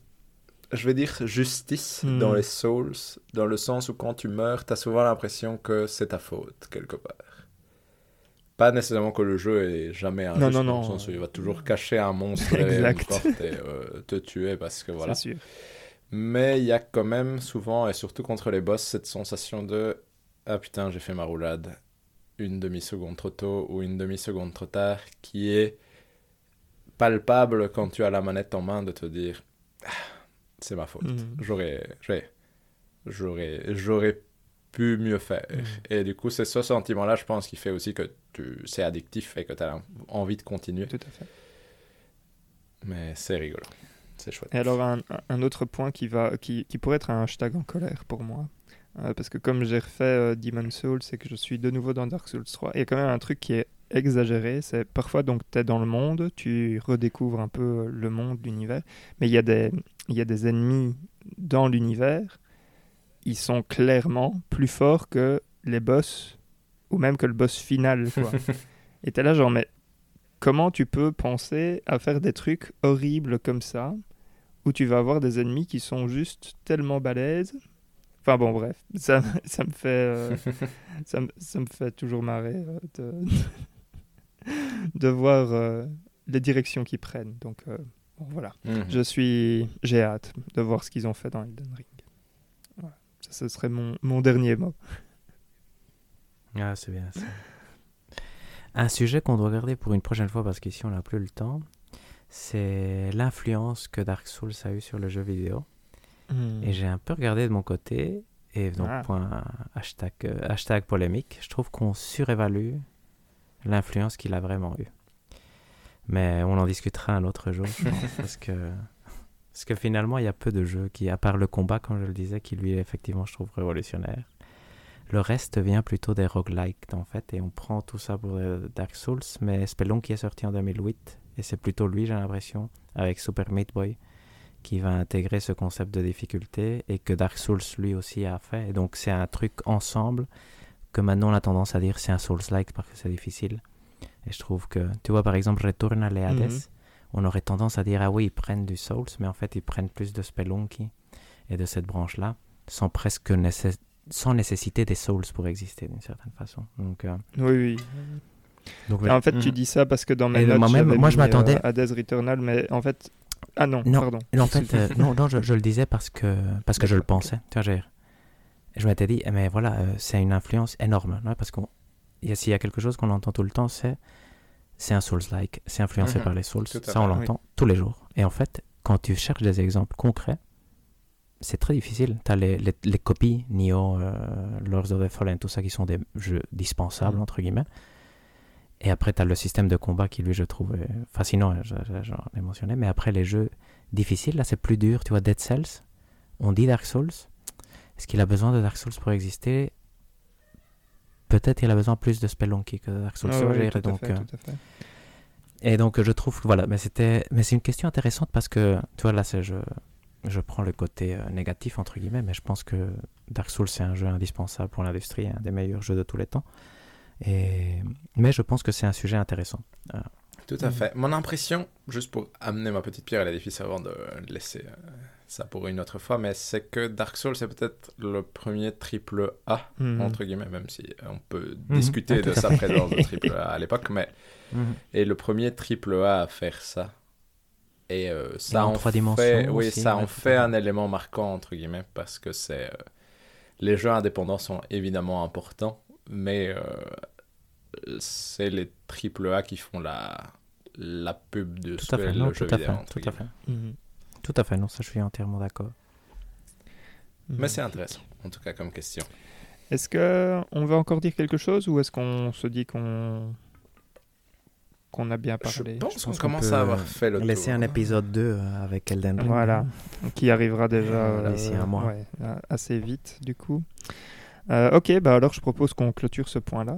Speaker 2: je vais dire, justice
Speaker 1: Hmm.
Speaker 2: dans les Souls, dans le sens où quand tu meurs, tu as souvent l'impression que c'est ta faute, quelque part. Pas nécessairement que le jeu est jamais injuste,
Speaker 1: Non, non,
Speaker 2: dans
Speaker 1: non.
Speaker 2: le sens où il va toujours cacher un monstre *laughs*
Speaker 1: Exact.
Speaker 2: et euh, te tuer parce que voilà.
Speaker 1: Sûr.
Speaker 2: Mais il y a quand même souvent, et surtout contre les boss, cette sensation de Ah putain, j'ai fait ma roulade une demi-seconde trop tôt ou une demi-seconde trop tard, qui est palpable quand tu as la manette en main de te dire Ah, C'est ma faute.
Speaker 1: Mhm.
Speaker 2: J'aurais, j'aurais, j'aurais, j'aurais pu mieux faire.
Speaker 1: Mhm.
Speaker 2: Et du coup, c'est ce sentiment-là, je pense, qui fait aussi que c'est addictif et que tu as envie de continuer.
Speaker 1: Tout à fait.
Speaker 2: Mais c'est rigolo. C'est chouette.
Speaker 1: Et alors un, un autre point qui, va, qui, qui pourrait être un hashtag en colère pour moi, euh, parce que comme j'ai refait euh, Demon's Souls, c'est que je suis de nouveau dans Dark Souls 3, il y a quand même un truc qui est exagéré, c'est parfois donc tu es dans le monde, tu redécouvres un peu euh, le monde, l'univers, mais il y, a des- il y a des ennemis dans l'univers, ils sont clairement plus forts que les boss, ou même que le boss final. *laughs* Quoi. Et t'es là genre, mais comment tu peux penser à faire des trucs horribles comme ça, où tu vas avoir des ennemis qui sont juste tellement balèzes? Enfin bon, bref, ça, *laughs* ça me fait, euh, *laughs* ça, me- ça me fait toujours marrer euh, de, de voir euh, les directions qu'ils prennent. Donc euh, bon, voilà,
Speaker 2: Mhm.
Speaker 1: je suis, j'ai hâte de voir ce qu'ils ont fait dans Elden Ring. Voilà. Ça, ce serait mon, mon dernier mot.
Speaker 3: Ah, c'est bien ça. Un sujet qu'on doit garder pour une prochaine fois parce qu'ici on n'a plus le temps, c'est l'influence que Dark Souls a eu sur le jeu vidéo. Et j'ai un peu regardé de mon côté, et donc
Speaker 1: Ah.
Speaker 3: point hashtag, euh, hashtag polémique, je trouve qu'on surévalue l'influence qu'il a vraiment eu. Mais on en discutera un autre jour, je pense, *laughs* parce que parce que finalement il y a peu de jeux qui, à part le combat, comme je le disais, qui lui est effectivement je trouve révolutionnaire. Le reste vient plutôt des roguelikes en fait, et on prend tout ça pour euh, Dark Souls, mais Spelunky est sorti en 2008, et c'est plutôt lui j'ai l'impression, avec Super Meat Boy, qui va intégrer ce concept de difficulté et que Dark Souls lui aussi a fait. Et donc c'est un truc ensemble que maintenant on a tendance à dire c'est un Souls-like parce que c'est difficile. Et je trouve que, tu vois par exemple Return à Hades,
Speaker 1: Mhm.
Speaker 3: on aurait tendance à dire ah oui ils prennent du Souls, mais en fait ils prennent plus de Spelunky et de cette branche-là, sans presque nécess- sans nécessiter des Souls pour exister d'une certaine façon. Donc, euh,
Speaker 1: Oui, oui.
Speaker 3: donc
Speaker 1: En fait, tu
Speaker 3: Mhm.
Speaker 1: dis ça parce que dans mes
Speaker 3: Et
Speaker 1: notes, j'avais
Speaker 3: moi, je
Speaker 1: mis,
Speaker 3: m'attendais-
Speaker 1: euh, Hades Returnal, mais en fait... Ah non,
Speaker 3: Non.
Speaker 1: pardon.
Speaker 3: Et en fait, euh, non, non je, je le disais parce que, parce que je le pensais. Tu vois, j'ai- je m'étais dit, eh, mais voilà, euh, c'est une influence énorme. ouais, parce qu'on, il y a- s'il y a quelque chose qu'on entend tout le temps, c'est, c'est un Souls-like, c'est influencé
Speaker 2: Mhm.
Speaker 3: par les Souls.
Speaker 2: À
Speaker 3: Ça, on l'entend tous les jours. Et en fait, quand tu cherches des exemples concrets, c'est très difficile. Tu as les, les, les copies, Nioh, euh, Lords of the Fallen, tout ça qui sont des jeux dispensables,
Speaker 1: Mhm.
Speaker 3: entre guillemets. Et après, tu as le système de combat qui, lui, je trouve fascinant, je- j'en ai mentionné. Mais après, les jeux difficiles, là, c'est plus dur. Tu vois, Dead Cells, on dit Dark Souls. Est-ce qu'il a besoin de Dark Souls pour exister? Peut-être qu'il a besoin plus de Spelunky que de Dark Souls.
Speaker 1: Ah oui, tout
Speaker 3: donc,
Speaker 1: fait, tout à fait.
Speaker 3: et donc, je trouve, voilà, mais c'était, mais c'est une question intéressante parce que, tu vois, là, c'est, je, je prends le côté euh, négatif, entre guillemets, mais je pense que Dark Souls, c'est un jeu indispensable pour l'industrie, un des meilleurs jeux de tous les temps. Et, mais je pense que c'est un sujet intéressant.
Speaker 2: Tout à
Speaker 1: Mhm.
Speaker 2: fait. Mon impression, juste pour amener ma petite pierre à l'édifice avant de laisser euh, ça pour une autre fois, mais c'est que Dark Souls c'est peut-être le premier triple A,
Speaker 1: Mhm.
Speaker 2: entre guillemets, même si on peut
Speaker 3: Mhm.
Speaker 2: discuter
Speaker 3: Ah,
Speaker 2: de sa présence de triple A à l'époque, mais *laughs* et le premier triple A à faire ça. Et euh, ça
Speaker 3: en
Speaker 2: en,
Speaker 3: trois
Speaker 2: fait,
Speaker 3: dimensions
Speaker 2: oui,
Speaker 3: aussi,
Speaker 2: ça en
Speaker 3: tout à
Speaker 2: fait un élément marquant entre guillemets parce que c'est euh, les jeux indépendants sont évidemment importants, mais euh, c'est les triple A qui font la la pub de ce
Speaker 3: Tout à fait,
Speaker 2: le
Speaker 3: non,
Speaker 2: jeu
Speaker 3: tout à
Speaker 2: vidéo.
Speaker 3: fait, tout à fait.
Speaker 1: Mhm.
Speaker 3: Tout à fait, non, ça, je suis entièrement d'accord.
Speaker 2: Mais
Speaker 1: Mhm.
Speaker 2: c'est intéressant, en tout cas comme question.
Speaker 1: Est-ce que on veut encore dire quelque chose ou est-ce qu'on se dit qu'on qu'on a bien parlé
Speaker 2: je pense qu'on
Speaker 3: qu'on
Speaker 2: commence
Speaker 3: peut
Speaker 2: à avoir fait le
Speaker 3: Laisser
Speaker 2: tour.
Speaker 3: un épisode 2 euh, avec Elden Ring.
Speaker 1: Voilà, qui arrivera déjà
Speaker 3: Voilà, d'ici un mois.
Speaker 1: ouais, a- assez vite du coup. Euh, ok, bah alors je propose qu'on clôture ce point-là.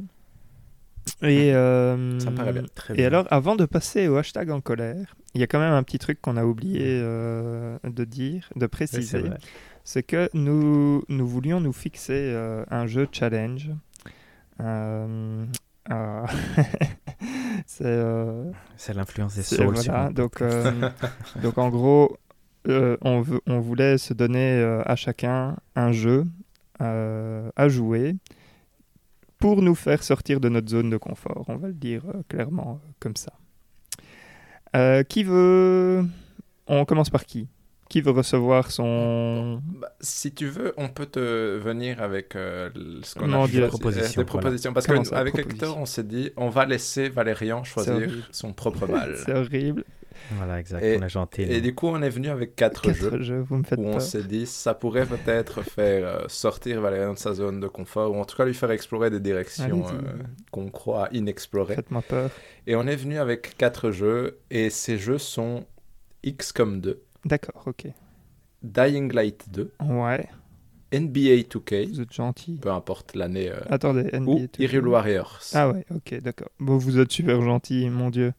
Speaker 1: Et, euh,
Speaker 2: Ça me paraît bien.
Speaker 3: Très
Speaker 1: et
Speaker 3: bien.
Speaker 1: alors, avant de passer au hashtag en colère, il y a quand même un petit truc qu'on a oublié euh, de dire, de préciser. c'est que nous, nous voulions nous fixer euh, un jeu challenge. Euh, *laughs* c'est euh,
Speaker 3: C'est l'influence des souls.
Speaker 1: voilà, donc, euh, *laughs* donc en gros, on, veut- on voulait se donner à chacun un jeu à jouer pour nous faire sortir de notre zone de confort. On va le dire clairement comme ça. Qui veut... On commence par qui? Qui veut recevoir son...
Speaker 2: Bah, si tu veux, on peut te venir avec euh, ce qu'on a
Speaker 1: dis la-
Speaker 2: choisi-
Speaker 3: propositions,
Speaker 2: euh, des propositions. Parce qu'avec Hector, on s'est dit, on va laisser Valérian choisir
Speaker 1: horrible.
Speaker 2: son propre mal. *laughs*
Speaker 1: C'est horrible.
Speaker 3: Voilà, exact.
Speaker 2: Et-
Speaker 3: on est gentil.
Speaker 2: Et du coup, on est venu avec quatre,
Speaker 1: Quatre
Speaker 2: jeux.
Speaker 1: jeux, vous me faites
Speaker 2: où on s'est dit ça pourrait peut-être faire euh, sortir Valérian de sa zone de confort ou en tout cas lui faire explorer des directions euh, qu'on croit inexplorées.
Speaker 1: Faites-moi peur.
Speaker 2: Et on est venu avec quatre jeux et ces jeux sont XCOM 2,
Speaker 1: D'accord, ok.
Speaker 2: Dying Light 2,
Speaker 1: Ouais,
Speaker 2: NBA 2K,
Speaker 1: vous êtes gentil.
Speaker 2: peu importe l'année, euh,
Speaker 1: Attendez, NBA
Speaker 2: ou
Speaker 1: tout-
Speaker 2: Hyrule Warriors.
Speaker 1: Ah ouais, ok, d'accord. Bon, vous êtes super gentil, mon dieu.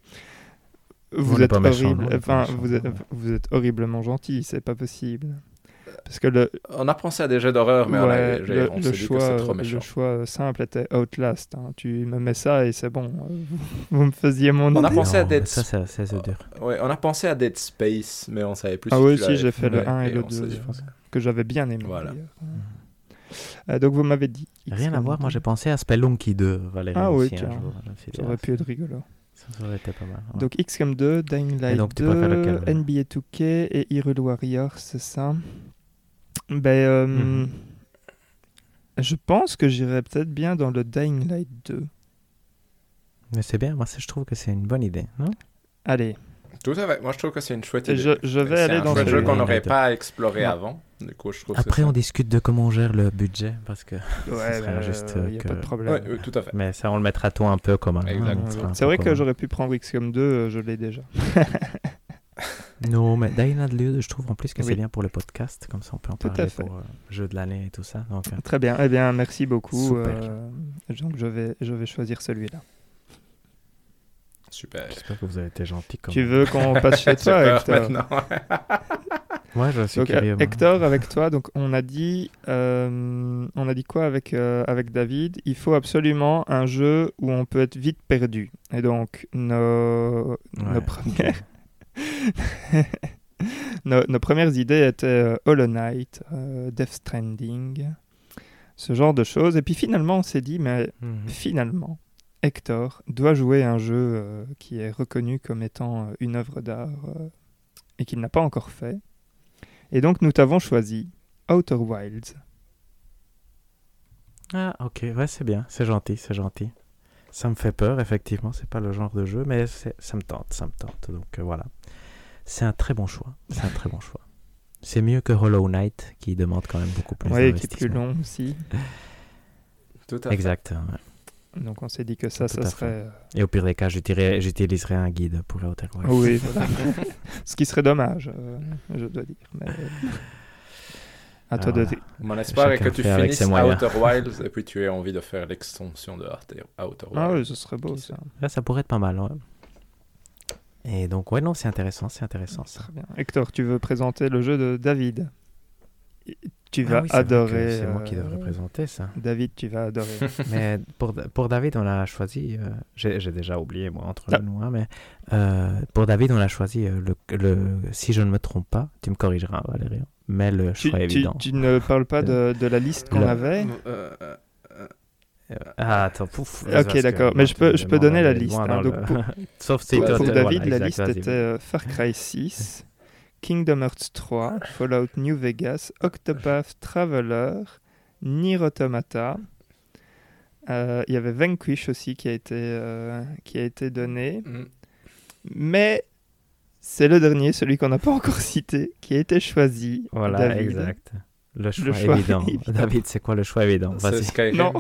Speaker 1: Vous
Speaker 3: On
Speaker 1: êtes horrible. Enfin,
Speaker 3: méchants,
Speaker 1: vous êtes,
Speaker 3: ouais.
Speaker 1: vous êtes horriblement gentil, c'est pas possible. Parce que le,
Speaker 2: On a pensé à des jeux d'horreur, mais on, a-
Speaker 1: le,
Speaker 2: on
Speaker 1: le
Speaker 2: s'est dit que
Speaker 1: choix,
Speaker 2: c'est trop
Speaker 1: le
Speaker 2: méchant.
Speaker 1: choix simple était Outlast. hein. Tu me mets ça et c'est bon. euh, *laughs* Vous, me faisiez mon
Speaker 2: On a à Dead
Speaker 3: Ça, ça, ça, c'est dur.
Speaker 2: Ouais, on a pensé à Dead Space, mais on savait plus
Speaker 1: Ah
Speaker 2: si
Speaker 1: oui,
Speaker 2: l'avais
Speaker 1: j'ai fait le
Speaker 2: fait,
Speaker 1: 1 et le
Speaker 2: on s'est
Speaker 1: 2.
Speaker 2: dit,
Speaker 1: que j'avais bien aimé.
Speaker 2: Voilà.
Speaker 1: Euh, donc vous m'avez dit.
Speaker 3: Rien à voir, moi
Speaker 1: 2.
Speaker 3: j'ai pensé à Spelunky 2, Valérie.
Speaker 1: Ah oui,
Speaker 3: aussi, un
Speaker 1: tiens. Ça aurait pu être rigolo.
Speaker 3: Ça, aurait été pas mal. ouais.
Speaker 1: Donc XCOM 2, Dying Light
Speaker 3: donc, tu
Speaker 1: 2,
Speaker 3: préfères lequel,
Speaker 1: NBA 2K et Hyrule Warriors, c'est ça? Ben, euh,
Speaker 3: Mhm.
Speaker 1: je pense que j'irais peut-être bien dans le Dying Light 2.
Speaker 3: Mais c'est bien, moi je trouve que c'est une bonne idée. Non?
Speaker 1: Allez,
Speaker 2: Tout à fait. Moi, je trouve que c'est une chouette
Speaker 1: et
Speaker 2: idée.
Speaker 1: je, je vais
Speaker 2: C'est
Speaker 1: aller
Speaker 2: un
Speaker 1: dans
Speaker 2: chouette
Speaker 3: ce
Speaker 2: jeu qu'on n'aurait pas exploré
Speaker 1: Ouais.
Speaker 2: avant. Du coup, je trouve
Speaker 3: Après, on discute de comment on gère le budget, parce que.
Speaker 1: Ouais, *laughs*
Speaker 3: ce serait
Speaker 1: mais,
Speaker 3: juste
Speaker 1: euh, y a
Speaker 3: que-
Speaker 1: pas de problème.
Speaker 2: Ouais, oui, tout à fait.
Speaker 3: Mais ça, on le mettra tout un peu commun. hein, un
Speaker 1: C'est vrai que j'aurais pu prendre XCOM 2, euh, je l'ai déjà. *laughs*
Speaker 3: Non, mais Dying Light 2, je trouve en plus que
Speaker 1: Oui.
Speaker 3: c'est bien pour le podcast, comme ça on peut en parler pour euh, jeu de l'année et tout ça. Donc, euh,
Speaker 1: Très bien, eh bien merci beaucoup.
Speaker 3: Super.
Speaker 1: euh, donc je vais, je vais choisir celui-là.
Speaker 2: Super.
Speaker 3: j'espère que vous avez été gentil. Comme...
Speaker 1: Tu veux qu'on passe chez *laughs* toi, Hector
Speaker 2: maintenant. *laughs*
Speaker 3: Moi, je suis
Speaker 1: Donc,
Speaker 3: curieux. moi.
Speaker 1: Hector, avec toi, donc on a dit, euh, on a dit quoi avec euh, avec David? Il faut absolument un jeu où on peut être vite perdu. Et donc nos nos
Speaker 3: Ouais,
Speaker 1: premières *laughs* nos, nos premières idées étaient euh, Hollow Knight, euh, Death Stranding, ce genre de choses. Et puis finalement, on s'est dit, mais
Speaker 3: Mhm.
Speaker 1: finalement, Hector doit jouer un jeu euh, qui est reconnu comme étant une œuvre d'art et qu'il n'a pas encore fait. Et donc nous t'avons choisi Outer Wilds.
Speaker 3: Ah, ok, ouais, c'est bien, c'est gentil, c'est gentil. Ça me fait peur, effectivement, c'est pas le genre de jeu, mais ça me tente, ça me tente. Donc euh, voilà. C'est un très bon choix, c'est un très bon choix. C'est mieux que Hollow Knight, qui demande quand même beaucoup plus
Speaker 1: Oui, qui est plus long aussi. *laughs*
Speaker 2: Tout à fait.
Speaker 3: Exact. ouais.
Speaker 1: Donc on s'est dit que ça,
Speaker 3: Tout
Speaker 1: ça serait...
Speaker 3: Et au pire des cas, j'utiliserai un guide pour Outer Wilds.
Speaker 1: Oui, voilà. *laughs* *laughs* Ce qui serait dommage, euh, je dois dire. Mais... À toi de
Speaker 3: voilà.
Speaker 2: Mon espoir est que tu
Speaker 3: fait avec
Speaker 2: finisses. Outer Wilds et puis tu aies envie de faire l'extension de Outer Outer Wilds.
Speaker 1: Ah oui, ce serait beau ça.
Speaker 3: Là, ça pourrait être pas mal, ouais. Et donc, ouais, non, c'est intéressant, c'est intéressant ça.
Speaker 1: Très bien. Hector, tu veux présenter le jeu de David Tu
Speaker 3: Ah
Speaker 1: vas
Speaker 3: oui,
Speaker 1: adorer.
Speaker 3: C'est moi qui
Speaker 1: euh,
Speaker 3: devrais présenter ça.
Speaker 1: David, tu vas adorer. *laughs*
Speaker 3: Mais pour, pour David, on a choisi. euh, J'ai j'ai déjà oublié, moi, entre
Speaker 1: Ah.
Speaker 3: nous, hein, mais euh, pour David, on a choisi euh, le, le. Si je ne me trompe pas, tu me corrigeras, Valérie, mais le
Speaker 1: tu,
Speaker 3: choix
Speaker 1: tu-
Speaker 3: évident.
Speaker 1: tu ne parles pas *laughs* de, de la liste qu'on avait?
Speaker 2: Euh, euh,
Speaker 3: Euh, Ah, attends, pouf.
Speaker 1: Ok, d'accord. Mais je peux- je peux donner la liste, hein. Donc,
Speaker 3: le-
Speaker 1: pour- *laughs*
Speaker 3: Sauf si
Speaker 2: Pour-
Speaker 1: Pour David,
Speaker 3: voilà,
Speaker 1: la
Speaker 3: exact,
Speaker 1: liste était euh, Far Cry 6, Kingdom Hearts 3, Fallout New Vegas, Octopath Traveler, Nier Automata. Euh, Il y avait Vanquish aussi qui a été, euh, qui a été donné.
Speaker 2: mm.
Speaker 1: Mais c'est le dernier, celui qu'on n'a pas encore *laughs* cité, qui a été choisi.
Speaker 3: Voilà,
Speaker 1: David.
Speaker 3: exact. Le choix,
Speaker 1: choix
Speaker 3: évident. *laughs*
Speaker 1: évident.
Speaker 3: David, c'est quoi le choix évident?
Speaker 2: Skyrim.
Speaker 1: Non.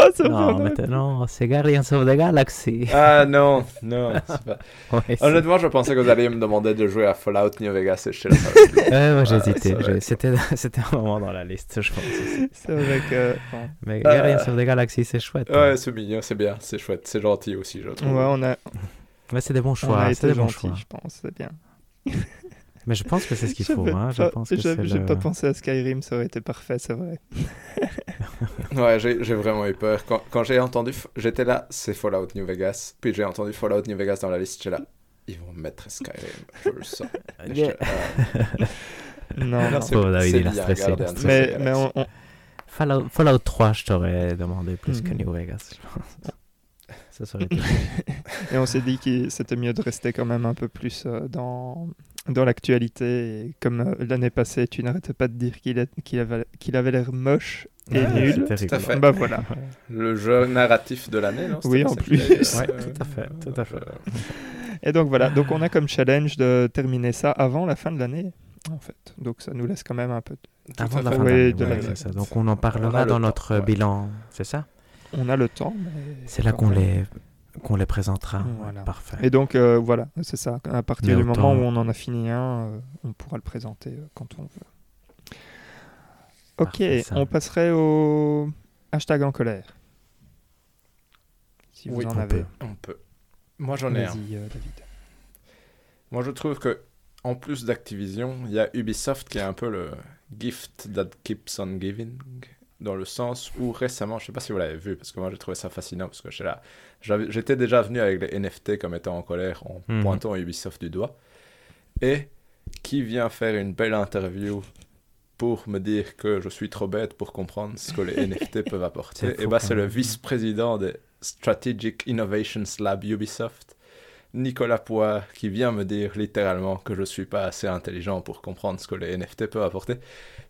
Speaker 1: Oh,
Speaker 3: Non, non, c'est Guardians of the Galaxy.
Speaker 2: Ah non, non. c'est pas- *laughs*
Speaker 3: Ouais, c'est-
Speaker 2: Honnêtement, je pensais que vous alliez me demander de jouer à Fallout New Vegas et Shell. *laughs*
Speaker 3: Ouais, moi j'ai
Speaker 2: Ah,
Speaker 3: C'était c'était un moment dans la liste, je pense.
Speaker 1: C'est vrai que.
Speaker 3: Mais
Speaker 2: Euh,
Speaker 3: Guardians of the Galaxy, c'est chouette. hein.
Speaker 2: ouais, c'est mignon, c'est bien, c'est chouette, c'est gentil aussi, je trouve.
Speaker 1: Ouais, on a,
Speaker 3: Mais c'est des bons choix. C'est des bons
Speaker 1: gentil,
Speaker 3: choix.
Speaker 1: je pense, c'est bien.
Speaker 3: Mais je pense que c'est ce qu'il *laughs* faut. Hein. Je pense que
Speaker 1: J'ai
Speaker 3: le...
Speaker 1: pas pensé à Skyrim, ça aurait été parfait, c'est vrai. *laughs* *laughs*
Speaker 2: Ouais, j'ai vraiment eu peur. Quand, quand j'ai entendu, j'étais là, c'est Fallout New Vegas. Puis j'ai entendu Fallout New Vegas dans la liste, j'étais là, ils vont mettre Skyrim, je le sens. Et j'étais là, ah,
Speaker 1: Non, non.
Speaker 2: c'est- c'est
Speaker 3: il a stressé,
Speaker 1: Mais, mais on, on-
Speaker 3: Fallout, Fallout 3, je t'aurais demandé plus que
Speaker 1: Mhm.
Speaker 3: New Vegas. je pense. Ça serait
Speaker 1: et on s'est dit que c'était mieux de rester quand même un peu plus euh, dans, dans l'actualité. Et comme euh, l'année passée, tu n'arrêtais pas de dire qu'il avait qu'il avait l'air moche et
Speaker 2: Ouais,
Speaker 1: nul.
Speaker 3: c'était
Speaker 2: tout à
Speaker 3: rigolo.
Speaker 2: fait.
Speaker 1: Bah voilà. *laughs*
Speaker 2: Le jeu narratif de l'année, non
Speaker 1: Oui, en plus.
Speaker 2: avait,
Speaker 3: Ouais, tout à fait, tout à fait.
Speaker 2: euh,
Speaker 1: Et donc voilà, donc on a comme challenge de terminer ça avant la fin de l'année, en fait. Donc ça nous laisse quand même un peu. de-
Speaker 3: Avant la fin
Speaker 1: de
Speaker 3: ouais,
Speaker 1: l'année.
Speaker 3: ça. Donc on en parlera dans
Speaker 2: temps,
Speaker 3: notre
Speaker 2: ouais.
Speaker 3: bilan, c'est ça?
Speaker 1: On a le temps. mais
Speaker 3: C'est là qu'on les, qu'on les présentera.
Speaker 1: Voilà.
Speaker 3: Parfait.
Speaker 1: Et donc euh, voilà, c'est ça. À partir
Speaker 3: Mais
Speaker 1: du
Speaker 3: autant-
Speaker 1: moment où on en a fini un, euh, on pourra le présenter euh, quand on veut. Ok,
Speaker 3: Parfait,
Speaker 1: on passerait au hashtag en colère. Si vous
Speaker 2: Oui,
Speaker 1: en
Speaker 3: on
Speaker 1: avez.
Speaker 3: peut.
Speaker 2: On peut. Moi, j'en ai un.
Speaker 1: Vas-y, euh, David.
Speaker 2: Moi, je trouve que en plus d'Activision, il y a Ubisoft qui est un peu le gift that keeps on giving, dans le sens où récemment, je sais pas si vous l'avez vu, parce que moi j'ai trouvé ça fascinant, parce que j'étais déjà venu avec les NFT comme étant en colère en
Speaker 3: Mhm.
Speaker 2: pointant Ubisoft du doigt, et qui vient faire une belle interview pour me dire que je suis trop bête pour comprendre ce que les *laughs* NFT peuvent apporter. Et bah c'est le vice-président de Strategic Innovations Lab Ubisoft, Nicolas Poix, qui vient me dire littéralement que je suis pas assez intelligent pour comprendre ce que les NFT peuvent apporter,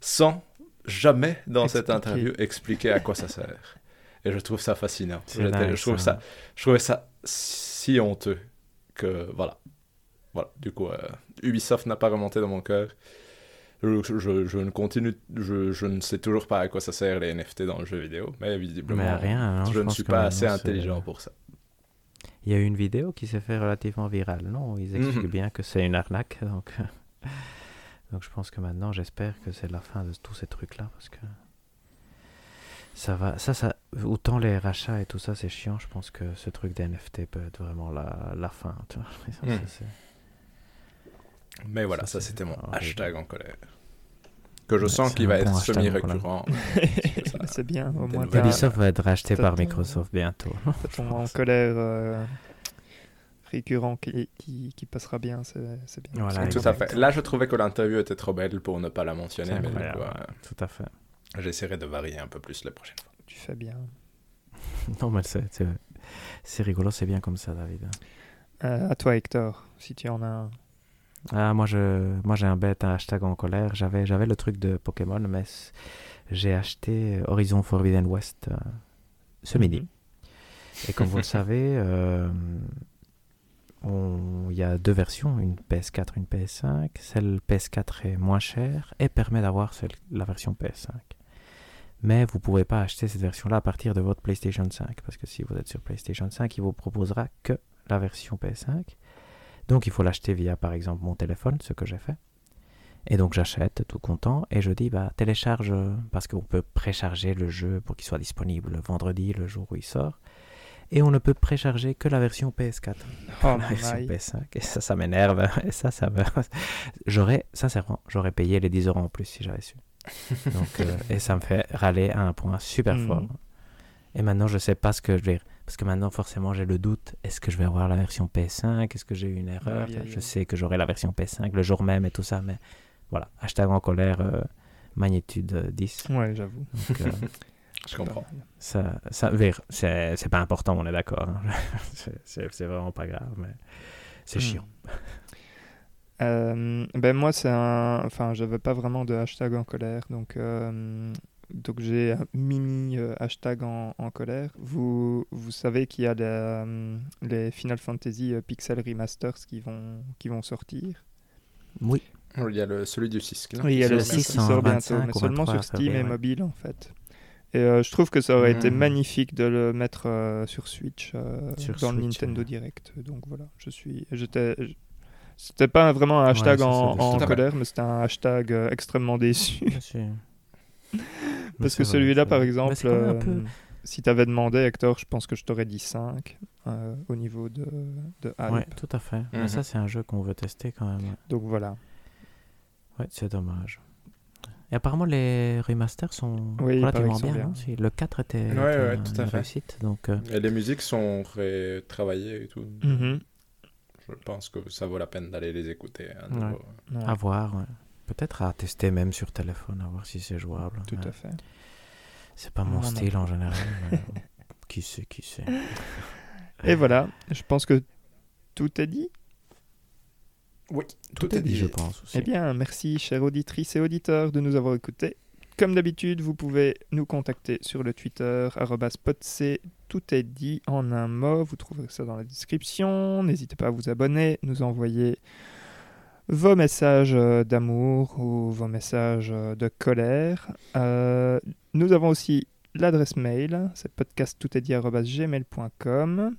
Speaker 2: sans jamais dans cette interview expliquer à quoi ça sert. Et je trouve ça fascinant.
Speaker 3: Nice,
Speaker 2: je trouve
Speaker 3: hein.
Speaker 2: ça, je trouvais ça si honteux que voilà. Voilà, du coup, euh, Ubisoft n'a pas remonté dans mon cœur. Je, je- je ne continue, je, je ne sais toujours pas à quoi ça sert les NFT dans le jeu vidéo, mais visiblement,
Speaker 3: Mais rien. hein,
Speaker 2: je ne suis pas assez intelligent pour ça.
Speaker 3: Il y a eu une vidéo qui s'est fait relativement virale, non? Ils expliquent
Speaker 2: Mhm.
Speaker 3: bien que c'est une arnaque, donc... donc je pense que maintenant, j'espère que c'est la fin de tous ces trucs-là, parce que ça va, ça, ça, autant les rachats et tout ça, c'est chiant. Je pense que ce truc des NFT peut être vraiment la, la fin. tu vois. *laughs* Ça, c'est-
Speaker 2: Mais voilà,
Speaker 3: Ça,
Speaker 2: c'était mon
Speaker 3: horrible.
Speaker 2: hashtag en colère. Que je
Speaker 3: Ouais,
Speaker 2: sens qu'il va
Speaker 3: bon
Speaker 2: être semi-récurrent. *laughs*
Speaker 1: C'est bien, au moins
Speaker 3: Ubisoft va être racheté par
Speaker 1: ton-
Speaker 3: Microsoft bientôt.
Speaker 1: en colère euh, récurrent qui, qui, qui passera bien, c'est c'est bien.
Speaker 3: Voilà,
Speaker 2: Tout à fait. Là, je trouvais que l'interview était trop belle pour ne pas la mentionner, mais du coup,
Speaker 3: incroyable.
Speaker 2: euh,
Speaker 3: Tout à fait.
Speaker 2: j'essaierai de varier un peu plus la prochaine fois.
Speaker 1: Tu fais bien. *laughs*
Speaker 3: Non, mais c'est- c'est c'est rigolo, c'est bien comme ça, David.
Speaker 1: Euh, à toi, Hector, si tu en as un.
Speaker 3: Ah, moi, je, moi, j'ai un bête un hashtag en colère. J'avais, j'avais le truc de Pokémon, mais j'ai acheté Horizon Forbidden West euh, ce midi.
Speaker 1: Mhm.
Speaker 3: Et comme vous le savez, *laughs* euh, il y a deux versions, une PS4 une PS5. Celle PS4 est moins chère et permet d'avoir la version PS5. Mais vous ne pouvez pas acheter cette version-là à partir de votre PlayStation 5, parce que si vous êtes sur PlayStation 5, il vous proposera que la version PS5. Donc il faut l'acheter via par exemple mon téléphone, ce que j'ai fait. Et donc j'achète, tout content, et je dis bah télécharge, parce qu'on peut précharger le jeu pour qu'il soit disponible vendredi, le jour où il sort. Et on ne peut précharger que la version PS4,
Speaker 1: Oh,
Speaker 3: la version
Speaker 1: my.
Speaker 3: PS5. Et ça, ça m'énerve. Et ça, ça me... *laughs* J'aurais, sincèrement, j'aurais payé les 10 euros en plus si j'avais su. *laughs* Donc, euh, et ça me fait râler à un point super
Speaker 1: Mhm.
Speaker 3: fort. Et maintenant, je sais pas ce que je vais. Parce que maintenant, forcément, j'ai le doute. Est-ce que je vais avoir la version PS5 Est-ce que j'ai eu une erreur? Je sais que j'aurai la version PS5 le jour même et tout ça. Mais voilà, hashtag en colère, euh, magnitude euh, 10.
Speaker 1: Ouais, j'avoue. *laughs*
Speaker 2: Je comprends.
Speaker 3: ça, ça, c'est pas important, on est d'accord. hein. *laughs* C'est- vraiment pas grave, mais c'est
Speaker 1: Hmm.
Speaker 3: chiant. *laughs*
Speaker 1: Euh, ben moi, c'est un. Enfin, j'avais pas vraiment de hashtag en colère, donc. euh, Donc j'ai un mini euh, hashtag en, en colère. Vous, vous savez qu'il y a les, euh, les Final Fantasy euh, Pixel Remasters qui vont, qui vont sortir.
Speaker 3: Oui,
Speaker 2: Il y a le, celui du 6.
Speaker 1: Oui, il y a le
Speaker 3: le
Speaker 1: 6 qui
Speaker 3: 6
Speaker 1: sort
Speaker 3: en
Speaker 1: bientôt,
Speaker 3: 25
Speaker 1: mais seulement
Speaker 3: 23
Speaker 1: sur Steam et mobile en fait. Et euh, je trouve que ça aurait été
Speaker 2: Mhm.
Speaker 1: magnifique de le mettre euh, sur Switch euh,
Speaker 3: Sur
Speaker 1: dans le Nintendo
Speaker 3: ouais.
Speaker 1: Direct. Donc voilà, je suis, j'étais, c'était pas vraiment un hashtag en, colère, mais c'était un hashtag euh, extrêmement déçu. *laughs* Parce que celui-là, par exemple, euh,
Speaker 3: peu-
Speaker 1: si tu avais demandé, Hector, je pense que je t'aurais dit 5 euh, au niveau de, de hype.
Speaker 3: Ouais, tout à fait. Mais
Speaker 2: Mhm.
Speaker 3: ça, c'est un jeu qu'on veut tester quand même.
Speaker 1: Donc voilà.
Speaker 3: Ouais, c'est dommage. Et apparemment, les remasters sont
Speaker 1: Oui,
Speaker 3: relativement
Speaker 1: sont
Speaker 3: bien. Si, Le 4 était,
Speaker 2: Ouais,
Speaker 3: était
Speaker 2: ouais, à fait.
Speaker 3: réussite. Donc, euh,
Speaker 2: Et les musiques sont retravaillées et tout.
Speaker 1: Mhm.
Speaker 2: Je pense que ça vaut la peine d'aller les écouter à
Speaker 3: Ouais.
Speaker 2: nouveau.
Speaker 1: Ouais,
Speaker 3: à voir. ouais. Peut-être à tester même sur téléphone, à voir si c'est jouable.
Speaker 1: tout
Speaker 3: Ouais.
Speaker 1: à fait.
Speaker 3: C'est pas mon
Speaker 1: Non, non.
Speaker 3: style en général. *laughs* mais qui sait, qui sait.
Speaker 1: Et voilà, je pense que tout est dit.
Speaker 2: Oui,
Speaker 3: Tout, est dit, je pense aussi.
Speaker 1: Eh bien, merci, chères auditrices et auditeurs, de nous avoir écoutés. Comme d'habitude, vous pouvez nous contacter sur le Twitter, podc, tout est dit en un mot. Vous trouverez ça dans la description. N'hésitez pas à vous abonner, nous envoyer vos messages euh, d'amour ou vos messages euh, de colère. Euh, nous avons aussi l'adresse mail, c'est podcasttoutestdit.gmail.com.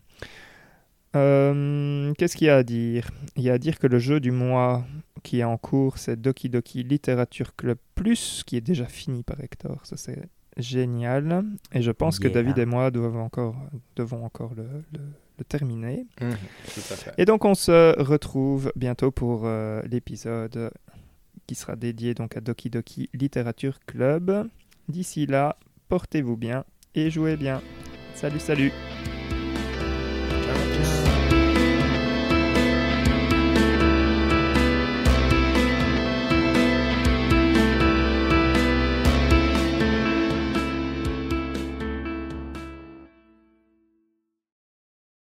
Speaker 1: Euh, Qu'est-ce qu'il y a à dire? Il y a à dire que le jeu du mois qui est en cours, c'est Doki Doki Literature Club Plus, qui est déjà fini par Hector. Ça, c'est génial. Et je pense que. David et moi doivent encore, devons encore le, le- le terminer.
Speaker 2: Mhm, tout à fait.
Speaker 1: Et donc, on se retrouve bientôt pour euh, l'épisode qui sera dédié donc à Doki Doki Literature Club. D'ici là, portez-vous bien et jouez bien. Salut, salut